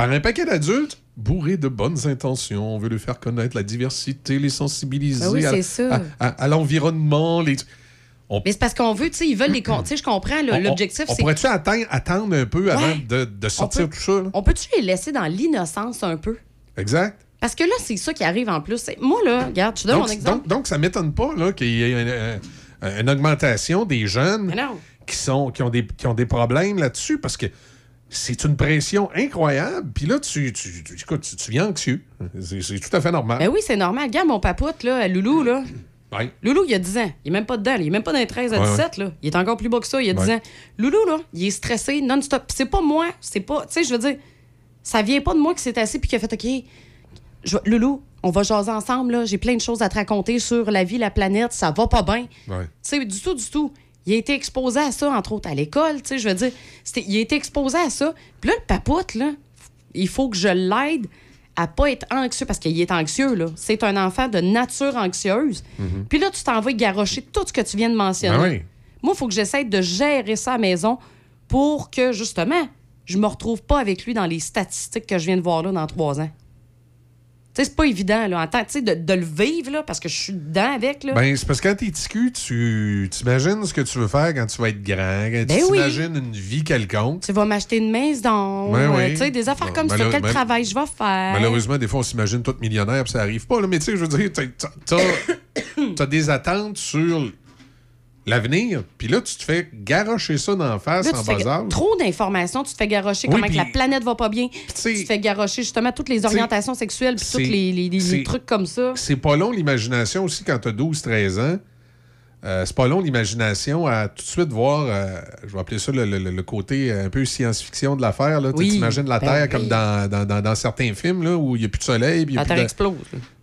S14: Par un paquet d'adultes bourrés de bonnes intentions. On veut lui faire connaître la diversité, les sensibiliser
S13: Ben oui,
S14: à,
S13: c'est ça.
S14: à- à- à l'environnement. Les... On,
S13: Mais c'est parce qu'on veut, tu sais, ils veulent les. Tu sais, je comprends,
S14: on-
S13: l'objectif,
S14: on,
S13: c'est.
S14: pourrait-tu attendre, attendre un peu avant de, de sortir
S13: On peut-
S14: tout ça? là?
S13: On peut-tu les laisser dans l'innocence un peu?
S14: Exact.
S13: Parce que là, c'est ça qui arrive en plus. Moi, là, regarde, je te donne
S14: Donc,
S13: mon exemple.
S14: donc, donc, ça m'étonne pas qu'il y ait une, augmentation des jeunes qui, sont, qui, ont des, qui ont des problèmes là-dessus parce que c'est une pression incroyable. Puis là, tu, tu, tu- écoute, tu, tu viens anxieux. C'est c'est tout à fait normal.
S13: Ben oui, c'est normal. Regarde mon papoute, là, Loulou, là.
S14: Ouais.
S13: Loulou, il a 10 ans. Il est même pas dedans. là. Il est même pas dans les 13 à
S14: Ouais,
S13: 17, là. Il est encore plus bas que ça. Il a 10
S14: Ouais.
S13: ans. Loulou, là, il est stressé non-stop. C'est pas moi. C'est pas. Tu sais, je veux dire, ça vient pas de moi qui s'est assis puis qui a fait OK. je Loulou, on va jaser ensemble, là. J'ai plein de choses à te raconter sur la vie, la planète. Ça va pas bien. Tu sais, du tout, du tout. Il a été exposé à ça, entre autres, à l'école, tu sais, je veux dire. Il a été exposé à ça. Puis là, le papoute, là, il faut que je l'aide à pas être anxieux, parce qu'il est anxieux, là. C'est un enfant de nature anxieuse.
S14: Mhm.
S13: Puis là, tu t'en vas garocher tout ce que tu viens de mentionner.
S14: Ben oui.
S13: Moi, il faut que j'essaie de gérer ça à la maison pour que, justement, je me retrouve pas avec lui dans les statistiques que je viens de voir là dans trois ans. C'est pas évident, là, en tant, tu sais, de, de le vivre, là, parce que je suis dedans avec, là.
S14: Ben, c'est parce que quand t'es ticu, tu t'imagines ce que tu veux faire quand tu vas être grand. Quand
S13: Ben
S14: tu
S13: oui.
S14: t'imagines une vie quelconque.
S13: tu vas m'acheter une maison,
S14: Ben
S13: euh,
S14: oui.
S13: tu sais, des affaires
S14: Bon,
S13: comme ça. Quel
S14: mal-
S13: travail je vais faire?
S14: Malheureusement, des fois, on s'imagine tout millionnaire, puis ça arrive pas. là. Mais tu sais, je veux dire, t'as- t'as des attentes sur l'avenir, puis là, tu te fais garrocher ça la face
S13: Là, tu
S14: en bas âge.
S13: trop d'informations, tu te fais garrocher
S14: Oui,
S13: comment que la planète va pas bien. Tu te fais garrocher justement toutes les orientations sexuelles puis tous les, les- les- les
S14: c'est-
S13: trucs comme ça.
S14: C'est pas long l'imagination aussi quand t'as 12-13 ans. Euh, c'est pas long l'imagination à tout de suite voir, euh, je vais appeler ça le, le- le côté un peu science-fiction de l'affaire. là. Tu
S13: Oui,
S14: imagines la
S13: ben
S14: Terre
S13: oui.
S14: comme dans, dans- dans- dans certains films là, où il n'y a plus de soleil. puis
S13: La
S14: plus
S13: Terre
S14: de-
S13: explose.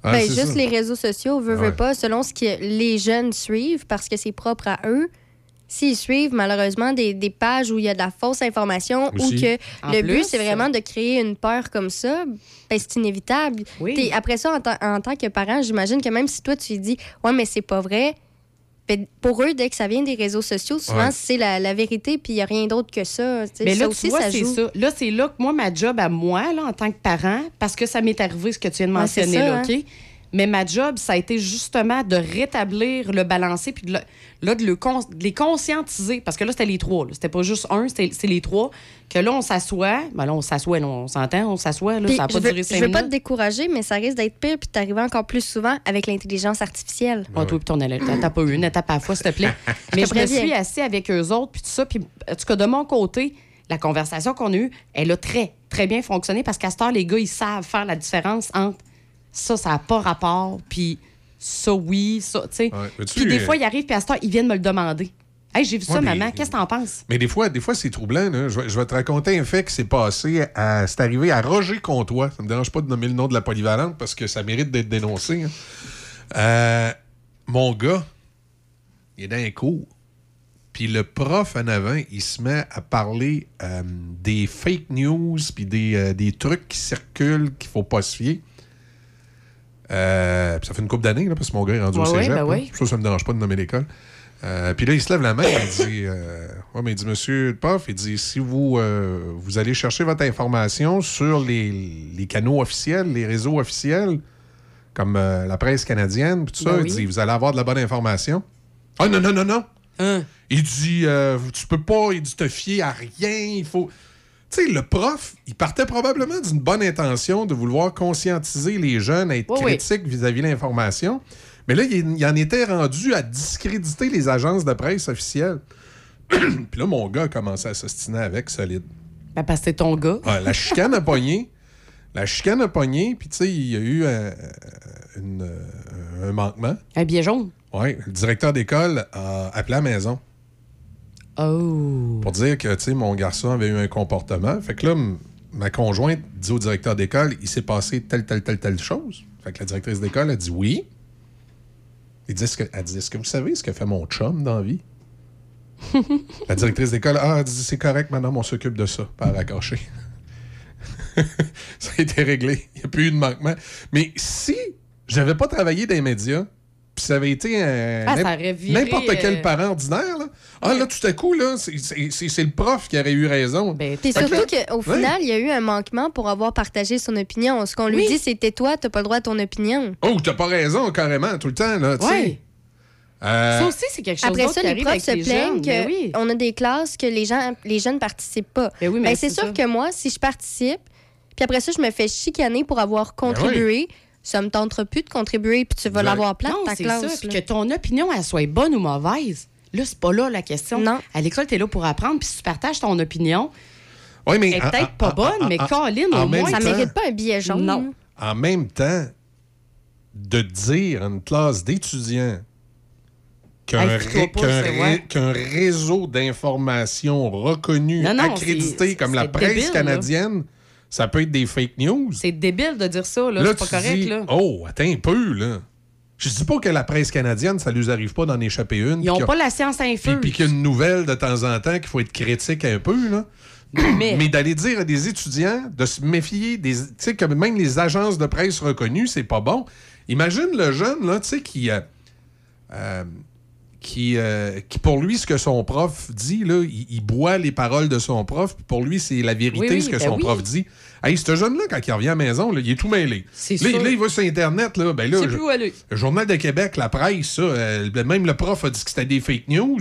S14: Ah,
S1: Ben, juste
S14: ça.
S1: les réseaux sociaux, veut,
S14: Ouais.
S1: veut pas, selon ce que les jeunes suivent, parce que c'est propre à eux. S'ils suivent malheureusement des, des pages où il y a de la fausse information ou que
S13: En
S1: le
S13: plus,
S1: but c'est vraiment de créer une peur comme ça, ben c'est inévitable. Après ça, en, tant- en tant que parent, j'imagine que même si toi tu dis ouais mais c'est pas vrai, pour eux dès que ça vient des réseaux sociaux, souvent
S13: Ouais.
S1: c'est la, la vérité puis il y a rien d'autre que ça. tu.
S13: Mais
S1: ça
S13: là, tu
S1: aussi
S13: vois,
S1: ça joue.
S13: ça. Là, c'est là que moi, ma job à moi, là, en tant que parent, parce que ça m'est arrivé ce que tu viens de
S1: Ouais,
S13: mentionner,
S1: ça,
S13: là,
S1: hein.
S13: Mais ma job, ça a été justement de rétablir le balancé, puis de, le- là, de, le cons- de les conscientiser. Parce que là, c'était les trois. C'était pas juste un, c'était c'est les trois. Que là, on s'assoit. Ben là, on s'assoit, là, on s'entend, on s'assoit. Ça n'a
S1: je
S13: pas
S1: veux,
S13: duré
S1: je
S13: cinq
S1: veux pas te
S13: minutes.
S1: décourager, mais ça risque d'être pire puis t'arriver encore plus souvent avec l'intelligence artificielle.
S13: Ah, toi, puis ton t'as pas eu une étape à la fois, s'il te plaît. Mais je me
S1: préviens.
S13: suis assis avec eux autres, puis tout ça. Puis, en tout cas, de mon côté, la conversation qu'on a eue, elle a très, très bien fonctionné parce qu'à ce temps, les gars, ils savent faire la différence entre ça, ça n'a pas rapport, puis ça, oui, ça, tu sais. Puis des
S14: euh,
S13: fois, ils arrivent, puis à ce temps, ils viennent me le demander. Hey, j'ai vu ça,
S14: mais-
S13: maman, qu'est-ce que t'en penses?
S14: Mais des fois, des fois c'est troublant. là. Je, vais, je vais te raconter un fait qui s'est passé. à- C'est arrivé à Roger Comtois. Ça me dérange pas de nommer le nom de la polyvalente parce que ça mérite d'être dénoncé. hein. Euh, mon gars, il est dans un cours. Puis le prof en avant, il se met à parler euh, des fake news, puis des, euh, des trucs qui circulent, qu'il faut pas se fier. Euh, puis ça fait une couple d'années, là, parce que mon gars est rendu au
S13: Ouais, ouais,
S14: cégep.
S13: ben oui.
S14: Ça, ça me dérange pas de nommer l'école. Euh, puis là, il se lève la main, il dit, euh, ouais, mais il dit, monsieur le prof, il dit, si vous, euh, vous allez chercher votre information sur les, les canaux officiels, les réseaux officiels, comme la presse canadienne, puis tout ça,
S13: Ben
S14: il
S13: oui.
S14: dit, vous allez avoir de la bonne information. Ah non, non, non, non. Il dit, tu peux pas, il dit, te fier à rien, il faut... Tu sais, le prof, il partait probablement d'une bonne intention de vouloir conscientiser les jeunes, à être
S13: Oui, oui.
S14: critiques vis-à-vis de l'information. Mais là, il, il en était rendu à discréditer les agences de presse officielles. Puis là, mon gars a commencé à s'ostiner avec solide.
S13: Ben, parce que c'est ton gars.
S14: La chicane a pogné. La chicane a pogné, puis tu sais, il y a eu euh, une, euh, un manquement.
S13: Un billet jaune.
S14: Oui, le directeur d'école a appelé à la maison.
S13: Oh.
S14: Pour dire que, tu sais, mon garçon avait eu un comportement. Fait que là, ma conjointe dit au directeur d'école, il s'est passé telle, telle, telle, telle chose. Fait que la directrice d'école a dit oui. Il dit, est-ce que, elle dit, est-ce que vous savez ce que fait mon chum dans la vie? la directrice d'école, ah, elle dit, c'est correct, madame, on s'occupe de ça, par raccrocher. ça a été réglé. Il n'y a plus eu de manquement. Mais si j'avais pas travaillé dans les médias, puis ça avait été un-
S13: Ah,
S14: n'importe quel
S13: euh,
S14: parent ordinaire, là, ah là, tout à coup, là, c'est- c'est c'est- c'est le prof qui aurait eu raison.
S13: Ben,
S1: Puis surtout qu'au final, il y a eu un manquement pour avoir partagé son opinion. Ce qu'on lui
S13: Oui.
S1: dit, c'est tais-toi, t'as pas le droit à ton opinion.
S14: Oh, t'as pas raison, carrément, tout le temps, là.
S13: Ouais.
S14: Euh,
S13: Ça aussi, c'est quelque chose
S1: Après ça,
S13: qui
S1: les profs se plaignent
S13: jeunes. Ben oui.
S1: qu'on a des classes que les gens, les jeunes participent pas.
S13: Ben oui, mais
S1: Ben, c'est sûr
S13: ça.
S1: que moi, si je participe, puis après ça, je me fais chicaner pour avoir contribué, ça me tentera plus de contribuer, puis tu vas l'avoir plate,
S13: Non,
S1: ta classe.
S13: ça. Puis que ton opinion, elle soit bonne ou mauvaise. Là, c'est pas là la question.
S1: Non.
S13: À l'école, t'es là pour apprendre. Puis si tu partages ton opinion,
S14: ouais, mais
S13: elle est peut-être pas bonne,
S14: en-
S13: mais Colin, au moins.
S1: Ça
S14: temps-
S1: mérite pas un billet jaune.
S13: Non.
S14: en même temps, de dire à une classe d'étudiants qu'un ré- ré- réseau d'information reconnu,
S13: Non, non,
S14: accrédité comme la presse
S13: débile, là.
S14: Ça peut être des fake news.
S13: C'est débile de dire ça, là.
S14: Là,
S13: c'est pas correct,
S14: dis,
S13: là.
S14: oh, attends un peu, là. Je dis pas que la presse canadienne, ça lui arrive pas d'en échapper une.
S13: Ils ont
S14: a-
S13: pas la science infuse.
S14: puis qu'il y a une nouvelle de temps en temps qu'il faut être critique un peu, là.
S13: Mais-
S14: d'aller dire à des étudiants de se méfier des. Tu sais, que même les agences de presse reconnues, c'est pas bon. Imagine le jeune, là, tu sais, qui. euh, euh, qui, euh, qui, pour lui, ce que son prof dit, là, il, il boit les paroles de son prof, puis pour lui, c'est la vérité,
S13: Oui, oui,
S14: ce que
S13: ben
S14: son
S13: oui.
S14: prof dit. Hey, ce jeune-là, quand il revient à la maison, là, il est tout mêlé.
S13: C'est
S14: Là, là, il va sur Internet, là, ben là,
S13: C'est
S14: je-
S13: plus où aller.
S14: le Journal de Québec, la presse, ça, euh, même le prof a dit que c'était des fake news.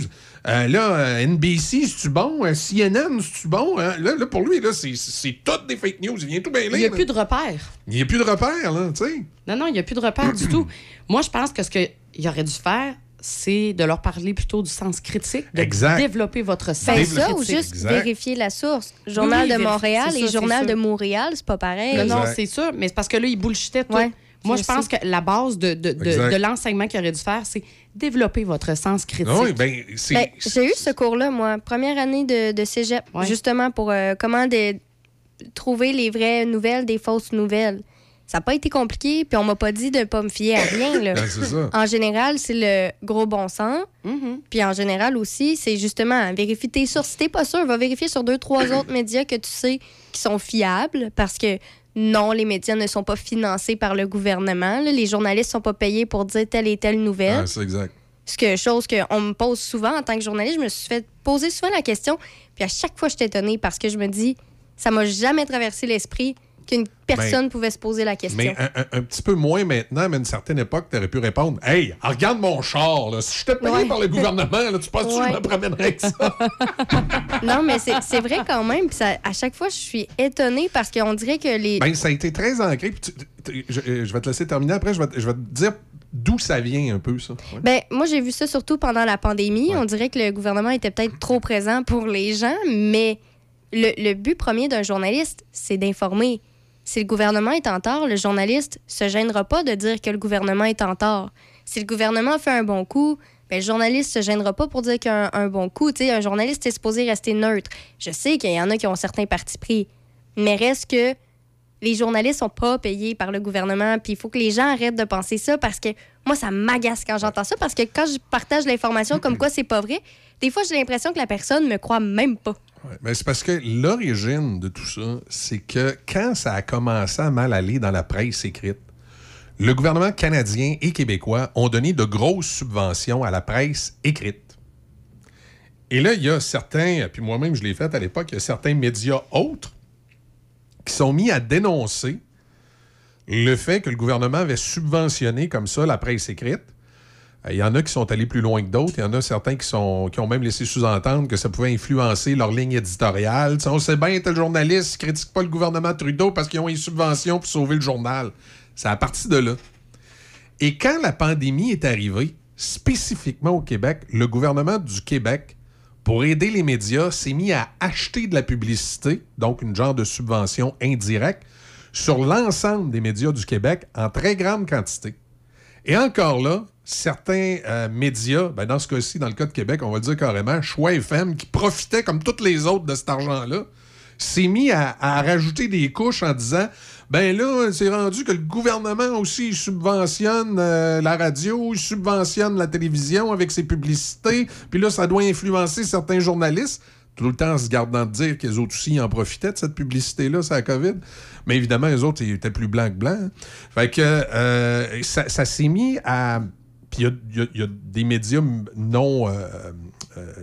S14: Euh, là, NBC, c'est-tu bon? CNN, c'est-tu bon? Hein? Là, là, pour lui, là, c'est, c'est toutes des fake news. Il vient tout mêler.
S13: Il n'y a
S14: là.
S13: plus de repères.
S14: Il n'y a plus de repères, là, tu sais.
S13: Non, non, il n'y a plus de repères du tout. Moi, je pense que ce qu'il aurait dû faire, c'est de leur parler plutôt du sens critique, de
S14: Exact.
S13: développer votre sens
S1: Ben ça, ou
S13: critique.
S1: juste
S14: Exact.
S1: vérifier la source. Journal
S13: Oui,
S1: de Montréal et
S13: ça,
S1: Journal de Montréal, c'est pas pareil.
S13: Non, c'est sûr, mais c'est parce que là, ils bullshitaient tout.
S1: Ouais,
S13: Moi,
S1: je
S13: je pense
S1: sais.
S13: que la base de, de, de- l'enseignement qu'il aurait dû faire, c'est développer votre sens critique.
S14: Oui, ben, c'est.
S1: Ben, j'ai eu ce cours-là, moi, première année de, de cégep,
S13: Ouais.
S1: justement pour euh, comment de- trouver les vraies nouvelles des fausses nouvelles. Ça n'a pas été compliqué, puis on m'a pas dit de pas me fier à rien. Là.
S14: Ben, ça.
S1: En général, c'est le gros bon sens.
S13: Mhm.
S1: Puis en général aussi, c'est justement vérifier tes sources. Si t'es pas sûr, va vérifier sur deux, trois autres médias que tu sais qui sont fiables parce que non, les médias ne sont pas financés par le gouvernement. là. Les journalistes sont pas payés pour dire telle et telle nouvelle.
S14: Ah, c'est exact.
S1: Ce que, chose qu'on me pose souvent en tant que journaliste, je me suis fait poser souvent la question. Puis à chaque fois, je suis étonnée parce que je me dis, ça m'a jamais traversé l'esprit qu'une personne pouvait se poser la question.
S14: Ben, Mais un, un- un petit peu moins maintenant, mais à une certaine époque, tu aurais pu répondre Hey, regarde mon char, là. Si je payé
S1: Ouais.
S14: par le gouvernement, là, tu penses que
S1: Ouais.
S14: je me promènerais avec ça?
S1: Non, mais c'est vrai quand même. Puis ça- à chaque fois, je suis étonnée parce qu'on dirait que les.
S14: Ben, ça a été très ancré. Puis tu- tu- je, euh, je vais te laisser terminer après. Je vais, te- je vais te dire d'où ça vient un peu, ça. Ouais.
S1: Ben, moi, j'ai vu ça surtout pendant la pandémie. On dirait que le gouvernement était peut-être trop présent pour les gens, mais le, le but premier d'un journaliste, c'est d'informer. Si le gouvernement est en tort, le journaliste se gênera pas de dire que le gouvernement est en tort. Si le gouvernement fait un bon coup, ben, le journaliste se gênera pas pour dire qu'il a un, un bon coup. Tu sais, un journaliste est supposé rester neutre. Je sais qu'il y en a qui ont certains partis pris, mais reste que les journalistes sont pas payés par le gouvernement. Puis il faut que les gens arrêtent de penser ça parce que moi, ça m'agace quand j'entends ça. Parce que quand je partage l'information comme quoi c'est pas vrai, des fois, j'ai l'impression que la personne me croit même pas.
S14: Mais c'est parce que l'origine de tout ça, c'est que quand ça a commencé à mal aller dans la presse écrite, le gouvernement canadien et québécois ont donné de grosses subventions à la presse écrite. Et là, il y a certains, puis moi-même je l'ai fait à l'époque, il y a certains médias autres qui sont mis à dénoncer le fait que le gouvernement avait subventionné comme ça la presse écrite. Euh, Il y en a qui sont allés plus loin que d'autres. Il y en a certains qui, ont même laissé sous-entendre que ça pouvait influencer leur ligne éditoriale. On sait bien, tel journaliste ne critique pas le gouvernement Trudeau parce qu'ils ont une subvention pour sauver le journal. C'est à partir de là. Et quand la pandémie est arrivée, spécifiquement au Québec, le gouvernement du Québec, pour aider les médias, s'est mis à acheter de la publicité, donc une genre de subvention indirecte, sur l'ensemble des médias du Québec en très grande quantité. Et encore là, certains euh, médias, ben dans ce cas-ci, dans le cas de Québec, on va le dire carrément, Choix FM, qui profitait comme tous les autres de cet argent-là, s'est mis à rajouter des couches en disant ben là, c'est rendu que le gouvernement aussi subventionne euh, la radio, il subventionne la télévision avec ses publicités, puis là, ça doit influencer certains journalistes. Tout le temps en se gardant de dire qu'ils autres aussi en profitaient de cette publicité-là, c'est la COVID. Mais évidemment, les autres, ils étaient plus blancs que blancs. Fait que euh, ça, s'est mis à. Puis il y a- des médias non. euh,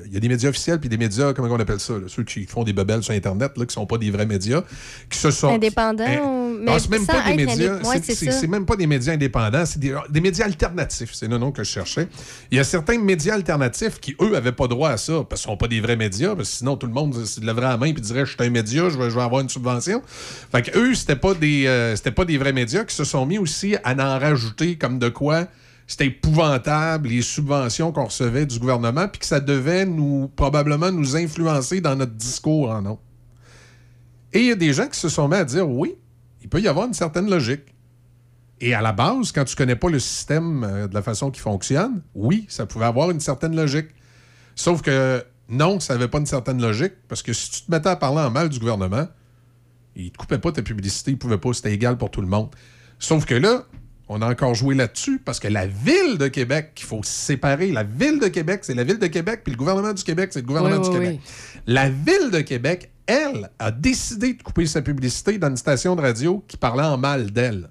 S14: Il y a des médias officiels puis des médias, comment on appelle ça, là, ceux qui font des bebelles sur Internet, là, qui sont pas des vrais médias, qui se sont.
S1: Indépendants, ou-
S14: non,
S1: mais
S14: c'est même pas des médias. c'est- même pas des médias indépendants, c'est des, des médias alternatifs. C'est le nom que je cherchais. Il y a certains médias alternatifs qui, eux, avaient pas droit à ça, parce qu'ils sont pas des vrais médias, parce que sinon tout le monde se lèverait la main et dirait Je suis un média, je vais, je vais avoir une subvention. Fait que eux, c'était pas des euh, c'était pas des vrais médias qui se sont mis aussi à en rajouter comme de quoi c'était épouvantable les subventions qu'on recevait du gouvernement, puis que ça devait nous probablement nous influencer dans notre discours en nom. Et il y a des gens qui se sont mis à dire oui, il peut y avoir une certaine logique. Et à la base, quand tu connais pas le système euh, de la façon qu'il fonctionne, oui, ça pouvait avoir une certaine logique. Sauf que non, ça n'avait pas une certaine logique, parce que si tu te mettais à parler en mal du gouvernement, il te coupait pas ta publicité, il pouvait pas, c'était égal pour tout le monde. Sauf que là, on a encore joué là-dessus parce que la ville de Québec, qu'il faut séparer, la ville de Québec, c'est la ville de Québec, puis le gouvernement du Québec, c'est le gouvernement
S13: Oui,
S14: du
S13: oui,
S14: Québec. La ville de Québec, elle, a décidé de couper sa publicité dans une station de radio qui parlait en mal d'elle.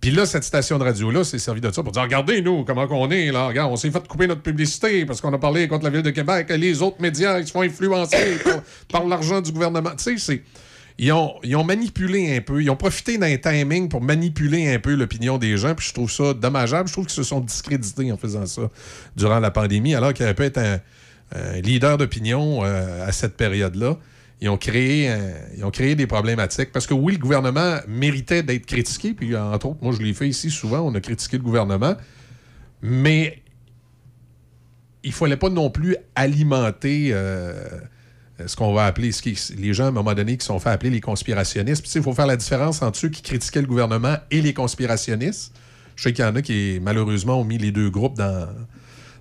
S14: Puis là, cette station de radio-là s'est servi de ça pour dire Regardez, nous, comment qu'on est, là. Regarde, on s'est fait couper notre publicité parce qu'on a parlé contre la ville de Québec. Et les autres médias, ils se font influencer par, par l'argent du gouvernement. Tu sais, c'est. Ils ont, manipulé un peu, ils ont profité d'un timing pour manipuler un peu l'opinion des gens, puis je trouve ça dommageable. Je trouve qu'ils se sont discrédités en faisant ça durant la pandémie, alors qu'il aurait pu être un, leader d'opinion euh, à cette période-là. Ils ont, créé ils ont créé des problématiques. Parce que oui, le gouvernement méritait d'être critiqué. Puis, entre autres, moi, je l'ai fait ici souvent. On a critiqué le gouvernement. Mais il ne fallait pas non plus alimenter euh, ce qu'on va appeler, ce qui- les gens, à un moment donné, qui sont fait appeler les conspirationnistes. Puis, il faut faire la différence entre ceux qui critiquaient le gouvernement et les conspirationnistes. Je sais qu'il y en a qui, malheureusement, ont mis les deux groupes dans,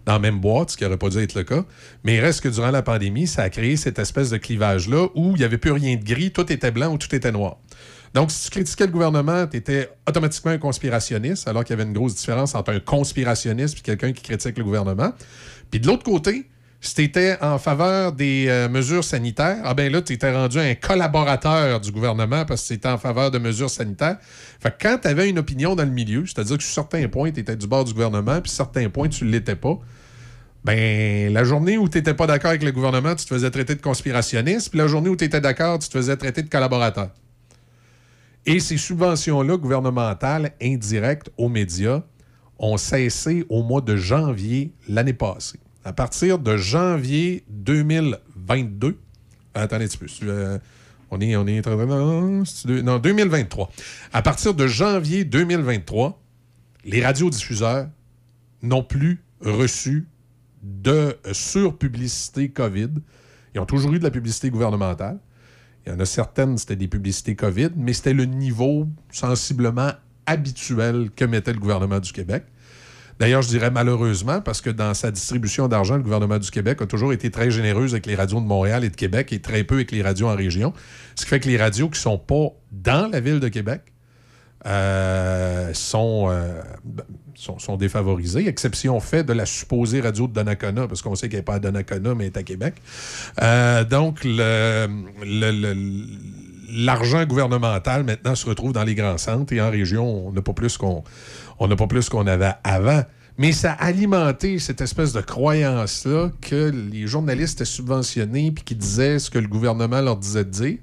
S14: dans la même boîte, ce qui n'aurait pas dû être le cas. Mais il reste que durant la pandémie, ça a créé cette espèce de clivage-là où il n'y avait plus rien de gris, tout était blanc ou tout était noir. Donc, si tu critiquais le gouvernement, tu étais automatiquement un conspirationniste, alors qu'il y avait une grosse différence entre un conspirationniste et quelqu'un qui critique le gouvernement. Puis de l'autre côté, si tu étais en faveur des euh, mesures sanitaires, ah ben là, tu étais rendu un collaborateur du gouvernement parce que tu étais en faveur de mesures sanitaires. Fait que quand tu avais une opinion dans le milieu, c'est-à-dire que sur certains points, tu étais du bord du gouvernement, puis sur certains points, tu ne l'étais pas, ben, la journée où tu n'étais pas d'accord avec le gouvernement, tu te faisais traiter de conspirationniste, puis la journée où tu étais d'accord, tu te faisais traiter de collaborateur. Et ces subventions-là gouvernementales indirectes aux médias ont cessé au mois de janvier l'année passée. À partir de janvier 2022, attendez un petit peu, euh, on est, on est, non, 2023. À partir de janvier 2023, les radiodiffuseurs n'ont plus reçu de euh, surpublicité COVID. Ils ont toujours eu de la publicité gouvernementale. Il y en a certaines, c'était des publicités COVID, mais c'était le niveau sensiblement habituel que mettait le gouvernement du Québec. D'ailleurs, je dirais malheureusement, parce que dans sa distribution d'argent, le gouvernement du Québec a toujours été très généreux avec les radios de Montréal et de Québec et très peu avec les radios en région. Ce qui fait que les radios qui sont pas dans la ville de Québec euh, sont, euh, sont, sont défavorisées, exception faite de la supposée radio de Donnacona, parce qu'on sait qu'elle n'est pas à Donnacona, mais elle est à Québec. Euh, donc, l'argent gouvernemental maintenant se retrouve dans les grands centres et en région, on n'a pas plus qu'on on n'a pas plus qu'on avait avant. Mais ça a alimenté cette espèce de croyance-là que les journalistes étaient subventionnés puis qu'ils disaient ce que le gouvernement leur disait de dire.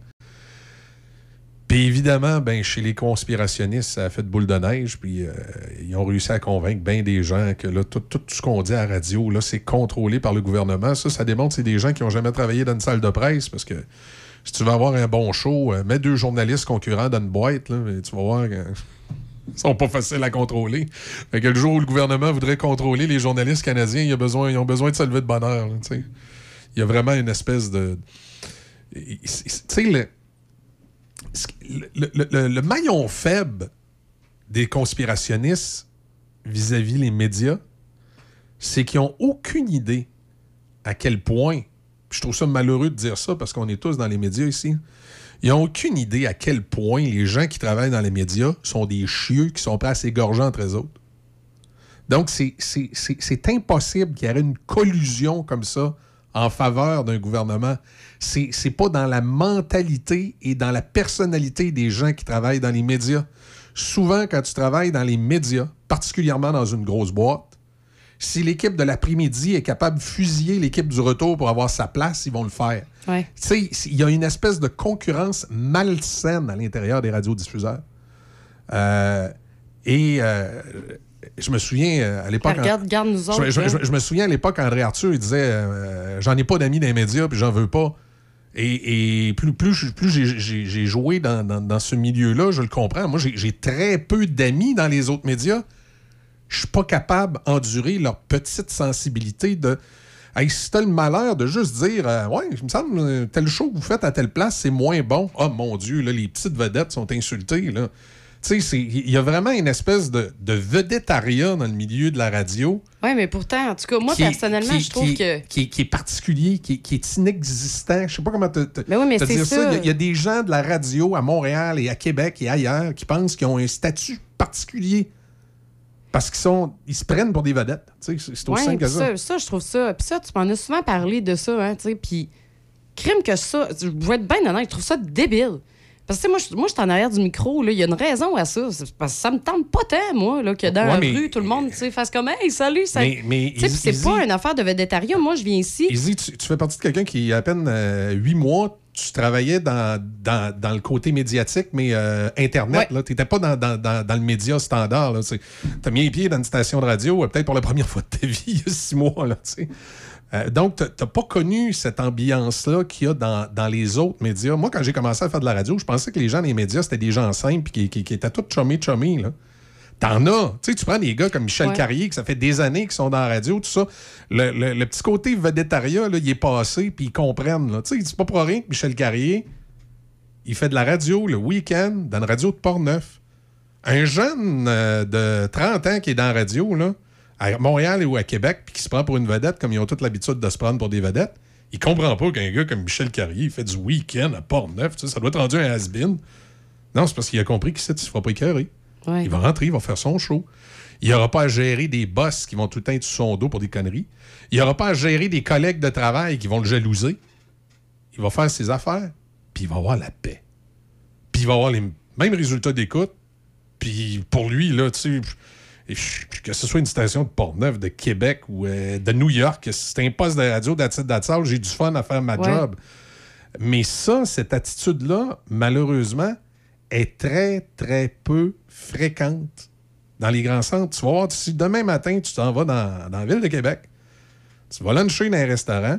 S14: Puis évidemment, ben, chez les conspirationnistes, ça a fait de boule de neige. Puis euh, ils ont réussi à convaincre bien des gens que là, tout, ce qu'on dit à radio, là, c'est contrôlé par le gouvernement. Ça, ça démontre que c'est des gens qui n'ont jamais travaillé dans une salle de presse parce que si tu veux avoir un bon show, euh, mets deux journalistes concurrents dans une boîte, là, et tu vas voir que sont pas faciles à contrôler. Fait le jour où le gouvernement voudrait contrôler les journalistes canadiens, il a besoin, ils ont besoin de se lever de sais. il y a vraiment une espèce de. Tu sais, le, le, le- le- maillon faible des conspirationnistes vis-à-vis les médias, c'est qu'ils n'ont aucune idée à quel point. Je trouve ça malheureux de dire ça parce qu'on est tous dans les médias ici. Ils n'ont aucune idée à quel point les gens qui travaillent dans les médias sont des chieux qui sont prêts à s'égorger entre eux autres. Donc, c'est- impossible qu'il y ait une collusion comme ça en faveur d'un gouvernement. C'est pas dans la mentalité et dans la personnalité des gens qui travaillent dans les médias. Souvent, quand tu travailles dans les médias, particulièrement dans une grosse boîte, si l'équipe de l'après-midi est capable de fusiller l'équipe du retour pour avoir sa place, ils vont le faire.
S13: Ouais.
S14: Il y a une espèce de concurrence malsaine à l'intérieur des radiodiffuseurs. Euh, et euh, je me souviens euh, à l'époque.
S13: Regarde, regarde nous
S14: Je,
S13: autres.
S14: je-
S13: là.
S14: je- je me souviens à l'époque, André Arthur, il disait euh, J'en ai pas d'amis dans les médias, puis j'en veux pas. Et, et plus, plus, j'ai- joué dans, dans- dans ce milieu-là, je le comprends. Moi, j'ai j'ai très peu d'amis dans les autres médias. Je suis pas capable d'endurer leur petite sensibilité de. Hey, si t'as le malheur de juste dire euh, Ouais, il me semble, euh, tel show que vous faites à telle place, c'est moins bon. Oh mon Dieu, là, les petites vedettes sont insultées. Là. Tu sais, il y a vraiment une espèce de, de vedettariat dans le milieu de la radio.
S13: Oui, mais pourtant, en tout cas, moi,
S14: qui
S13: personnellement,
S14: qui
S13: je trouve
S14: qui
S13: que.
S14: Qui est, particulier, qui est, qui est inexistant. Je sais pas comment te, te-
S13: Mais oui, mais
S14: te
S13: c'est
S14: dire
S13: ça.
S14: Il y a- il y, a des gens de la radio à Montréal et à Québec et ailleurs qui pensent qu'ils ont un statut particulier. Parce qu'ils sont, ils se prennent pour des vedettes. Tu sais, C'est aussi
S13: Ouais,
S14: simple que ça.
S13: ça, ça, je trouve ça. Puis ça, tu m'en as souvent parlé de ça, hein, tu sais. Puis, crime que ça, je vais être bien honnête, je trouve ça débile. Parce que, tu sais, moi, je, moi, je suis en arrière du micro, là. Il y a une raison à ça. Parce que ça me tente pas tant, moi, là, que dans
S14: Ouais,
S13: la
S14: mais-
S13: rue, tout le monde, fasse comme, hey, salut, ça.
S14: Mais- mais
S13: Tu sais, puis c'est pas une affaire de vedettariat. Moi, je viens ici.
S14: Izzy, tu, tu fais partie de quelqu'un qui, il y a à peine euh, huit mois, tu travaillais dans, dans, dans le côté médiatique, mais euh, Internet. Tu n'étais pas dans, dans, dans, dans le média standard. Tu as mis les pieds dans une station de radio, euh, peut-être pour la première fois de ta vie, il y a six mois. Là. Euh, donc, tu n'as pas connu cette ambiance-là qu'il y a dans, dans les autres médias. Moi, quand j'ai commencé à faire de la radio, je pensais que les gens des médias, c'était des gens simples qui, qui, qui étaient tous chummy chummy là. T'en as. Tu sais, tu prends des gars comme Michel
S13: Ouais.
S14: Carrier, que ça fait des années qu'ils sont dans la radio, tout ça. Le, le- le petit côté vedettariat, là, il est passé, puis ils comprennent. là. Tu sais, c'est pas pour rien que Michel Carrier, il fait de la radio le week-end dans une radio de Port-Neuf. Un jeune euh, de 30 ans qui est dans la radio, là, à Montréal ou à Québec, puis qui se prend pour une vedette, comme ils ont toute l'habitude de se prendre pour des vedettes, il comprend pas qu'un gars comme Michel Carrier, il fait du week-end à Port-Neuf. Tu sais, ça doit être rendu un has-been. Non, c'est parce qu'il a compris qu'il ne se fera pas écœurer.
S13: Ouais.
S14: Il va rentrer, il va faire son show. Il n'aura pas à gérer des boss qui vont tout le temps être sur son dos pour des conneries. Il n'aura pas à gérer des collègues de travail qui vont le jalouser. Il va faire ses affaires, puis il va avoir la paix. Puis il va avoir les mêmes résultats d'écoute. Puis pour lui, là, tu sais, et que ce soit une station de Portneuf, de Québec ou euh, de New York, c'est un poste de radio j'ai du fun à faire ma
S13: Ouais.
S14: job. Mais ça, cette attitude-là, malheureusement, est très, très peu fréquente dans les grands centres. Tu vas voir, si demain matin, tu t'en vas dans, dans la ville de Québec, tu vas luncher dans un restaurant,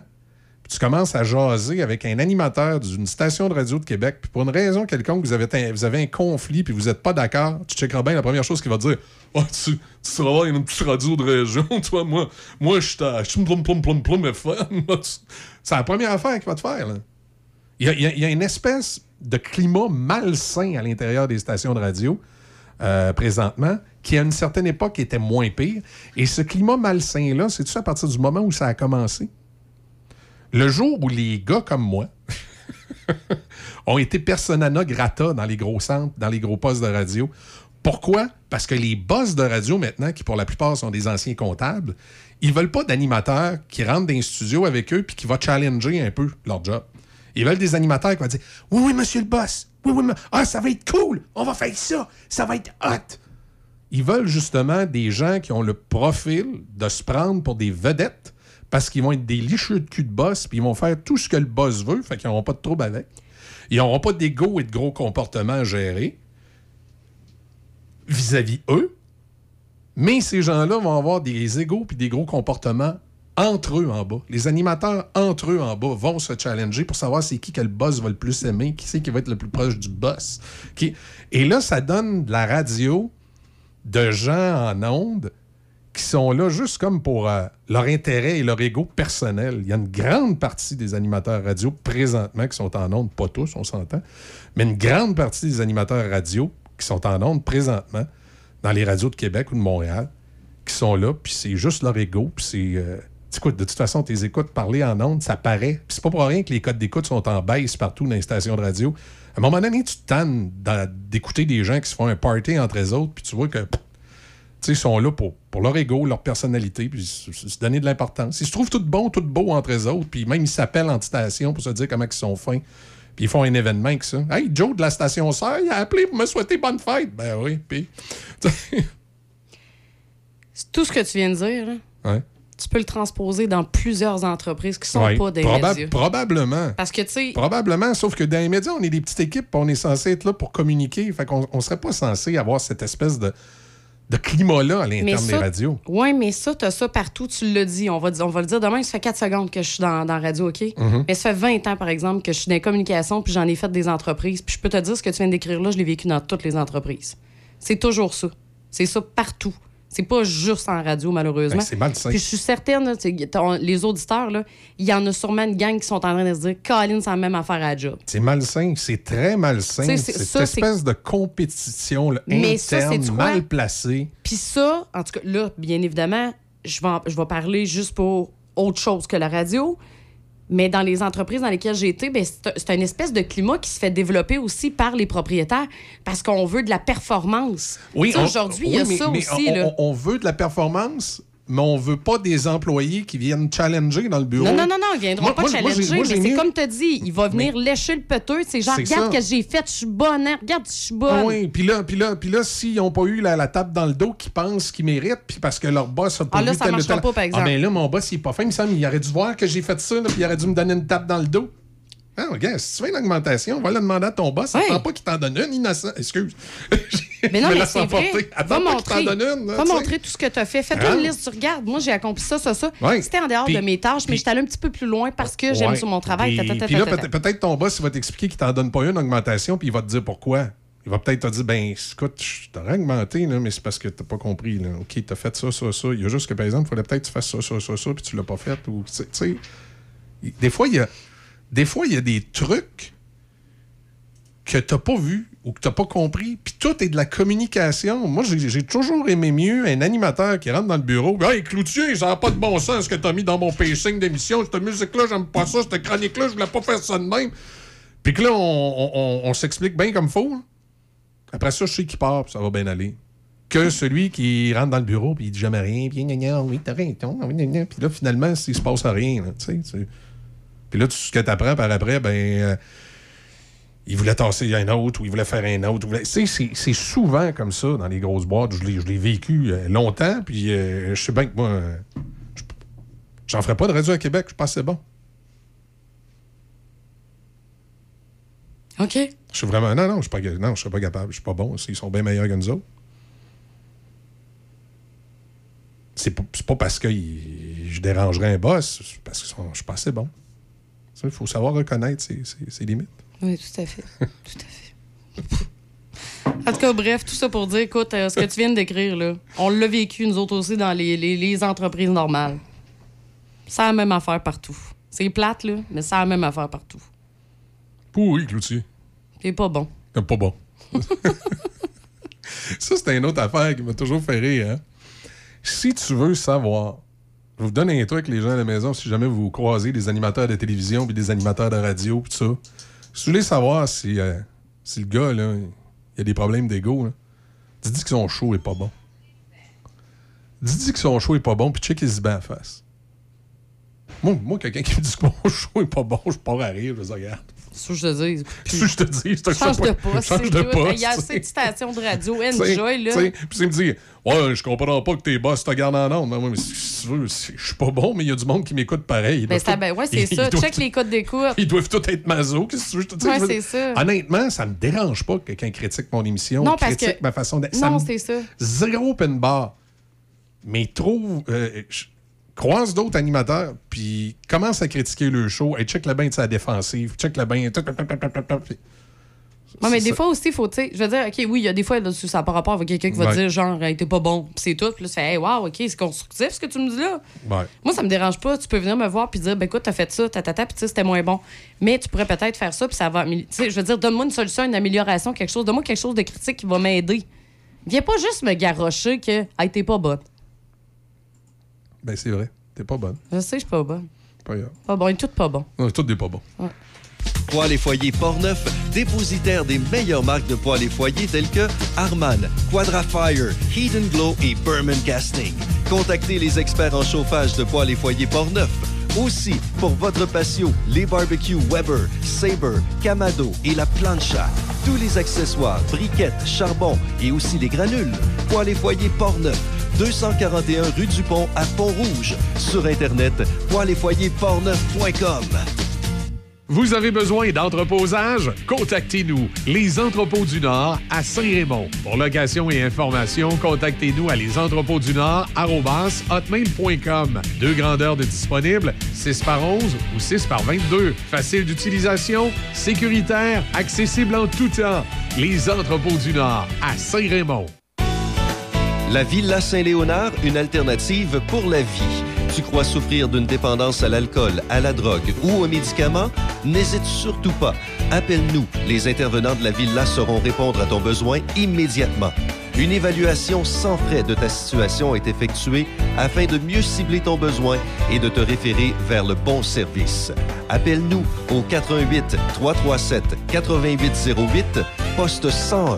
S14: puis tu commences à jaser avec un animateur d'une station de radio de Québec, puis pour une raison quelconque, vous avez un, vous avez un conflit, puis vous n'êtes pas d'accord, tu checkeras bien la première chose qu'il va te dire Oh, tu, tu dans une petite radio de région, toi, moi, moi je suis plum plum plum plum FM. C'est la première affaire qu'il va te faire. Là. Il y, il y a une espèce de climat malsain à l'intérieur des stations de radio euh, présentement qui, à une certaine époque, était moins pire. Et ce climat malsain-là, c'est tout à partir du moment où ça a commencé? Le jour où les gars comme moi ont été persona grata dans les gros centres, dans les gros postes de radio. Pourquoi? Parce que les boss de radio maintenant, qui pour la plupart sont des anciens comptables, ils veulent pas d'animateurs qui rentrent dans les studios avec eux puis qui vont challenger un peu leur job. Ils veulent des animateurs qui vont dire Oui, oui, monsieur le boss. Oui, oui, ah, ça va être cool. On va faire ça. Ça va être hot. Ils veulent justement des gens qui ont le profil de se prendre pour des vedettes parce qu'ils vont être des licheux de cul de boss puis ils vont faire tout ce que le boss veut, fait qu'ils n'auront pas de trouble avec. Ils n'auront pas d'ego et de gros comportements à gérer vis-à-vis eux. Mais ces gens-là vont avoir des égaux puis des gros comportements entre eux en bas. Les animateurs entre eux en bas vont se challenger pour savoir c'est qui que boss va le plus aimer, qui c'est qui va être le plus proche du boss. Et là, ça donne de la radio de gens en ondes qui sont là juste comme pour euh, leur intérêt et leur ego personnel. Il y a une grande partie des animateurs radio présentement qui sont en ondes, pas tous, on s'entend, mais une grande partie des animateurs radio qui sont en ondes présentement dans les radios de Québec ou de Montréal, qui sont là, puis c'est juste leur ego, puis c'est... euh, quoi, de toute façon, tes écoutes parler en ondes, ça paraît. Puis c'est pas pour rien que les codes d'écoute sont en baisse partout dans les stations de radio. À un moment donné, tu te tannes d'écouter des gens qui se font un party entre eux autres, puis tu vois que pff, tu sais, ils sont là pour, pour leur ego, leur personnalité, puis se donner de l'importance. Ils se trouvent tout bon, tout beau entre eux autres, puis même ils s'appellent en station pour se dire comment ils sont fins. Puis ils font un événement avec ça. Hey, Joe de la station sœur, il a appelé pour me souhaiter bonne fête. Ben oui, puis.
S13: C'est tout ce que tu viens de dire, là,
S14: Ouais.
S13: Tu peux le transposer dans plusieurs entreprises qui sont pas des
S14: Proba-
S13: médias.
S14: Probablement.
S13: Parce que, tu sais,
S14: Probablement, sauf que dans les médias, on est des petites équipes, on est censé être là pour communiquer. Fait qu'on on serait pas censé avoir cette espèce de, de climat-là à l'interne des radios.
S13: Oui, mais ça, tu as ça partout, tu l'as dit. On va, on va le dire demain, ça fait 4 secondes que je suis dans, dans la radio, OK?
S14: Mhm.
S13: Mais ça fait 20 ans, par exemple, que je suis dans les communications, puis j'en ai fait des entreprises. Puis je peux te dire, ce que tu viens d'écrire là, je l'ai vécu dans toutes les entreprises. C'est toujours ça. C'est ça partout. C'est pas juste en radio, malheureusement.
S14: Ben, c'est malsain.
S13: Puis je suis certaine, là, ton- les auditeurs, là, il y en a sûrement une gang qui sont en train de se dire Colin, c'est la même affaire à la job.
S14: C'est malsain, c'est très malsain.
S13: C'est-
S14: cette espèce de compétition là,
S13: Mais ça,
S14: interne, mal placée.
S13: Puis ça, en tout cas, là, bien évidemment, je vais, en- je vais parler juste pour autre chose que la radio. Mais dans les entreprises dans lesquelles j'ai été, ben, c'est une espèce de climat qui se fait développer aussi par les propriétaires parce qu'on veut de la performance.
S14: On-
S13: Aujourd'hui, il y a
S14: oui, mais-
S13: ça
S14: mais
S13: aussi.
S14: on,
S13: là.
S14: on veut de la performance, mais on veut pas des employés qui viennent challenger dans le bureau.
S13: Non, non, non, non, ils viendront
S14: Moi-
S13: pas
S14: moi,
S13: challenger,
S14: moi,
S13: mais c'est comme tu dit, il va venir lécher le peteux. C'est genre, regarde ce que j'ai fait, je suis bonne, hein, regarde, je suis bonne.
S14: Ah oui, puis là, puis là, puis là, s'ils n'ont pas eu la, la tape dans le dos qu'ils pensent qu'ils méritent, puis parce que leur boss a pas
S13: Ah, là, ça
S14: tel tel-
S13: pas, par exemple.
S14: Ah, ben là, mon boss, il est pas fin, il me semble, il aurait dû voir que j'ai fait ça, puis il aurait dû me donner une tape dans le dos. Ah, regarde, si tu veux une augmentation, va le demander à ton boss. Attends pas qu'il t'en donne une, innocent. Excuse.
S13: Mais non, mais c'est vrai.
S14: Attends
S13: Va
S14: pas qu'il t'en
S13: montrer,
S14: donne une. là,
S13: va montrer tout ce que tu as fait. Fais-toi
S14: Hein?
S13: une liste, tu regardes. Moi, j'ai accompli ça, ça, ça.
S14: Ouais.
S13: C'était en dehors de mes tâches, mais
S14: puis-
S13: j'étais allé un petit peu plus loin parce que j'aime sur mon travail.
S14: Puis, là, peut-être ton boss, il va t'expliquer qu'il t'en donne pas une augmentation, puis il va te dire pourquoi. Il va peut-être te dire, ben, écoute, je t'aurais augmenté, là, mais c'est parce que t'as pas compris. Là. OK, t'as fait ça, ça, ça. Il y a juste que, par exemple, il fallait peut-être que tu fasses ça, ça, ça, ça, puis tu l'as pas fait. Ou, tu sais- des fois, il y a des fois, il y a des trucs que t'as pas vu ou que t'as pas compris, puis tout est de la communication. Moi, j'ai toujours aimé mieux un animateur qui rentre dans le bureau. Hey, Cloutier, ça n'a pas de bon sens ce que t'as mis dans mon pacing d'émission. Cette musique-là, j'aime pas ça. Cette chronique-là, je voulais pas faire ça de même. Puis que là, on, s'explique bien comme faut. hein. Après ça, je sais qu'il part, ça va bien aller. Que celui qui rentre dans le bureau, puis il dit jamais rien, puis oui, t'as gna. Puis là, finalement, il se passe rien. là, Puis là, tout ce que t'apprends par après, ben. euh, il voulait tasser un autre ou il voulait faire un autre. ou voulait- Tu sais, c'est- souvent comme ça dans les grosses boîtes. Je l'ai vécu euh, longtemps, puis euh, je sais bien que moi, euh, je- j'en ferais pas de radio à Québec, je pense que c'est bon.
S13: OK.
S14: Je suis vraiment. Non, non, je suis pas, ga- non, je serais pas capable. Je suis pas bon. Ils sont bien meilleurs que nous autres. C'est pas, pas parce que je dérangerais un boss, c'est parce que je suis pas assez bon. Il faut savoir reconnaître ses, ses- ses limites.
S13: Oui, tout à fait. tout à fait. En tout cas, bref, tout ça pour dire, écoute, euh, ce que tu viens de décrire, là, on l'a vécu, nous autres aussi, dans les, les- les entreprises normales. C'est la même affaire partout. C'est plate, là, mais c'est la même affaire partout.
S14: Pourri, Cloutier.
S13: C'est pas bon.
S14: C'est pas bon.
S12: Ça, c'est une autre affaire qui m'a toujours fait rire. Hein? Si tu veux savoir, je vous donne un truc, les gens à la maison, si jamais vous croisez des animateurs de télévision puis des animateurs de radio puis tout ça. Si vous voulez savoir si, euh, si le gars, là, il a des problèmes d'ego, dis-lui que son show est pas bon. Dis-lui que son show est pas bon puis check il se bat en face. Moi, moi quelqu'un qui me dit que mon show est pas bon, je pars à rire, je regarde.
S13: C'est ça que je te dis.
S12: C'est ça que je te dis. un
S13: Change de poste.
S12: Change de poste.
S13: Il y a assez de stations de radio. Enjoy, là.
S12: Puis il me dit Ouais, je comprends pas que tes boss te gardent en ondes. Mais moi, mais si si tu veux, si- je suis pas bon, mais il y a du monde qui m'écoute pareil.
S13: Ben, ça, ben, ouais, c'est ça. Check les codes d'écoute.
S12: Ils doivent tous être maso. Qu'est-ce que? Je te dis,
S13: Ouais,
S12: je
S13: c'est ça.
S12: Honnêtement, ça me dérange pas que quelqu'un critique mon émission,
S13: Non, parce
S12: critique
S13: que-
S12: ma façon d'être.
S13: Non, c'est ça.
S12: Zéro open bar. Mais trouve. euh, je croise d'autres animateurs, puis commence à critiquer le show. Hey, check le bain de sa défensive. Check le bain.
S13: Ouais, mais
S12: C'est
S13: des
S12: ça.
S13: fois aussi, faut, tu sais, je veux dire, OK, oui, il y a des fois, là, ça n'a pas rapport avec quelqu'un qui va
S12: Ouais.
S13: dire, genre, hey, t'es pas bon, puis c'est tout. Puis là, fais, hey, wow, OK, c'est constructif ce que tu me dis là.
S12: Ouais.
S13: Moi, ça me dérange pas. Tu peux venir me voir puis dire, ben écoute, t'as fait ça, tatata, puis tu sais, c'était moins bon. Mais tu pourrais peut-être faire ça, puis ça va. Tu sais, je veux dire, donne-moi une solution, une amélioration, quelque chose. Donne-moi quelque chose de critique qui va m'aider. Viens pas juste me garrocher que, hey, t'es pas bonne.
S12: Ben, c'est vrai. T'es pas bonne.
S13: Je sais, je suis pas bonne.
S12: Pas grave.
S13: Pas bon, et tout pas bon.
S12: Non, tout n'est pas bon.
S6: Poêles et foyers Portneuf, dépositaire des meilleures marques de poêles et foyers telles que Harman, Quadrafire, Heat and Glow et Berman Casting. Contactez les experts en chauffage de poêles et foyers Portneuf. Aussi, pour votre patio, les barbecues Weber, Sabre, Camado et la plancha. Tous les accessoires, briquettes, charbon et aussi les granules. Poêles et foyers Portneuf, 241 rue du Pont à Pont-Rouge. Sur Internet, poêles-et-foyers-portneuf.com.
S14: Vous avez besoin d'entreposage? Contactez-nous, Les Entrepôts du Nord à Saint-Raymond. Pour location et information, contactez-nous à lesentrepôtsdunord@hotmail.com. Deux grandeurs de disponibles, 6 par 11 ou 6 par 22. Facile d'utilisation, sécuritaire, accessible en tout temps. Les Entrepôts du Nord à Saint-Raymond.
S6: La Villa Saint-Léonard, une alternative pour la vie. Tu crois souffrir d'une dépendance à l'alcool, à la drogue ou aux médicaments? N'hésite surtout pas. Appelle-nous. Les intervenants de la Villa sauront répondre à ton besoin immédiatement. Une évaluation sans frais de ta situation est effectuée afin de mieux cibler ton besoin et de te référer vers le bon service. Appelle-nous au 88 337 8808 poste 101.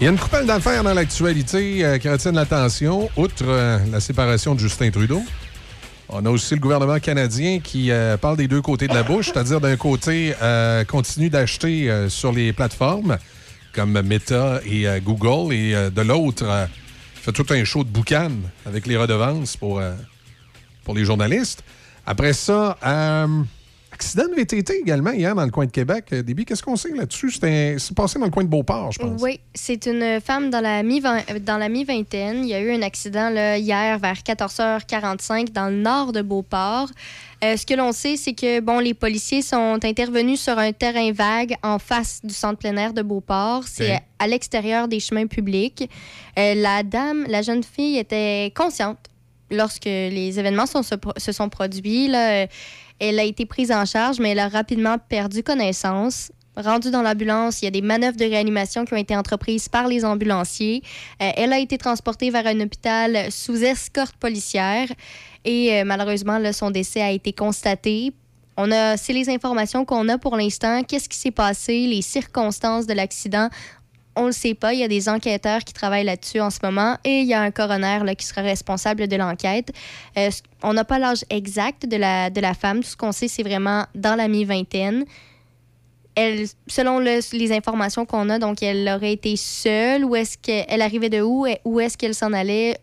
S12: Il y a une couple d'affaires dans l'actualité euh, qui retiennent l'attention, outre euh, la séparation de Justin Trudeau. On a aussi le gouvernement canadien qui euh, parle des deux côtés de la bouche, c'est-à-dire d'un côté, continue d'acheter sur les plateformes comme Meta et Google, et de l'autre, fait tout un show de boucan avec les redevances pour, pour les journalistes. Après ça, accident de VTT également hier dans le coin de Québec. Euh, Déby, qu'est-ce qu'on sait là-dessus? C'est passé dans le coin de Beauport, je pense.
S1: Oui, c'est une femme dans la la mi-vingtaine. Il y a eu un accident là, hier vers 14h45 dans le nord de Beauport. Euh, ce que l'on sait, c'est que bon, les policiers sont intervenus sur un terrain vague en face du centre plein air de Beauport. C'est à l'extérieur des chemins publics. Euh, la dame, la jeune fille, était consciente lorsque les événements sont- se, se sont produits. Là, euh, elle a été prise en charge, mais elle a rapidement perdu connaissance. Rendue dans l'ambulance, il y a des manœuvres de réanimation qui ont été entreprises par les ambulanciers. Euh, elle a été transportée vers un hôpital sous escorte policière et euh, malheureusement, son décès a été constaté. On a, c'est les informations qu'on a pour l'instant. Qu'est-ce qui s'est passé, les circonstances de l'accident? On le sait pas. Il y a des enquêteurs qui travaillent là-dessus en ce moment et il y a un coroner là, qui sera responsable de l'enquête. Euh, on n'a pas l'âge exact de la, de la femme. Tout ce qu'on sait, c'est vraiment dans la mi-vingtaine. Elle, selon le- les informations qu'on a, donc elle aurait été seule ou est-ce qu'elle arrivait de où? Où est-ce qu'elle s'en allait?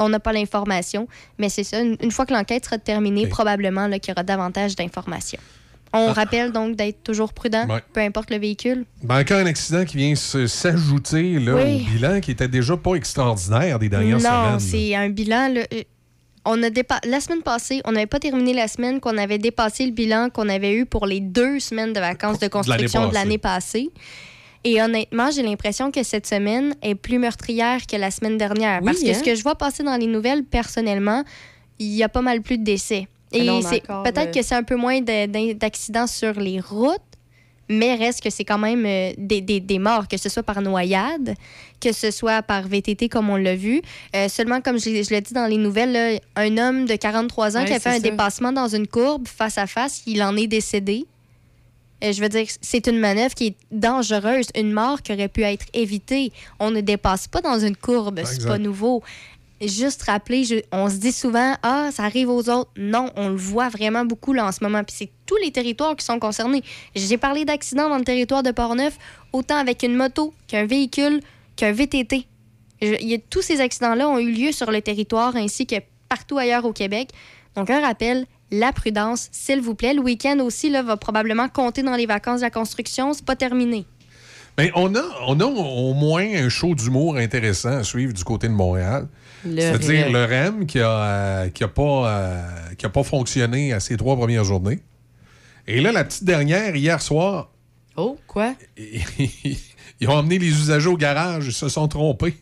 S1: on n'a pas l'information. Mais c'est ça, une, une fois que l'enquête sera terminée, probablement qu'il y aura davantage d'informations. On
S14: Ah.
S1: rappelle donc d'être toujours prudent,
S14: Ouais.
S1: peu importe le véhicule.
S14: Ben, encore un accident qui vient s'ajouter
S1: Oui.
S14: au bilan qui était déjà pas extraordinaire des dernières
S1: non,
S14: semaines.
S1: c'est un bilan. là, euh, on a dépa- La semaine passée, on n'avait pas terminé la semaine, qu'on avait dépassé le bilan qu'on avait eu pour les deux semaines de vacances de construction de l'année passée. Et honnêtement, j'ai l'impression que cette semaine est plus meurtrière que la semaine dernière.
S13: Oui,
S1: parce que
S13: hein?
S1: ce que je vois passer dans les nouvelles, personnellement, il y a pas mal plus de décès. Et c'est peut-être que c'est un peu moins d'accidents sur les routes, mais reste que c'est quand même euh, des, des- des morts, que ce soit par noyade, que ce soit par VTT comme on l'a vu. Euh, seulement, comme je, je l'ai dit dans les nouvelles, là, un homme de 43 ans
S13: Ouais,
S1: qui a fait un
S13: ça.
S1: dépassement dans une courbe face à face, il en est décédé. Euh, je veux dire, c'est une manœuvre qui est dangereuse, une mort qui aurait pu être évitée. On ne dépasse pas dans une courbe, c'est pas nouveau. Juste rappeler, je- on se dit souvent, ah, ça arrive aux autres. Non, on le voit vraiment beaucoup là en ce moment. Puis c'est tous les territoires qui sont concernés. J'ai parlé d'accidents dans le territoire de Portneuf, autant avec une moto qu'un véhicule, qu'un VTT. Je- y a- tous ces accidents-là ont eu lieu sur le territoire ainsi que partout ailleurs au Québec. Donc, un rappel, la prudence, s'il vous plaît. Le week-end aussi là, va probablement compter dans les vacances de la construction. C'est pas terminé.
S14: Ben, on, a, on a au moins un show d'humour intéressant à suivre du côté de Montréal. C'est-à-dire le REM qui a, euh, qui a pas, euh, qui a pas fonctionné à ses trois premières journées. Et là, la petite dernière, hier soir,
S13: Oh, quoi?
S14: ils ont emmené les usagers au garage, ils se sont trompés.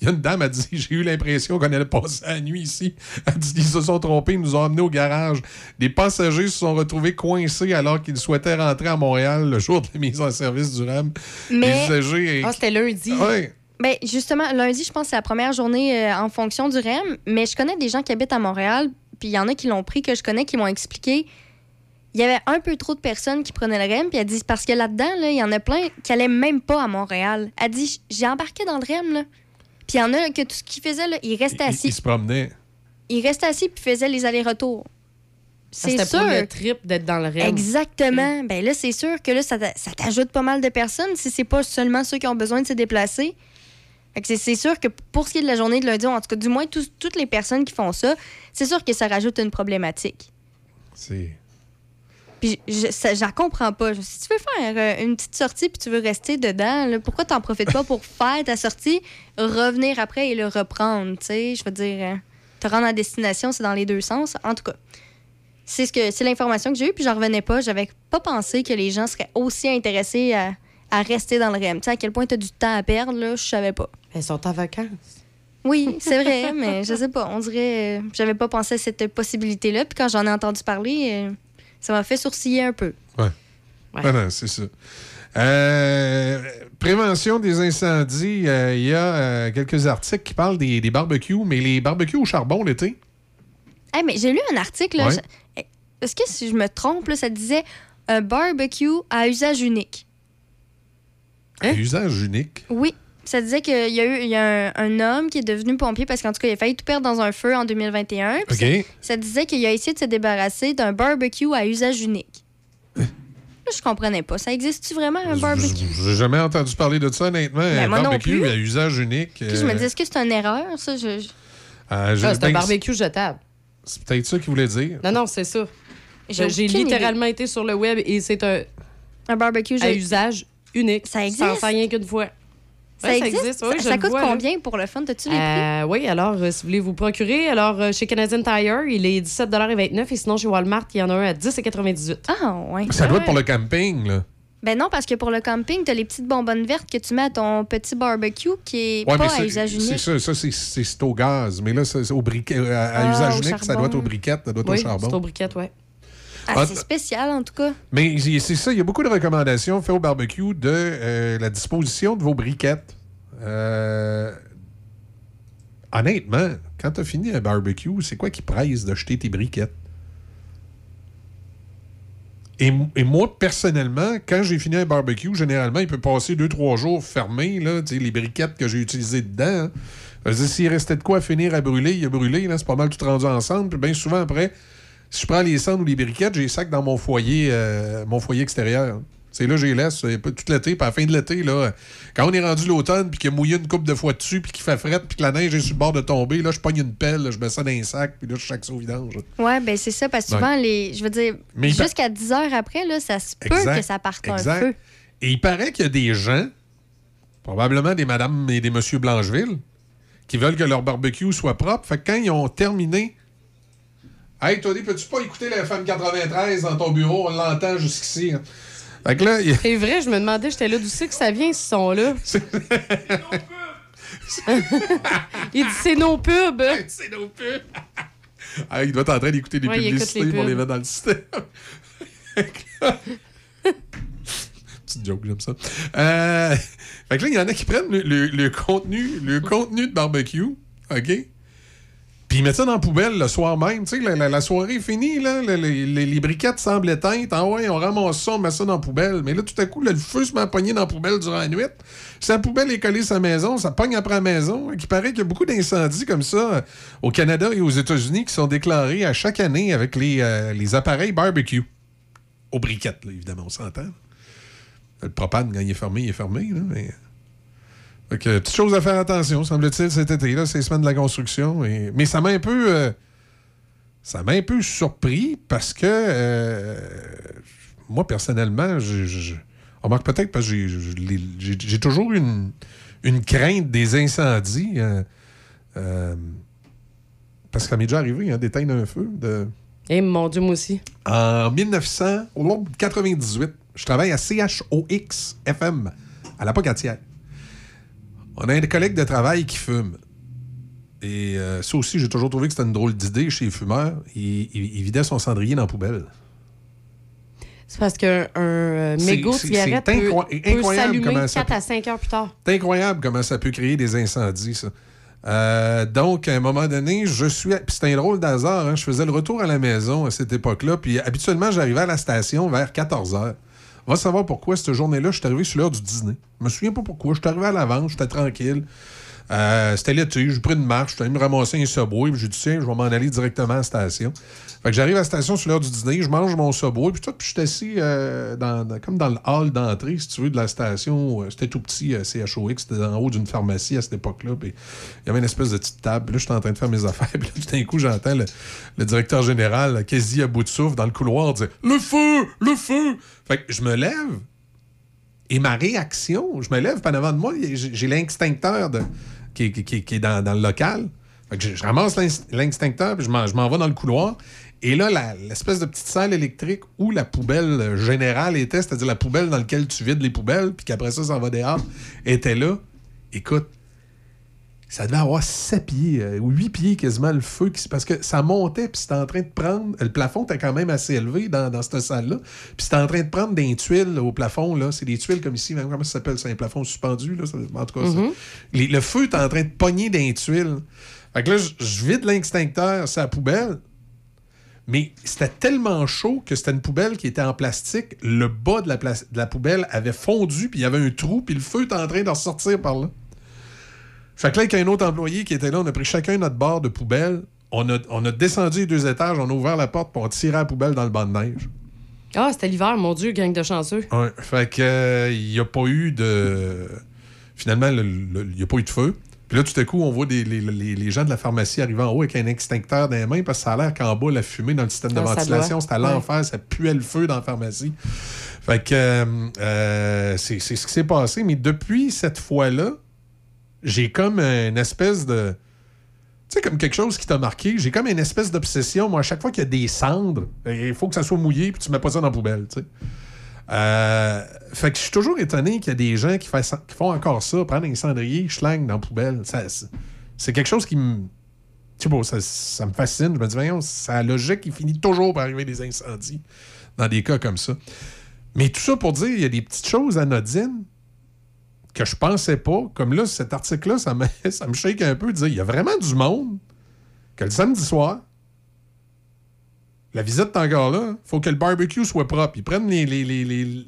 S14: Il y a une dame a dit J'ai eu l'impression qu'on allait passer la nuit ici. Elle dit Ils se sont trompés, ils nous ont emmenés au garage. Des passagers se sont retrouvés coincés alors qu'ils souhaitaient rentrer à Montréal le jour de la mise en service du REM.
S1: Mais-
S14: Les usagers.
S13: Ah, c'était lundi.
S1: Ben, justement, lundi, je pense que c'est la première journée euh, en fonction du REM, mais je connais des gens qui habitent à Montréal, puis il y en a qui l'ont pris, que je connais, qui m'ont expliqué. Il y avait un peu trop de personnes qui prenaient le REM, puis elle dit, parce que là-dedans, là, il y en a plein qui allaient même pas à Montréal. Elle dit, j'ai embarqué dans le REM, là. Puis il y en a que tout ce qu'ils faisaient, là, ils restaient assis.
S14: ils se promenaient.
S1: Ils restaient assis, puis faisaient les allers-retours. C'est
S13: C'était
S1: sûr.
S13: pour le trip d'être dans le REM.
S1: Exactement. Ben là, c'est sûr que là, ça t'ajoute pas mal de personnes si c'est pas seulement ceux qui ont besoin de se déplacer. C'est- sûr que pour ce qui est de la journée de lundi, en tout cas, du moins, toutes les personnes qui font ça, c'est sûr que ça rajoute une problématique.
S14: C'est.
S1: Puis je, la comprends pas. Si tu veux faire euh, une petite sortie puis tu veux rester dedans, là, pourquoi t'en profites pas pour faire ta sortie, revenir après et le reprendre, tu sais? Je veux dire, euh, te rendre à destination, c'est dans les deux sens. En tout cas, c'est ce que c'est l'information que j'ai eue puis j'en revenais pas. J'avais pas pensé que les gens seraient aussi intéressés à, à rester dans le REM. Tu sais, à quel point t'as du temps à perdre, là, je savais pas.
S13: Elles sont en vacances.
S1: Oui, c'est vrai, mais je sais pas. On dirait. euh, J'avais pas pensé à cette possibilité-là. Puis quand j'en ai entendu parler, euh, ça m'a fait sourciller un peu.
S14: Ouais. Ah non, c'est ça. Euh, prévention des incendies, euh, il y a euh, quelques articles qui parlent des, des barbecues, mais les barbecues au charbon l'été.
S1: Hey, mais j'ai lu un article.
S14: Ouais.
S1: je- Est-ce que si je me trompe, là, ça disait un barbecue à usage unique?
S14: À usage unique.
S1: Oui. Ça disait qu'il y a eu il y a un, un homme qui est devenu pompier parce qu'en tout cas, il a failli tout perdre dans un feu en 2021. Puis
S14: OK.
S1: ça, ça disait qu'il a essayé de se débarrasser d'un barbecue à usage unique. Là, je comprenais pas. Ça existe-tu vraiment un barbecue?
S14: J'ai jamais entendu parler de ça, honnêtement.
S1: Ben,
S14: un
S1: moi non
S14: barbecue
S1: plus.
S14: à usage unique.
S1: Puis je me
S14: euh,
S1: dis, est-ce que c'est une erreur, ça? Je-
S14: euh, je-
S13: Ah, c'est un barbecue jetable.
S14: C'est peut-être ça qu'il voulait dire.
S13: Non, non, c'est ça.
S1: J'ai
S13: littéralement été sur le web et c'est un,
S1: Un barbecue
S13: à
S1: jet-
S13: usage unique.
S1: Ça existe?
S13: Sans rien qu'une fois.
S1: Ça
S13: Ouais,
S1: existe?
S13: oui,
S1: ça
S13: je
S1: ça
S13: le
S1: coûte
S13: vois, là.
S1: combien pour le fun? T'as-tu les prix?
S13: Euh, oui, alors, euh, si vous voulez vous procurer, alors euh, chez Canadian Tire, il est 17,29 et sinon chez Walmart, il y en a un à 10,98
S1: Ah, ouais.
S14: Ça doit être pour le camping, là.
S1: Ben non, parce que pour le camping, t'as les petites bonbonnes vertes que tu mets à ton petit barbecue qui est
S14: Ouais,
S1: pas à
S14: c'est-
S1: usage
S14: c'est
S1: unique.
S14: ça, ça c'est- c'est c'est au gaz. Mais là, c'est c'est au briquet. À, à
S1: Ah,
S14: usage unique, ça doit être au briquet, ça doit être
S13: Oui,
S14: au charbon.
S13: c'est au briquet, ouais.
S1: Ah,
S14: Ah,
S1: c'est spécial, en tout cas.
S14: Mais c'est ça, il y a beaucoup de recommandations faites au barbecue de euh, la disposition de vos briquettes. Euh, honnêtement, quand tu as fini un barbecue, c'est quoi qui presse de jeter tes briquettes? Et, moi, personnellement, quand j'ai fini un barbecue, généralement, il peut passer deux, trois jours fermé, là, les briquettes que j'ai utilisées dedans. hein. S'il restait de quoi à finir à brûler, il a brûlé, là, c'est pas mal tout rendu ensemble. Puis bien souvent après, si je prends les cendres ou les briquettes, j'ai les sacs dans mon foyer, euh, mon foyer extérieur. C'est là que je les laisse euh, pas tout l'été. Puis à la fin de l'été, là, quand on est rendu l'automne, puis qu'il a mouillé une coupe de fois dessus, puis qu'il fait fret, puis que la neige est sur le bord de tomber, là, je pogne une pelle, là, je mets ça dans un sac, puis là, je chaque ça au vidange.
S1: Ouais, ben c'est ça, parce que souvent,
S14: Ouais.
S1: les, je veux dire, jusqu'à 10 heures après, là, ça se peut
S14: Exact.
S1: que ça parte
S14: Exact.
S1: un feu.
S14: Et il paraît qu'il y a des gens, probablement des madames et des monsieur Blancheville, qui veulent que leur barbecue soit propre. Fait que quand ils ont terminé. Hey, Tony, peux-tu pas écouter la FM 93 dans ton bureau? On l'entend jusqu'ici. hein. Fait que là,
S13: C'est vrai, je me demandais, j'étais là, d'où c'est que ça vient, ce son-là? il dit c'est nos pubs.
S14: c'est nos pubs. Ah, il doit être en train d'écouter des
S13: Ouais,
S14: publicités
S13: les
S14: pour les mettre dans le système. Petite joke, j'aime ça. Euh, fait que là, il y en a qui prennent le, le- le contenu, le contenu de barbecue, OK? Puis ils mettent ça dans la poubelle le soir même. Tu sais, la, soirée est finie, là. le- le- les, briquettes semblent éteintes. Ah ouais, on ramasse ça, on met ça dans la poubelle. Mais là, tout à coup, le feu se met à pogner dans la poubelle durant la nuit. Si la poubelle est collée sur la maison, ça pogne après la maison. Il paraît qu'il y a beaucoup d'incendies comme ça euh, au Canada et aux États-Unis qui sont déclarés à chaque année avec les, euh, les appareils barbecue. Aux briquettes, là, évidemment, on s'entend. Le propane, quand il est fermé, il est fermé. Là, mais... Fait que, petite chose à faire attention, semble-t-il, cet été. Là, les semaines de la construction. Et... Mais ça m'a un peu. euh, Ça m'a un peu surpris parce que. euh, Moi, personnellement, je. Remarque peut-être parce que j'ai- toujours une, une crainte des incendies. euh, euh, parce que ça m'est déjà arrivé hein, d'éteindre un feu. De...
S13: Eh mon Dieu, moi aussi.
S14: En 1998, je travaille à CHOX FM, à la Pocatière. On a un collègue de travail qui fume. Et euh, ça aussi, j'ai toujours trouvé que c'était une drôle d'idée chez les fumeurs. Il, il- il vidait son cendrier dans la poubelle.
S13: C'est parce qu'un un, euh, mégot de cigarette peut, peut s'allumer
S14: comment ça
S13: 4 à 5 heures plus tard.
S14: C'est incroyable comment ça peut créer des incendies, ça. Euh, donc, à un moment donné, je suis. Puis c'était un drôle d'hasard. hein. Je faisais le retour à la maison à cette époque-là. Puis habituellement, j'arrivais à la station vers 14 h. Va savoir pourquoi cette journée-là, je suis arrivé sur l'heure du dîner. Je me souviens pas pourquoi. Je suis arrivé à l'avance, j'étais tranquille. Euh, c'était l'été, j'ai pris une marche, j'étais allé me ramasser un subway, puis j'ai dit, tiens, je vais m'en aller directement à la station. Fait que j'arrive à la station sur l'heure du dîner, je mange mon subway, puis tout, puis je suis assis euh, dans, comme dans le hall d'entrée, si tu veux, de la station. Euh, C'était tout petit, euh, CHOX, c'était en haut d'une pharmacie à cette époque-là, puis il y avait une espèce de petite table, puis là, j'étais en train de faire mes affaires, puis là, tout d'un coup, j'entends le, directeur général, quasi à bout de souffle, dans le couloir, dire « Le feu! Le feu! » Fait que je me lève, et ma réaction, je me lève, en avant de moi, j'ai l'extincteur de- qui, est- dans, le local. Je, ramasse l'extincteur, puis je m'en vais dans le couloir. Et là, l'espèce de petite salle électrique où la poubelle générale était, c'est-à-dire la poubelle dans laquelle tu vides les poubelles, puis qu'après ça, ça va dehors, était là. Écoute, ça devait avoir 7 pieds, euh, ou 8 pieds quasiment le feu, qui, parce que ça montait, puis c'était en train de prendre. Le plafond était quand même assez élevé dans, dans cette salle-là. Puis c'était en train de prendre des tuiles là, au plafond. là. C'est des tuiles comme ici, même, comment ça s'appelle C'est un plafond suspendu, là, ça- en tout cas. ça.
S13: Mhm.
S14: Les- le feu est en train de pogner des tuiles. Fait que là, je- vide l'extincteur, c'est la poubelle. Mais c'était tellement chaud que c'était une poubelle qui était en plastique. Le bas de la, de la poubelle avait fondu, puis il y avait un trou, puis le feu était en train de ressortir par là. Fait que là, avec un autre employé qui était là, on a pris chacun notre barre de poubelle. On a, on a descendu les deux étages, on a ouvert la porte, puis on a tiré la poubelle dans le banc de neige.
S13: Ah, c'était l'hiver, mon Dieu, gang de chanceux.
S14: Ouais. Fait que euh, il n'y a pas eu de. Finalement, le- le- il n'y a pas eu de feu. Puis là, tout à coup, on voit des, les, les- les gens de la pharmacie arriver en haut avec un extincteur dans les mains parce que ça a l'air qu'en bas, la fumée dans le système de
S13: Ah,
S14: ventilation, c'était à
S13: Ouais.
S14: l'enfer, ça puait le feu dans la pharmacie. Fait que euh, euh, c'est c'est ce qui s'est passé. Mais depuis cette fois-là, j'ai comme une espèce de. Tu sais, comme quelque chose qui t'a marqué, j'ai comme une espèce d'obsession. Moi, à chaque fois qu'il y a des cendres, il faut que ça soit mouillé, puis tu mets pas ça dans la poubelle, tu sais. Euh, fait que je suis toujours étonné qu'il y a des gens qui, font encore ça, prendre un cendrier, schlang dans la poubelle. C'est- quelque chose qui me. Je sais ça, ça me fascine. Je me dis, voyons, c'est logique qui finit toujours par arriver des incendies dans des cas comme ça. Mais tout ça pour dire, il y a des petites choses anodines que je pensais pas. Comme là, cet article-là, ça me, ça me shake un peu de dire, il y a vraiment du monde que le samedi soir, la visite est encore là. faut que le barbecue soit propre. Ils prennent les, les- les- les-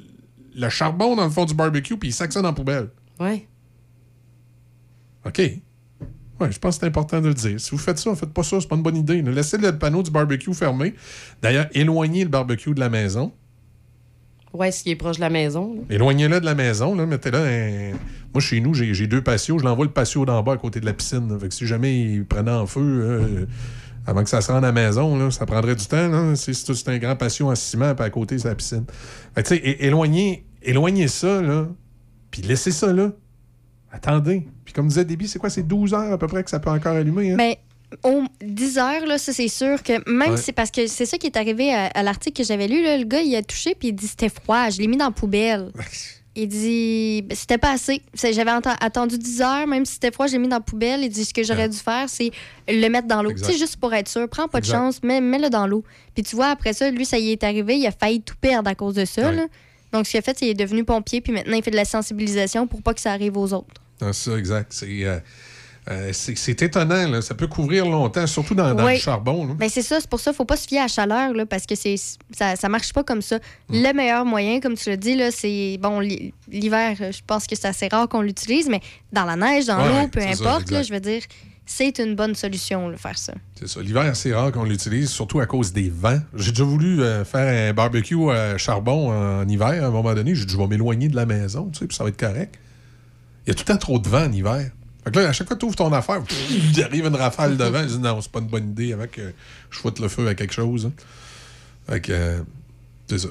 S14: le charbon dans le fond du barbecue puis ils sacent ça dans la poubelle.
S13: Ouais.
S14: OK. Ouais, je pense que c'est important de le dire. Si vous faites ça, faites pas ça, c'est pas une bonne idée. Laissez le panneau du barbecue fermé. D'ailleurs, éloignez le barbecue de la maison.
S13: Ouais, s'il est proche de la maison. là.
S14: Éloignez-le de la maison, là, mettez-le un... Moi, chez nous, j'ai deux patios. Je l'envoie le patio d'en bas à côté de la piscine. Fait que si jamais il prenait en feu, euh, avant que ça se rende à la maison, là, ça prendrait du temps. Là. C'est un grand patio en ciment, puis à côté, c'est la piscine. Fait que, éloignez, éloignez ça, là, puis laissez ça là. Attendez. Puis comme disait Déby, c'est quoi? C'est 12 heures à peu près que ça peut encore allumer. Hein?
S1: Ben, au 10 heures, là, ça, c'est sûr que même
S14: Ouais.
S1: c'est parce que c'est ça qui est arrivé à, à l'article que j'avais lu, là, le gars, il a touché puis il dit c'était froid, je l'ai mis dans la poubelle. Il dit ben, c'était pas assez. J'avais atten- attendu 10 heures, même si c'était froid, je l'ai mis dans la poubelle. Il dit ce que j'aurais dû faire, c'est le mettre dans l'eau. Tu sais, juste pour être sûr. Prends pas de chance, mets- mets-le dans l'eau. Puis tu vois, après ça, lui, ça y est arrivé, il a failli tout perdre à cause de ça. là. Donc, ce qu'il a fait, c'est qu'il est devenu pompier, puis maintenant, il fait de la sensibilisation pour pas que ça arrive aux autres.
S14: Ah, ça, exact. C'est euh, euh, c'est- étonnant. Là. Ça peut couvrir longtemps, surtout dans, dans
S1: Oui.
S14: le charbon. là.
S1: Ben c'est ça, c'est pour ça, faut pas se fier à la chaleur, là, parce que c'est ça, ça marche pas comme ça.
S14: Mm.
S1: Le meilleur moyen, comme tu l'as dit, là, c'est bon l'hi- l'hiver, euh, je pense que c'est assez rare qu'on l'utilise, mais dans la neige, dans
S14: Ouais,
S1: l'eau, peu
S14: ça,
S1: importe, là, je veux dire, c'est une bonne solution, là, faire ça.
S14: C'est ça. L'hiver, c'est rare qu'on l'utilise, surtout à cause des vents. J'ai déjà voulu euh, faire un barbecue à charbon en hiver. À un moment donné, j'ai dit, je vais m'éloigner de la maison, tu sais, puis ça va être correct. Il y a tout le temps trop de vent en hiver. Fait que là, à chaque fois que tu ouvres ton affaire, il arrive une rafale de vent. Je dis, non, c'est pas une bonne idée avant que je foute le feu à quelque chose. hein. Fait que, euh, c'est ça.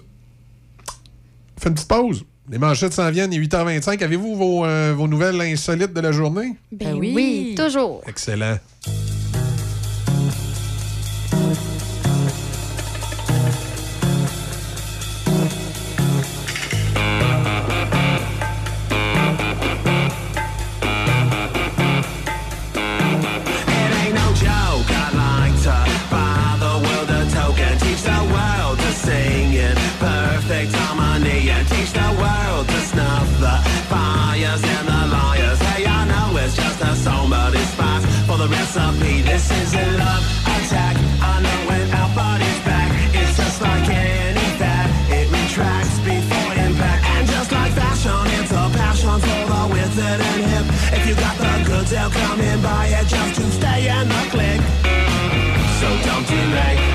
S14: On fait une petite pause. Les manchettes s'en viennent, il est 8h25. Avez-vous vos, euh, vos nouvelles insolites de la journée?
S1: Ben oui. toujours.
S14: Excellent.
S18: Like.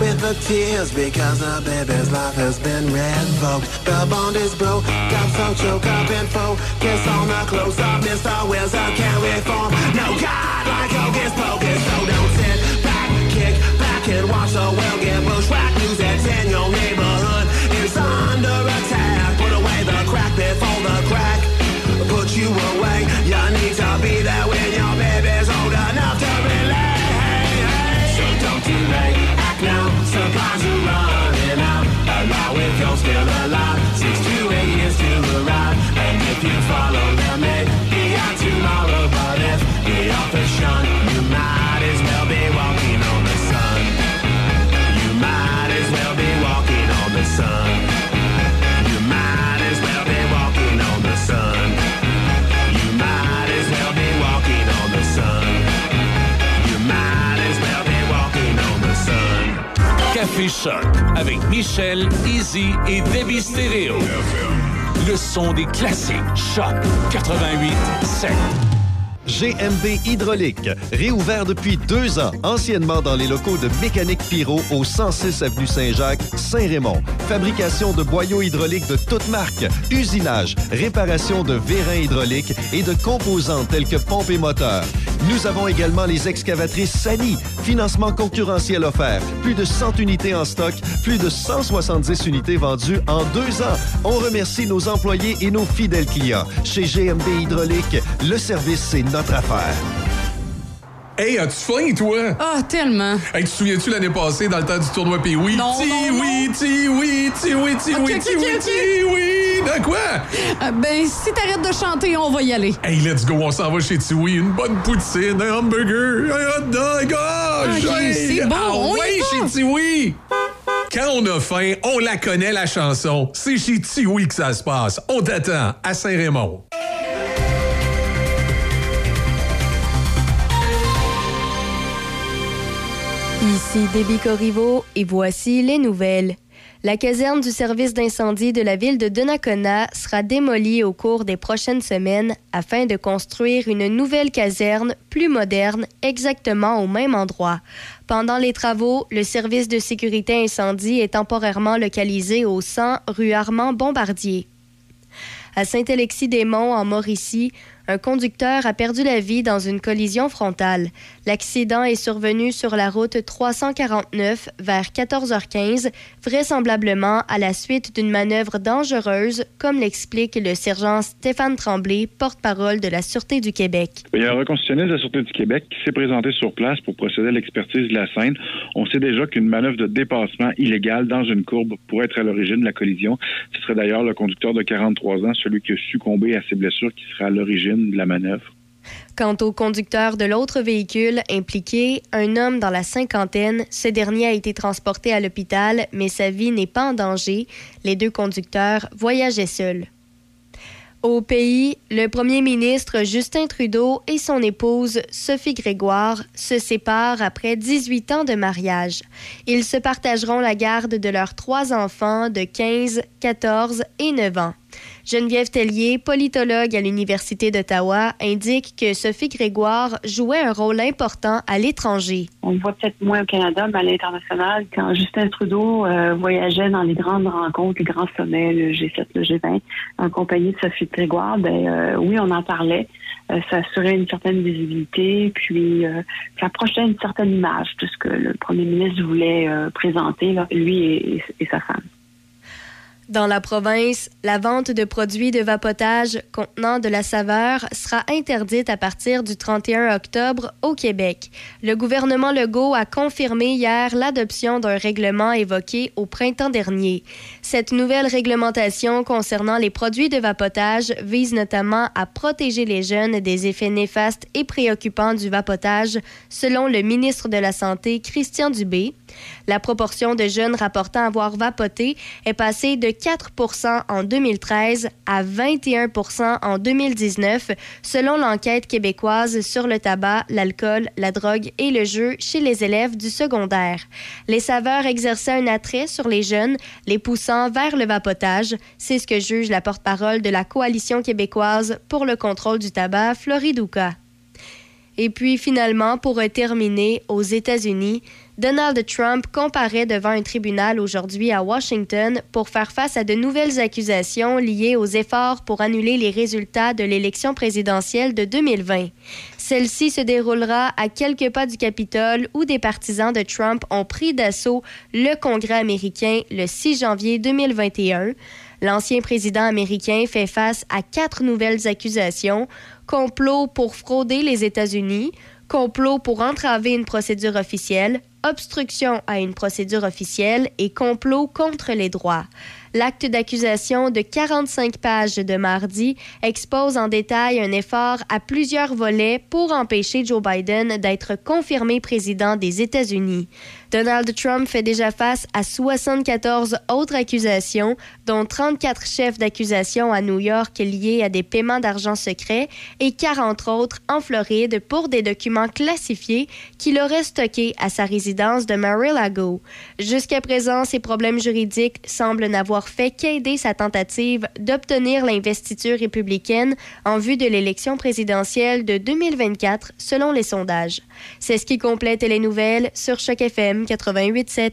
S18: With the tears because the baby's life has been revoked. The bond is broke, got so choked up and focus on the close up. Mr. Wizard can't reform. No God like Hocus Pocus, so don't sit back, kick back and watch the world get bushwhacked. News that's in your neighborhood
S4: Avec Michel, Izzy et Debbie Stéréo. Le son des classiques. Choc 88 7.
S6: GMB Hydraulique, réouvert depuis deux ans, anciennement dans les locaux de Mécanique Pyro au 106 avenue Saint-Jacques, Saint-Raymond. Fabrication de boyaux hydrauliques de toutes marques, usinage, réparation de vérins hydrauliques et de composantes telles que pompes et moteurs. Nous avons également les excavatrices Sani, financement concurrentiel offert, plus de 100 unités en stock, plus de 170 unités vendues en deux ans. On remercie nos employés et nos fidèles clients. Chez GMB Hydraulique, le service, c'est notre affaire.
S14: Hey, as-tu faim, toi?
S13: Ah, tellement.
S14: Hey, tu te souviens-tu l'année passée, dans le temps du tournoi Pee oui?
S13: Non,
S14: Ti
S13: non,
S14: oui, ti oui, ti oui, ti oui, ti oui,
S13: ok, ok.
S14: ti oui. Quoi?
S13: Euh, ben, si t'arrêtes de chanter, on va y aller.
S14: Hey, let's go, on s'en va chez Tiwi. Une bonne poutine, un hamburger, un hot dog. Ah,
S13: Ok,
S14: j'ai-
S13: c'est bon,
S14: Ah
S13: on y
S14: ouais,
S13: va.
S14: chez Tiwi. Quand on a faim, on la connaît, la chanson. C'est chez Tiwi que ça se passe. On t'attend à Saint-Raymond.
S1: Ici Déby Corriveau et voici les nouvelles. La caserne du service d'incendie de la ville de Donnacona sera démolie au cours des prochaines semaines afin de construire une nouvelle caserne plus moderne exactement au même endroit. Pendant les travaux, le service de sécurité incendie est temporairement localisé au 100 rue Armand Bombardier. À Saint-Alexis-des-Monts, en Mauricie, un conducteur a perdu la vie dans une collision frontale. L'accident est survenu sur la route 349 vers 14h15, vraisemblablement à la suite d'une manœuvre dangereuse, comme l'explique le sergent Stéphane Tremblay, porte-parole de la Sûreté du Québec.
S2: Il y a un reconstitutionniste de la Sûreté du Québec qui s'est présenté sur place pour procéder à l'expertise de la scène. On sait déjà qu'une manœuvre de dépassement illégale dans une courbe pourrait être à l'origine de la collision. Ce serait d'ailleurs le conducteur de 43 ans, celui qui a succombé à ses blessures, qui sera à l'origine de la manœuvre.
S1: Quant au conducteur de l'autre véhicule impliqué, un homme dans la cinquantaine, ce dernier a été transporté à l'hôpital, mais sa vie n'est pas en danger. Les deux conducteurs voyageaient seuls. Au pays, le premier ministre Justin Trudeau et son épouse Sophie Grégoire se séparent après 18 ans de mariage. Ils se partageront la garde de leurs trois enfants de 15, 14 et 9 ans. Geneviève Tellier, politologue à l'Université d'Ottawa, indique que Sophie Grégoire jouait un rôle important à l'étranger.
S3: On le voit peut-être moins au Canada, mais à l'international, quand Justin Trudeau euh, voyageait dans les grandes rencontres, les grands sommets, le G7, le G20, en compagnie de Sophie Grégoire, ben euh, oui, on en parlait. Euh, ça assurait une certaine visibilité, puis ça approchait une certaine image de ce que le premier ministre voulait présenter, lui et- et sa femme.
S1: Dans la province, la vente de produits de vapotage contenant de la saveur sera interdite à partir du 31 octobre au Québec. Le gouvernement Legault a confirmé hier l'adoption d'un règlement évoqué au printemps dernier. Cette nouvelle réglementation concernant les produits de vapotage vise notamment à protéger les jeunes des effets néfastes et préoccupants du vapotage, selon le ministre de la Santé, Christian Dubé. La proportion de jeunes rapportant avoir vapoté est passée de 4% en 2013 à 21% en 2019, selon l'enquête québécoise sur le tabac, l'alcool, la drogue et le jeu chez les élèves du secondaire. Les saveurs exerçaient un attrait sur les jeunes, les poussant vers le vapotage. C'est ce que juge la porte-parole de la Coalition québécoise pour le contrôle du tabac, Floridouka. Et puis finalement, pour terminer, aux États-Unis, Donald Trump comparaît devant un tribunal aujourd'hui à Washington pour faire face à de nouvelles accusations liées aux efforts pour annuler les résultats de l'élection présidentielle de 2020. Celle-ci se déroulera à quelques pas du Capitole où des partisans de Trump ont pris d'assaut le Congrès américain le 6 janvier 2021. L'ancien président américain fait face à quatre nouvelles accusations complot pour frauder les États-Unis, complot pour entraver une procédure officielle, obstruction à une procédure officielle et complot contre les droits. L'acte d'accusation de 45 pages de mardi expose en détail un effort à plusieurs volets pour empêcher Joe Biden d'être confirmé président des États-Unis. Donald Trump fait déjà face à 74 autres accusations, dont 34 chefs d'accusation à New York liés à des paiements d'argent secret et 40 autres en Floride pour des documents classifiés qu'il aurait stockés à sa résidence de Mar-a-Lago. Jusqu'à présent, ces problèmes juridiques semblent n'avoir fait qu'aider sa tentative d'obtenir l'investiture républicaine en vue de l'élection présidentielle de 2024, selon les sondages. C'est ce qui complète les nouvelles sur Choc FM 88.7.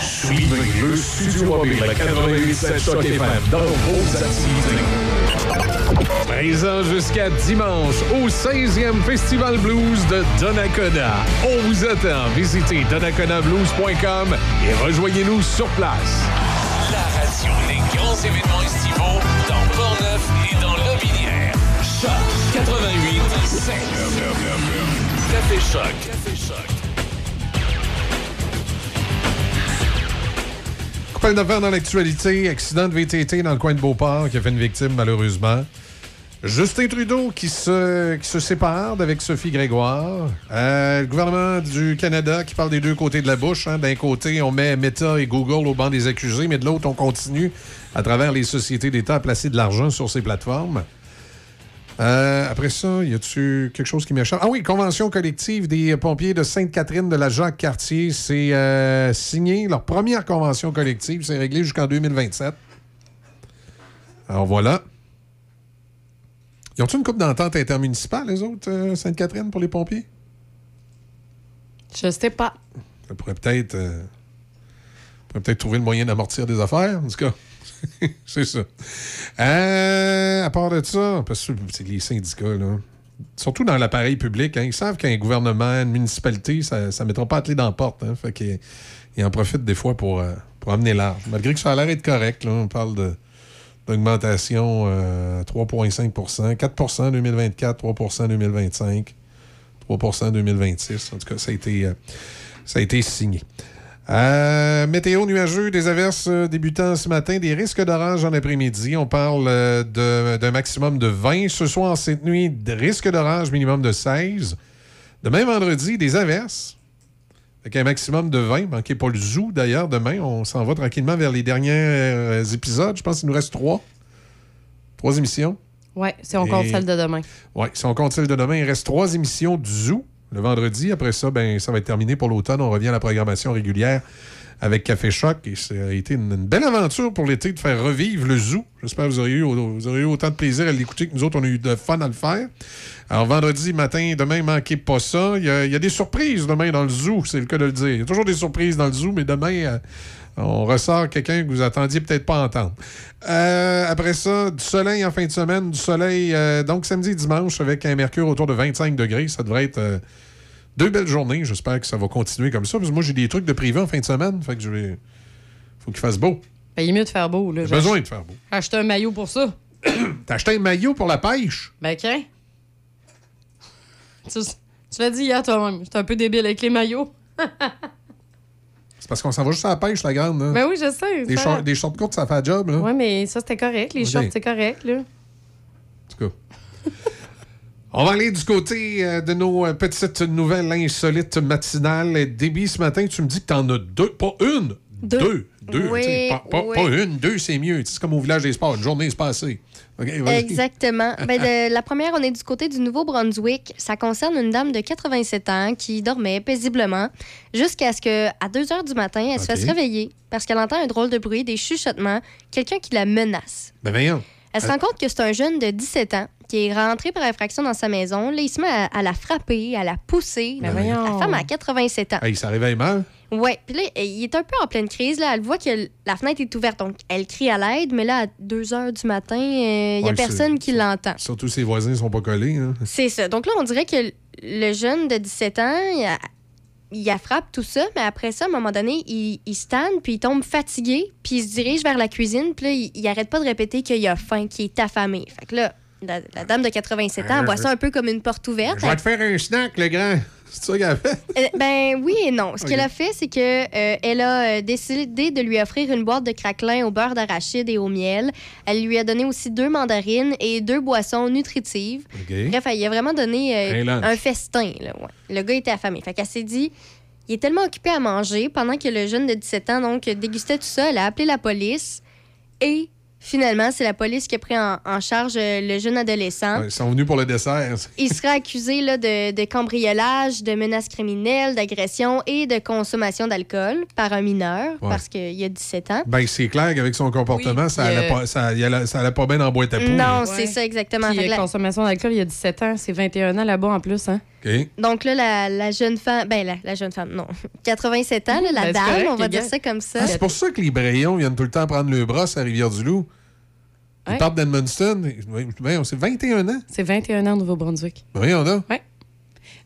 S14: Suivez le Studio Mobile à 88.7 Choc FM dans vos activités. Présent jusqu'à dimanche au 16e Festival Blues de Donnacona. On vous attend. Visitez donnaconablues.com et rejoignez-nous sur place.
S4: La radio des grands événements estivaux dans Portneuf et dans Lobinière. Choc 88 7. Café Choc. Café Choc.
S14: Coupelle d'affaires dans l'actualité, accident de VTT dans le coin de Beauport qui a fait une victime malheureusement. Justin Trudeau qui se, qui se sépare d'avec Sophie Grégoire. Euh, le gouvernement du Canada qui parle des deux côtés de la bouche. hein. D'un côté, on met Meta et Google au banc des accusés, mais de l'autre, on continue à travers les sociétés d'État à placer de l'argent sur ces plateformes. Euh, après ça, y a-tu quelque chose qui m'échappe? Ah oui, convention collective des pompiers de Sainte-Catherine de la Jacques-Cartier. C'est euh, signé leur première convention collective. C'est réglé jusqu'en 2027. Alors voilà. Ils ont-ils une coupe d'entente intermunicipale, les autres, euh, Sainte-Catherine, pour les pompiers?
S13: Je sais pas.
S14: Ça pourrait peut-être. on pourrait peut-être trouver le moyen d'amortir des affaires, en tout cas. c'est ça. Euh, à part de ça, parce que c'est les syndicats, là. Surtout dans l'appareil public, hein, ils savent qu'un gouvernement, une municipalité, ça ne mettra pas à clé dans la porte. Hein, qu'ils ils en profitent des fois pour, euh, pour amener large. Malgré que ça a l'air d'être correct, là, on parle d'augmentation euh, 3,5% 4% en 2024, 3% en 2025, 3% en 2026. En tout cas, ça a été, euh, ça a été signé. Euh, météo nuageux, des averses euh, débutant ce matin, des risques d'orage en après-midi. On parle euh, d'un maximum de 20. Ce soir, cette nuit, de risque d'orage minimum de 16. Demain, vendredi, des averses. Avec un maximum de 20. Manquez pas le zoo, d'ailleurs. Demain, on s'en va tranquillement vers les derniers épisodes. Je pense qu'il nous reste trois. Trois émissions.
S13: Ouais, si on compte
S14: Et-
S13: celle de demain.
S14: Oui, si on compte celle de demain, il reste trois émissions du Zoo le vendredi. Après ça, ben, ça va être terminé pour l'automne. On revient à la programmation régulière avec Café Choc. Et ça a été une, belle aventure pour l'été de faire revivre le Zoo. J'espère que vous aurez, eu, autant de plaisir à l'écouter que nous autres, on a eu de fun à le faire. Alors, vendredi matin, demain, manquez pas ça. Il y, a, des surprises demain dans le Zoo, c'est le cas de le dire. Il y a toujours des surprises dans le Zoo, mais demain, euh, on ressort quelqu'un que vous attendiez peut-être pas entendre. Euh, après ça, du soleil en fin de semaine, du soleil, euh, donc samedi et dimanche, avec un mercure autour de 25 degrés. Ça devrait être deux belles journées. J'espère que ça va continuer comme ça. Parce que moi, j'ai des trucs de privé en fin de semaine. Fait que je vais. faut qu'il fasse beau.
S13: Ben, il est mieux de faire beau. là.
S14: J'ai besoin de faire beau.
S13: Acheté un maillot pour ça.
S14: T'as acheté un maillot pour la pêche?
S13: Ben, tiens. Tu, tu l'as dit hier toi-même. J'étais un peu débile avec les maillots.
S14: C'est parce qu'on s'en va juste à la pêche, la grande. Là.
S13: Ben oui, je sais.
S14: Des, shorts, des shorts courtes, ça fait le job. Là.
S13: Ouais, mais ça, c'était correct. Les
S14: Ok.
S13: shorts, c'est correct, là.
S14: En tout cas. On va aller du côté euh, de nos euh, petites nouvelles insolites matinales. Déby, ce matin, tu me dis que t'en as deux, pas une, deux. Deux. Deux,
S1: Oui,
S14: tu pas, pas-
S1: oui.
S14: pas une, deux, c'est mieux. Tu C'est comme au village des sports, une journée, c'est pas assez. OK, vas-y.
S1: Exactement. Ben, de- la première, on est du côté du Nouveau-Brunswick. Ça concerne une dame de 87 ans qui dormait paisiblement jusqu'à ce que, à 2 heures du matin, elle se fasse réveiller parce qu'elle entend un drôle de bruit, des chuchotements, quelqu'un qui la menace.
S14: Ben voyons.
S1: Elle se rend compte que c'est un jeune de 17 ans qui est rentré par infraction dans sa maison. Là, il se met à, à la frapper, à la pousser.
S14: Ben
S1: La
S13: voyons.
S1: femme a 87 ans.
S14: Hey, ça réveille mal.
S1: Ouais, puis là, il est un peu en pleine crise. Là. Elle voit que la fenêtre est ouverte, donc elle crie à l'aide, mais là, à 2 heures du matin, euh, il n'y a
S14: Ouais,
S1: personne qui l'entend.
S14: Surtout ses voisins ne sont pas collés. hein.
S1: C'est ça. Donc là, on dirait que le jeune de 17 ans, il, a- il a frappe tout ça, mais après ça, à un moment donné, il, il stanne, puis il tombe fatigué, puis il se dirige vers la cuisine, puis là, il, il arrête pas de répéter qu'il a faim, qu'il est affamé. Fait que là, la, la dame de 87 ans,
S14: Euh,
S1: voit ça un peu comme une porte ouverte.
S14: Je vais te faire un snack, le grand. C'est ça qu'elle a fait?
S1: Euh, ben oui et non. Ce qu'elle a fait, c'est que euh, elle a euh, décidé de lui offrir une boîte de craquelin au beurre d'arachide et au miel. Elle lui a donné aussi deux mandarines et deux boissons nutritives.
S18: OK.
S1: Bref, elle lui a vraiment donné euh,
S18: Un
S1: festin. là, ouais. Le gars était affamé. Fait qu'elle s'est dit, il est tellement occupé à manger pendant que le jeune de 17 ans donc dégustait tout ça. Elle a appelé la police et finalement, c'est la police qui a pris en, en charge euh, le jeune adolescent.
S14: Ouais, ils sont venus pour le dessert.
S1: Il serait accusé là, de, de cambriolage, de menaces criminelles, d'agression et de consommation d'alcool par un mineur
S14: Ouais.
S1: parce qu'il a 17 ans.
S14: Ben, c'est clair qu'avec son comportement, ça, allait
S13: euh,
S14: pas, ça, il allait, ça allait pas bien dans la boîte à poules.
S1: Non, c'est ça exactement.
S13: Puis, euh,
S1: la-
S13: consommation d'alcool, il y a 17 ans, c'est 21 ans là-bas en plus. Hein?
S14: OK.
S1: Donc là, la, la jeune femme, ben la, la jeune femme, non, 87 ans, là, la
S13: Ben,
S1: dame,
S13: correct,
S1: on va dire
S13: gars.
S1: ça comme ça.
S14: Ah, c'est pour ça que les Brayons viennent tout le temps prendre le bras à Rivière-du-Loup. Ils
S13: Ouais.
S14: partent d'Edmundston. Oui, C'est 21 ans.
S13: C'est 21 ans au Nouveau-Brunswick.
S14: Voyons là.
S13: Ouais.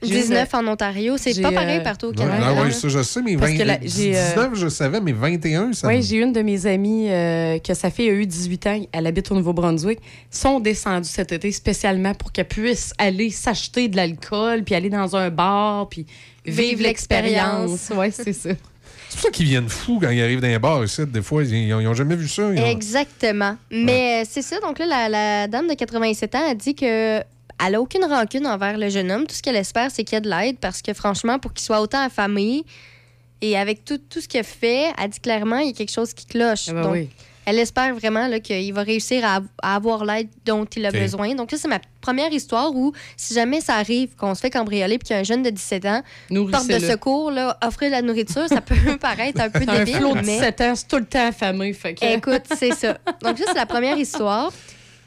S1: 19 en Ontario, c'est pas pareil
S13: euh,
S1: partout au Canada.
S14: ah ça, je sais, mais
S13: Parce
S14: 20,
S13: que la- euh,
S14: 19, je savais, mais 21, ça
S13: Oui,
S14: me-
S13: j'ai une de mes amies euh, que sa fille a eu 18 ans, elle habite au Nouveau-Brunswick, sont descendues cet été spécialement pour qu'elle puisse aller s'acheter de l'alcool, puis aller dans un bar, puis vivre l'expérience. Oui, c'est ça.
S14: C'est pour ça qu'ils viennent fous quand ils arrivent dans les bars ici. Des fois, ils n'ont jamais vu ça. Ont-
S1: Exactement. Mais euh, c'est ça. Donc là, la, la dame de 87 ans a dit que elle a aucune rancune envers le jeune homme. Tout ce qu'elle espère, c'est qu'il y a de l'aide parce que franchement, pour qu'il soit autant affamé et avec tout, tout ce qu'il a fait, elle dit clairement il y a quelque chose qui cloche.
S13: Ah ben
S1: Donc,
S13: oui.
S1: Elle espère vraiment là, qu'il va réussir à, à avoir l'aide dont il a besoin. Donc là, c'est ma première histoire où si jamais ça arrive qu'on se fait cambrioler puis qu'il y a un jeune de 17 ans, porte de secours, là, offrir de la nourriture, ça peut paraître un peu
S13: Un
S1: débile.
S13: flot de
S1: mais...
S13: 17 ans, c'est tout le temps affamé. Fait que...
S1: Écoute, c'est ça. Donc, ça, c'est la première histoire.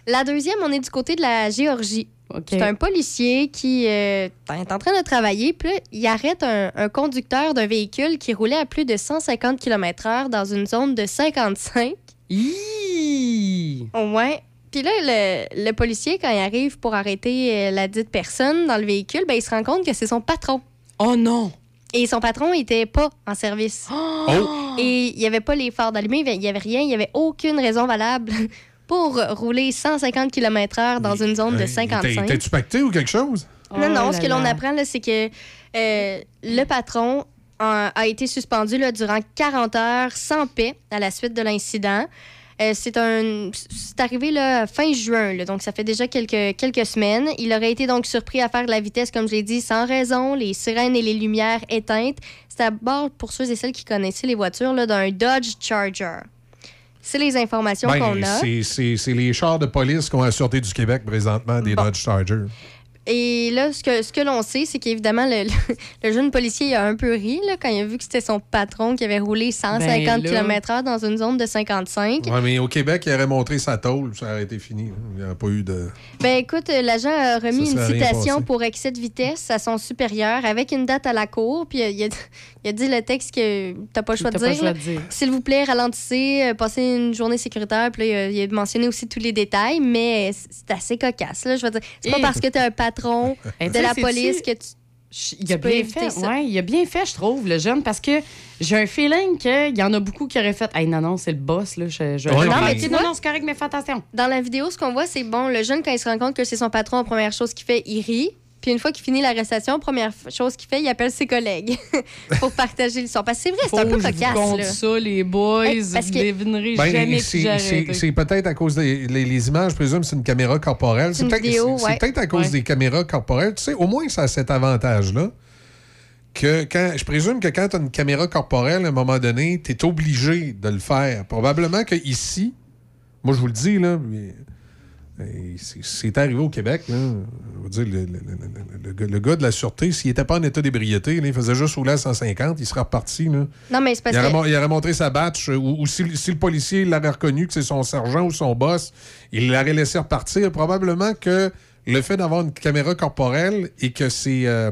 S1: La deuxième, on est du côté de la Géorgie. C'est un policier qui euh, est en train de travailler, puis il arrête un, un conducteur d'un véhicule qui roulait à plus de 150 km/h dans une zone de 55. Ouais. Puis là, le, le policier, quand il arrive pour arrêter euh, la dite personne dans le véhicule, ben, il se rend compte que c'est son patron.
S13: Oh non!
S1: Et son patron était pas en service.
S14: Oh!
S1: Et il n'y avait pas les phares d'allumés, il n'y avait rien, il n'y avait aucune raison valable pour rouler 150 km/h dans une zone de
S14: Hey,
S1: 55.
S14: t'es- T'es-tu pacté ou quelque chose?
S1: Non, non,
S13: Oh
S1: ce que l'on apprend, là, c'est que euh, le patron a, été suspendu là, durant 40 heures sans paix à la suite de l'incident. Euh, c'est un, c'est arrivé là, fin juin, là, donc ça fait déjà quelques, quelques semaines. Il aurait été donc surpris à faire de la vitesse, comme je l'ai dit, sans raison, les sirènes et les lumières éteintes. C'est à bord, pour ceux et celles qui connaissaient les voitures, là, d'un Dodge Charger. C'est les informations
S14: Ben,
S1: qu'on a.
S14: c'est- c'est c'est les chars de police qu'on a Sûreté du Québec présentement, des Dodge Charger.
S1: Et là, ce que, ce que l'on sait, c'est qu'évidemment, le, le- le jeune policier il a un peu ri là, quand il a vu que c'était son patron qui avait roulé 150
S13: Ben là.
S1: km/h dans une zone de 55.
S14: Ouais, mais au Québec, il aurait montré sa tôle, ça aurait été fini. Il n'y aurait pas eu de.
S1: Ben écoute, l'agent a remis
S14: Ça
S1: une citation pour excès de vitesse à son supérieur avec une date à la cour. Puis il a, il a dit le texte que t'as pas le choix de dire. S'il vous plaît, ralentissez, euh, passez une journée sécuritaire. Puis là, il a, mentionné aussi tous les détails, mais c'est assez cocasse. Là, je veux dire, c'est pas
S13: Et-
S1: parce que t'es un patron
S13: Eh,
S1: de la police que tu.
S13: Il a bien fait,
S1: ça.
S13: ouais, il a bien fait, je trouve, le jeune, parce que j'ai un feeling qu'il y en a beaucoup qui auraient fait Hey, non, non, c'est le boss, là. Je, je-
S14: Ouais,
S13: non,
S14: mais-
S13: tu non, non, c'est correct, mais fais attention.
S1: Dans la vidéo, ce qu'on voit, c'est bon, le jeune, quand il se rend compte que c'est son patron, la première chose qu'il fait, il rit. Puis une fois qu'il finit l'arrestation, première chose qu'il fait, il appelle ses collègues pour partager l'histoire. Parce que c'est vrai, c'est un peu cocasse.
S13: compte
S1: là.
S13: ça, les boys.
S1: Hey, parce
S13: vous
S1: que-
S13: devinerez
S14: Ben,
S13: jamais
S14: c'est- peut-être à cause des les, les images, je présume, c'est une caméra corporelle.
S1: C'est une
S14: peut-être
S1: vidéo,
S14: c'est-
S1: ouais.
S14: c'est peut-être à cause
S13: Ouais.
S14: des caméras corporelles. Tu sais, au moins, ça a cet avantage-là. Que quand, je présume que quand tu as une caméra corporelle, à un moment donné, tu es obligé de le faire. Probablement que ici, moi je vous le dis, là, mais, c'est- arrivé au Québec. Là, je veux dire, le, le- le- le- le gars- de la sûreté, s'il n'était pas en état d'ébriété, il faisait juste rouler à 150, il serait reparti. Là.
S1: Non, mais
S14: Il aurait, il aurait montré sa batch, euh, ou, ou si, si le policier l'avait reconnu que c'est son sergent ou son boss, il l'aurait laissé repartir. Probablement que le fait d'avoir une caméra corporelle et que c'est euh,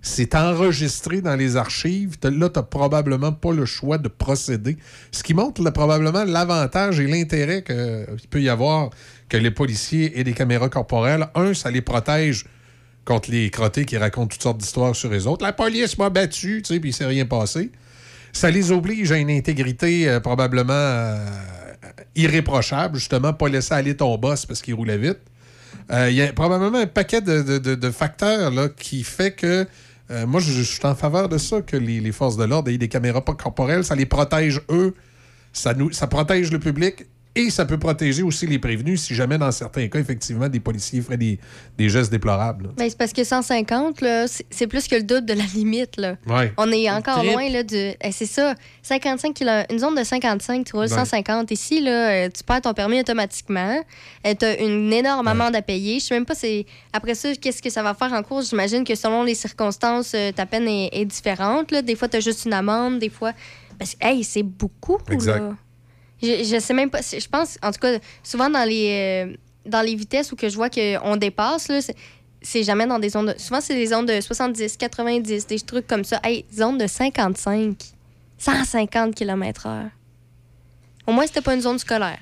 S14: c'est enregistré dans les archives, là, tu n'as probablement pas le choix de procéder. Ce qui montre probablement l'avantage et l'intérêt qu'il peut y avoir que les policiers aient des caméras corporelles. Un, ça les protège contre les crottés qui racontent toutes sortes d'histoires sur les autres. La police m'a battu, tu sais, puis il s'est rien passé. Ça les oblige à une intégrité euh, probablement euh, irréprochable, justement, pas laisser aller ton boss parce qu'il roulait vite. Euh, Il y a probablement un paquet de, de- de- de facteurs là, qui fait que. Euh, moi, je, suis en faveur de ça, que les, forces de l'ordre aient des caméras corporelles. Ça les protège, eux. Ça, nous, ça protège le public et ça peut protéger aussi les prévenus si jamais, dans certains cas, effectivement, des policiers feraient des, des gestes déplorables.
S1: Ben, c'est parce que 150, là, c'est plus que le double de la limite. Là.
S14: Ouais.
S1: On est encore loin là, du. eh, c'est ça, 55 km. Une zone de 55, tu roules
S14: Ouais.
S1: 150. Ici, là, euh, tu perds ton permis automatiquement. tu as une énorme amende à payer. Je sais même pas c'est. Après ça, qu'est-ce que ça va faire en cours? J'imagine que selon les circonstances, euh, ta peine est, est différente. Là. Des fois, tu as juste une amende, des fois. Parce que, hey, c'est beaucoup.
S14: Exact.
S1: Là. Je, je sais même pas. Je pense, en tout cas, souvent dans les, euh, dans les vitesses où que je vois qu'on dépasse, là, c'est- jamais dans des zones de. Souvent, c'est des zones de 70, 90, des trucs comme ça. Hey, zone de 55, 150 km/h. Au moins, c'était pas une zone scolaire.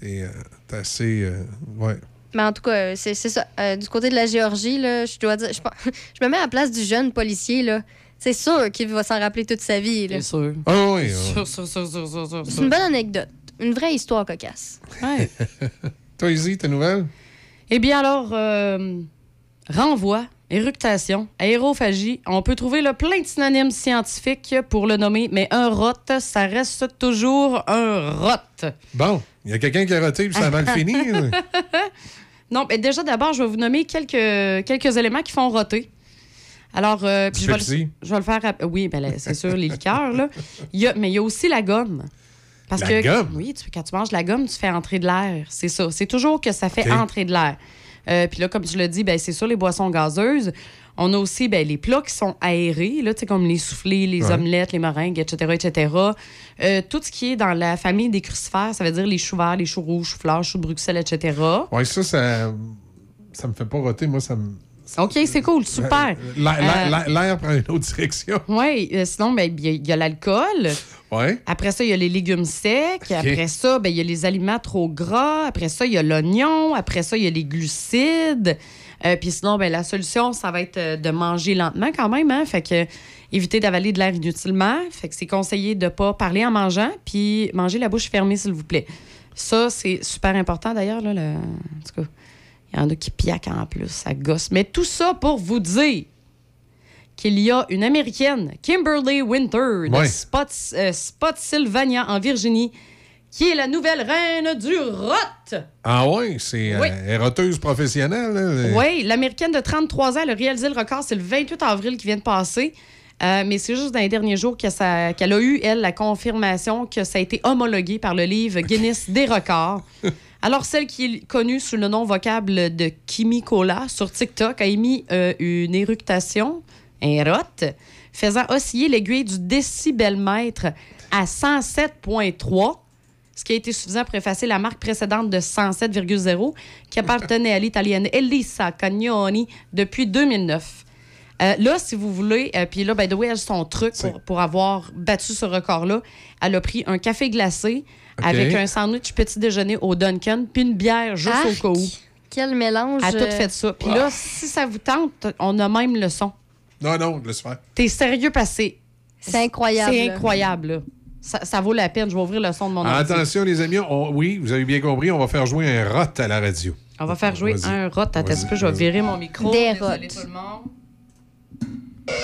S14: T'es euh, assez. euh, ouais.
S1: Mais en tout cas, c'est ça. Euh, du côté de la Géorgie, là, je dois dire, je, je me mets à la place du jeune policier. là. C'est sûr qu'il va s'en rappeler toute sa vie. là.
S13: C'est sûr.
S14: Ah oui,
S13: Sûr, sûr, sûr, sûr, sûr, sûr,
S1: C'est
S13: sûr.
S1: une bonne anecdote. Une vraie histoire cocasse.
S13: Ouais.
S14: Toi, Izzy, tes nouvelles?
S13: Eh bien alors, euh, renvoi, éructation, aérophagie, on peut trouver le plein de synonymes scientifiques pour le nommer, mais un rot, ça reste toujours un rot.
S14: Bon, il y a quelqu'un qui a roté puis ça a mal fini. là.
S13: Non, mais déjà, d'abord, je vais vous nommer quelques, quelques éléments qui font roter. Alors, euh, puis je, vais le, je vais le faire. Oui, ben c'est sûr, les liqueurs, là. Il y a, mais il y a aussi la gomme. Parce
S14: La
S13: que,
S14: gomme?
S13: Oui, tu- quand tu manges la gomme, tu fais entrer de l'air. C'est ça. C'est toujours que ça fait entrer de l'air. Euh, puis là, comme tu l'as dit, ben, c'est sûr, les boissons gazeuses. On a aussi ben, les plats qui sont aérés, là, tu sais, comme les soufflés, les
S14: Ouais.
S13: omelettes, les meringues, etc., etc. Euh, tout ce qui est dans la famille des crucifères, ça veut dire les choux verts, les choux rouges, choux fleurs, choux de Bruxelles, etc.
S14: Ça, ça, ça me fait pas roter. Moi, ça me.
S13: OK, c'est cool, super.
S14: L'air l'air-
S13: Euh,
S14: l'air- prend une autre direction.
S13: Oui, euh, sinon, ben, il y a- il y a, l'alcool.
S14: Ouais.
S13: Après ça, il y a les légumes secs. Après ça, ben, il y a les aliments trop gras. Après ça, il y a l'oignon. Après ça, il y a les glucides. Euh, Puis sinon, ben, la solution, ça va être euh, de manger lentement quand même. Hein? Fait que éviter d'avaler de l'air inutilement. Fait que c'est conseillé de ne pas parler en mangeant. Puis manger la bouche fermée, s'il vous plaît. Ça, c'est super important d'ailleurs. Là, le- En tout cas, il y en a qui piaquent en plus. Ça gosse. Mais tout ça pour vous dire qu'il y a une Américaine, Kimberly Winter, de
S14: Ouais.
S13: Spot, euh, Spotsylvania, en Virginie, qui est la nouvelle reine du rot.
S14: Ah ouais, c'est
S13: Oui.
S14: euh, roteuse professionnelle.
S13: Oui, l'Américaine de 33 ans, elle a réalisé le record, c'est le 28 avril qui vient de passer. Euh, mais c'est juste dans les derniers jours qu'elle a eu, elle, la confirmation que ça a été homologué par le livre Guinness des records. Alors, celle qui est connue sous le nom vocable de Kimi Cola sur TikTok a émis euh, une éructation, un rot, faisant osciller l'aiguille du décibelmètre à 107,3 ce qui a été suffisant pour effacer la marque précédente de 107,0 qui appartenait à l'italienne Elisa Cagnoni depuis 2009. Euh, là, si vous voulez, euh, puis là, by the way, elle son truc pour, pour avoir battu ce record-là. Elle a pris un café glacé Avec un sandwich petit déjeuner au Dunkin' puis une bière juste
S1: Arc!
S13: au cas où.
S1: Quel mélange.
S13: A tout
S1: euh,
S13: fait ça. Puis là, si ça vous tente, on a même le son.
S14: Non, non, laisse faire.
S13: T'es sérieux passé.
S1: C'est incroyable.
S13: C'est incroyable, là. Ça, ça vaut la peine. Je vais ouvrir le son de mon.
S14: Attention, les amis. on- oui, vous avez bien compris, on va faire jouer un rot à la radio.
S13: On va faire jouer un rot. Attends un peu, je vais virer mon micro?
S1: Des
S13: Désolé
S1: rots.
S13: tout le monde.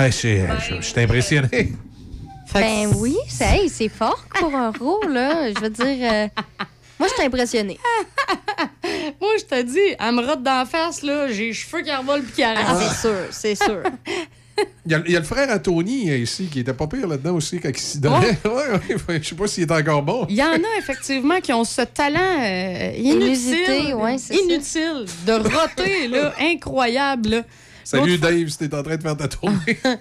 S14: Ah, c'est- je je suis impressionné.
S1: Ben oui, c'est hey, c'est fort pour un roux, là. Je veux dire. euh, moi, je suis impressionnée.
S13: Moi, je te dis, elle me rote d'en face, là. J'ai les cheveux qui revolent puis qui
S1: Ah,
S13: arrêtent.
S1: c'est sûr, c'est sûr.
S14: Il y, a, il y a le frère à Tony euh, ici qui était pas pire là-dedans aussi quand il s'y donnait. Ouais, ouais, je sais pas s'il est encore bon.
S13: Il y en a effectivement qui ont ce talent euh, inutile,
S1: Inusité, ouais, c'est ça.
S13: inutile de roter, là, incroyable. là.
S14: Salut Dave, si t'es en train de faire ta tournée.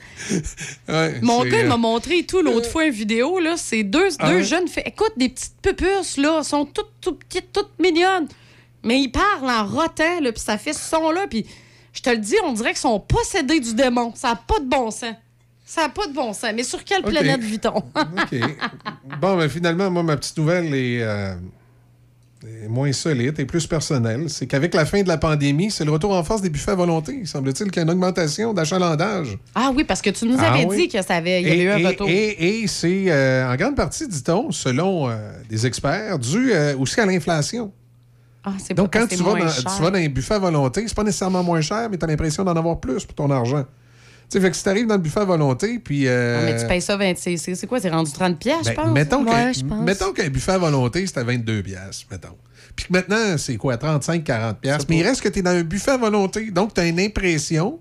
S14: Ouais,
S13: Mon gars, il
S14: euh,
S13: m'a montré tout l'autre fois une vidéo. Là, c'est deux,
S14: Ah
S13: deux
S14: ouais?
S13: jeunes filles. Écoute, des petites pupusses, là, sont toutes, toutes petites, toutes mignonnes. Mais ils parlent en rotant, là, puis ça fait ce son-là. Puis je te le dis, on dirait qu'ils sont possédés du démon. Ça n'a pas de bon sens. Ça n'a pas de bon sens. Mais sur quelle planète vit-on?
S14: OK. Bon, ben finalement, moi, ma petite nouvelle est. euh, est moins solide et plus personnel. C'est qu'avec la fin de la pandémie, c'est le retour en force des buffets à volonté. Il semble-t-il qu'il y a une augmentation d'achalandage.
S13: Ah oui, parce que tu nous
S14: Ah
S13: avais
S14: oui.
S13: dit que ça avait, il y avait
S14: Et,
S13: eu un
S14: et-
S13: retour.
S14: et- et c'est euh, en grande partie, dit-on, selon euh, des experts, dû euh, aussi à l'inflation.
S13: Ah, c'est
S14: Donc, quand tu vas, dans, tu vas dans un buffet à volonté, c'est pas nécessairement moins cher, mais tu as l'impression d'en avoir plus pour ton argent. Tu sais, fait que si tu arrives dans le buffet à volonté, puis. euh,
S13: Ah, mais tu payes ça 26. C'est c'est quoi? C'est rendu 30 pièces, je
S14: ben,
S13: pense?
S14: mettons qu'un
S13: Ouais, je pense.
S14: mettons qu'un buffet à volonté, c'était à 22 pièces, mettons. Puis que maintenant, c'est quoi, 35, 40 pièces. Mais il reste que tu es dans un buffet à volonté. Donc, tu as une impression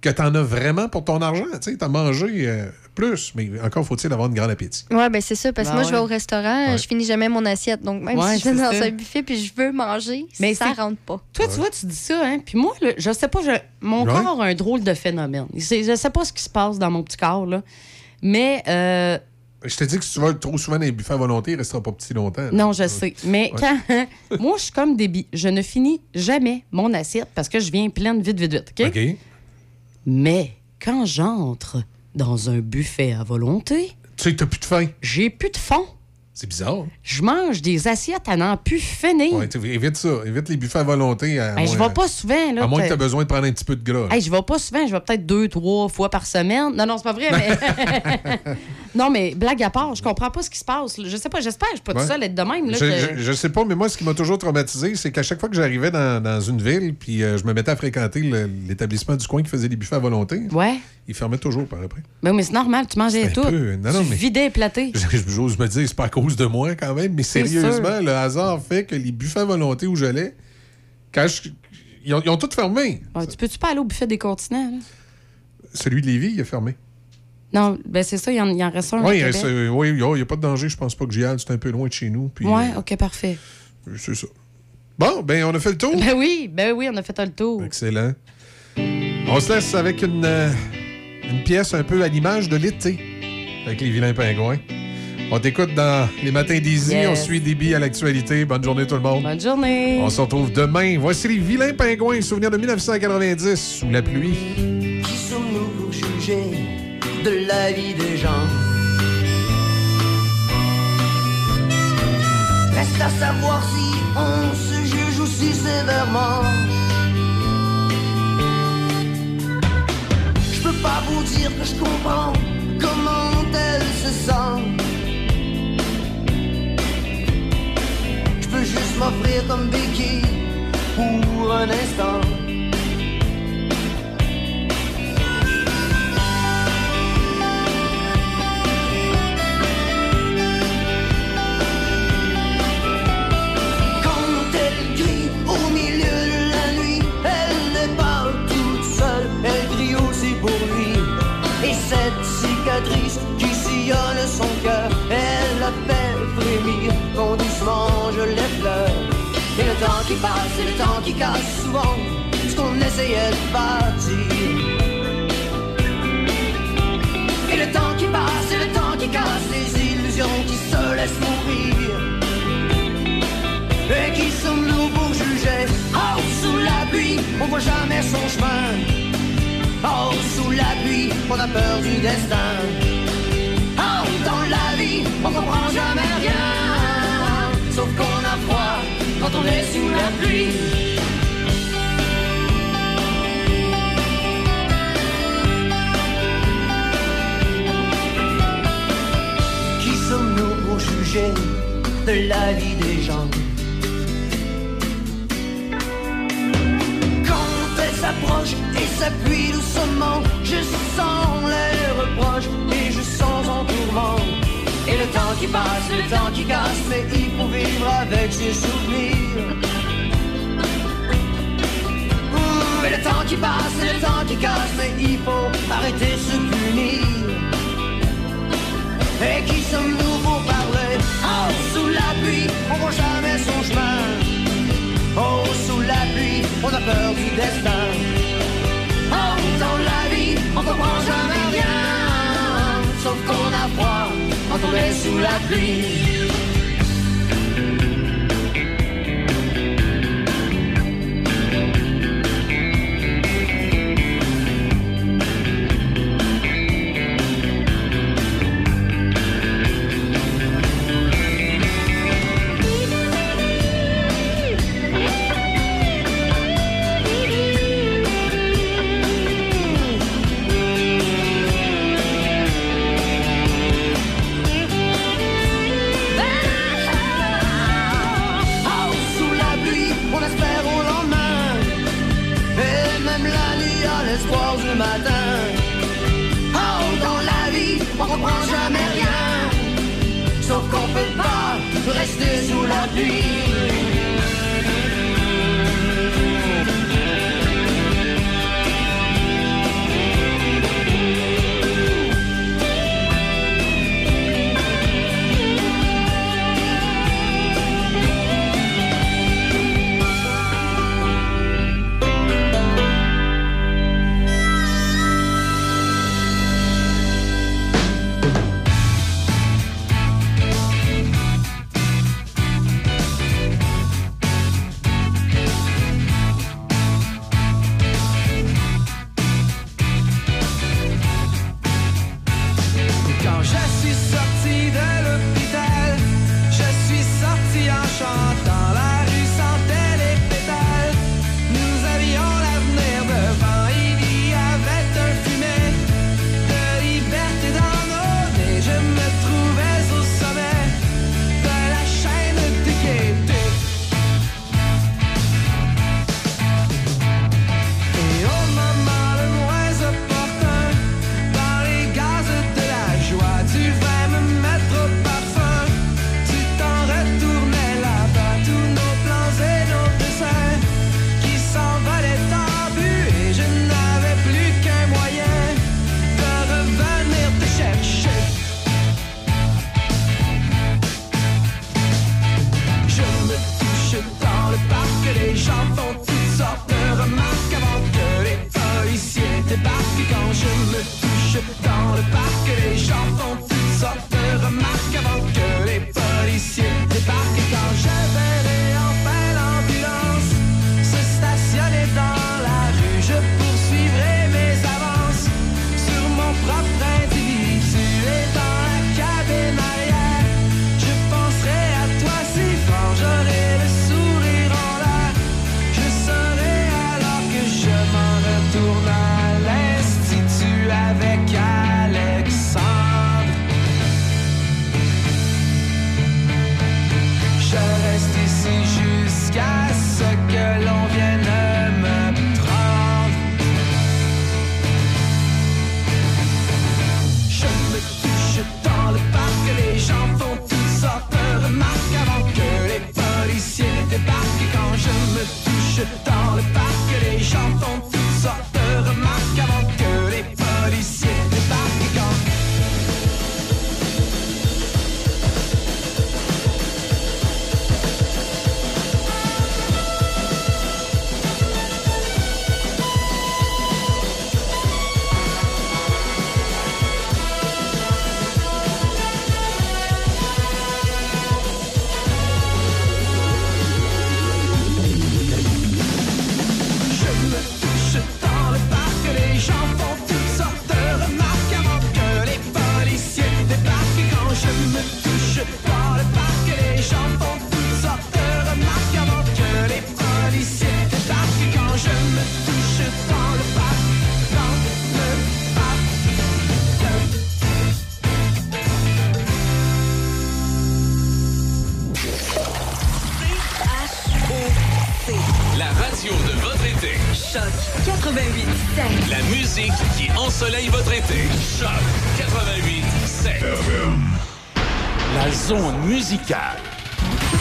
S14: que tu en as vraiment pour ton argent. Tu as mangé euh, plus, mais encore faut-il avoir une grande appétit.
S1: Ouais, ben c'est ça, parce que
S13: Ben
S1: moi, je vais au restaurant,
S14: Ouais.
S1: je finis jamais mon assiette. Donc, même
S13: Ouais,
S1: si je vais
S13: c'est
S1: dans un buffet puis je veux manger,
S13: Mais
S1: ça rentre pas.
S13: Toi, tu vois, tu dis ça, hein? Puis moi, là, je sais pas, je- mon
S14: Ouais.
S13: corps a un drôle de phénomène. Je sais pas ce qui se passe dans mon petit corps, là. Mais, euh,
S14: Je te dis que si tu vas trop souvent dans les buffets à volonté, il restera pas petit longtemps. là.
S13: non, je sais. Mais
S14: Ouais.
S13: quand. moi, je suis comme débit. Je ne finis jamais mon assiette parce que je viens pleine vite, vite, vite. OK?
S14: OK.
S13: Mais quand j'entre dans un buffet à volonté,
S14: Tu sais que t'as plus de faim.
S13: j'ai plus de fond.
S14: C'est bizarre.
S13: Je mange des assiettes à n'en plus finir.
S14: Ouais, évite ça. Évite les buffets à volonté. À
S13: Hey, je vais pas souvent. Là,
S14: À moins que tu as besoin de prendre un petit peu de gras.
S13: Hey, je vais pas souvent, je vais peut-être deux, trois fois par semaine. Non, non, c'est pas vrai, mais. non, mais blague à part, je comprends pas ce qui se passe. Je sais pas, j'espère que je suis pas
S14: Ouais.
S13: tout seul être de même. Là,
S14: Je,
S13: que-
S14: je- je sais pas, mais moi, ce qui m'a toujours traumatisé, c'est qu'à chaque fois que j'arrivais dans, dans une ville, puis euh, je me mettais à fréquenter l'établissement du coin qui faisait des buffets à volonté,
S13: Ouais.
S14: il fermait toujours par après.
S13: Ben, mais c'est normal, tu mangeais tout.
S14: peu- non, non,
S13: tu
S14: mais-
S13: vidais platé.
S14: J'ose me dire, c'est pas à cause de moi quand même, mais sérieusement, le hasard fait que les buffets à volonté où j'allais, quand je- ils, ont, ils ont tous fermé.
S13: Ouais, tu peux-tu pas aller au buffet des continents? là?
S14: Celui de Lévis, il a fermé.
S13: Non, ben c'est ça, il y, en, il y en reste un.
S14: Oui,
S13: à
S14: il n'y a pas de danger, je pense pas que j'y aille, c'est un peu loin de chez nous.
S13: Ouais,
S14: euh,
S13: ok, parfait.
S14: c'est ça. Bon, ben on a fait le tour.
S13: Ben oui, ben oui, on a fait le tour.
S14: Excellent. On se laisse avec une, euh, une pièce un peu à l'image de l'été, avec les vilains pingouins. On t'écoute dans les matins d'Easy,
S13: Yes.
S14: on suit Déby à l'actualité. Bonne journée tout le monde.
S13: Bonne journée.
S14: On se retrouve demain. Voici les vilains pingouins, souvenir de 1990, sous la pluie.
S19: Qui sommes-nous pour juger? De la vie des gens Reste à savoir si on se juge aussi sévèrement. Je peux pas vous dire que je comprends comment elle se sent. Je peux juste m'offrir comme béquille pour un instant. Le temps qui passe, et le temps qui casse souvent ce qu'on essayait de bâtir. Et le temps qui passe, et le temps qui casse les illusions qui se laissent mourir. Et qui sommes-nous pour juger Oh, sous la pluie, on voit jamais son chemin. Oh, sous la pluie, on a peur du destin. Oh, dans la vie, on comprend jamais rien. Sauf qu'on a froid quand on est sous la pluie. Qui sommes-nous pour juger de la vie des gens? Quand elle s'approche et s'appuie doucement, je sens les reproches et je sens en tourment. Et le temps qui passe, le temps qui casse, mais il faut vivre avec ses souvenirs. Ouh, Et le temps qui passe, le temps qui casse, mais il faut arrêter de se punir. Et qui sommes-nous pour parler Oh, sous la pluie, on voit jamais son chemin. Oh, sous la pluie, on a peur du destin. Oh, dans la vie, on comprend jamais rien. Sauf qu'on a froid quand on est sous la pluie.
S20: reste sous la pluie.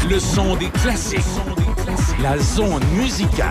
S18: Le
S4: son des classiques. La zone musicale.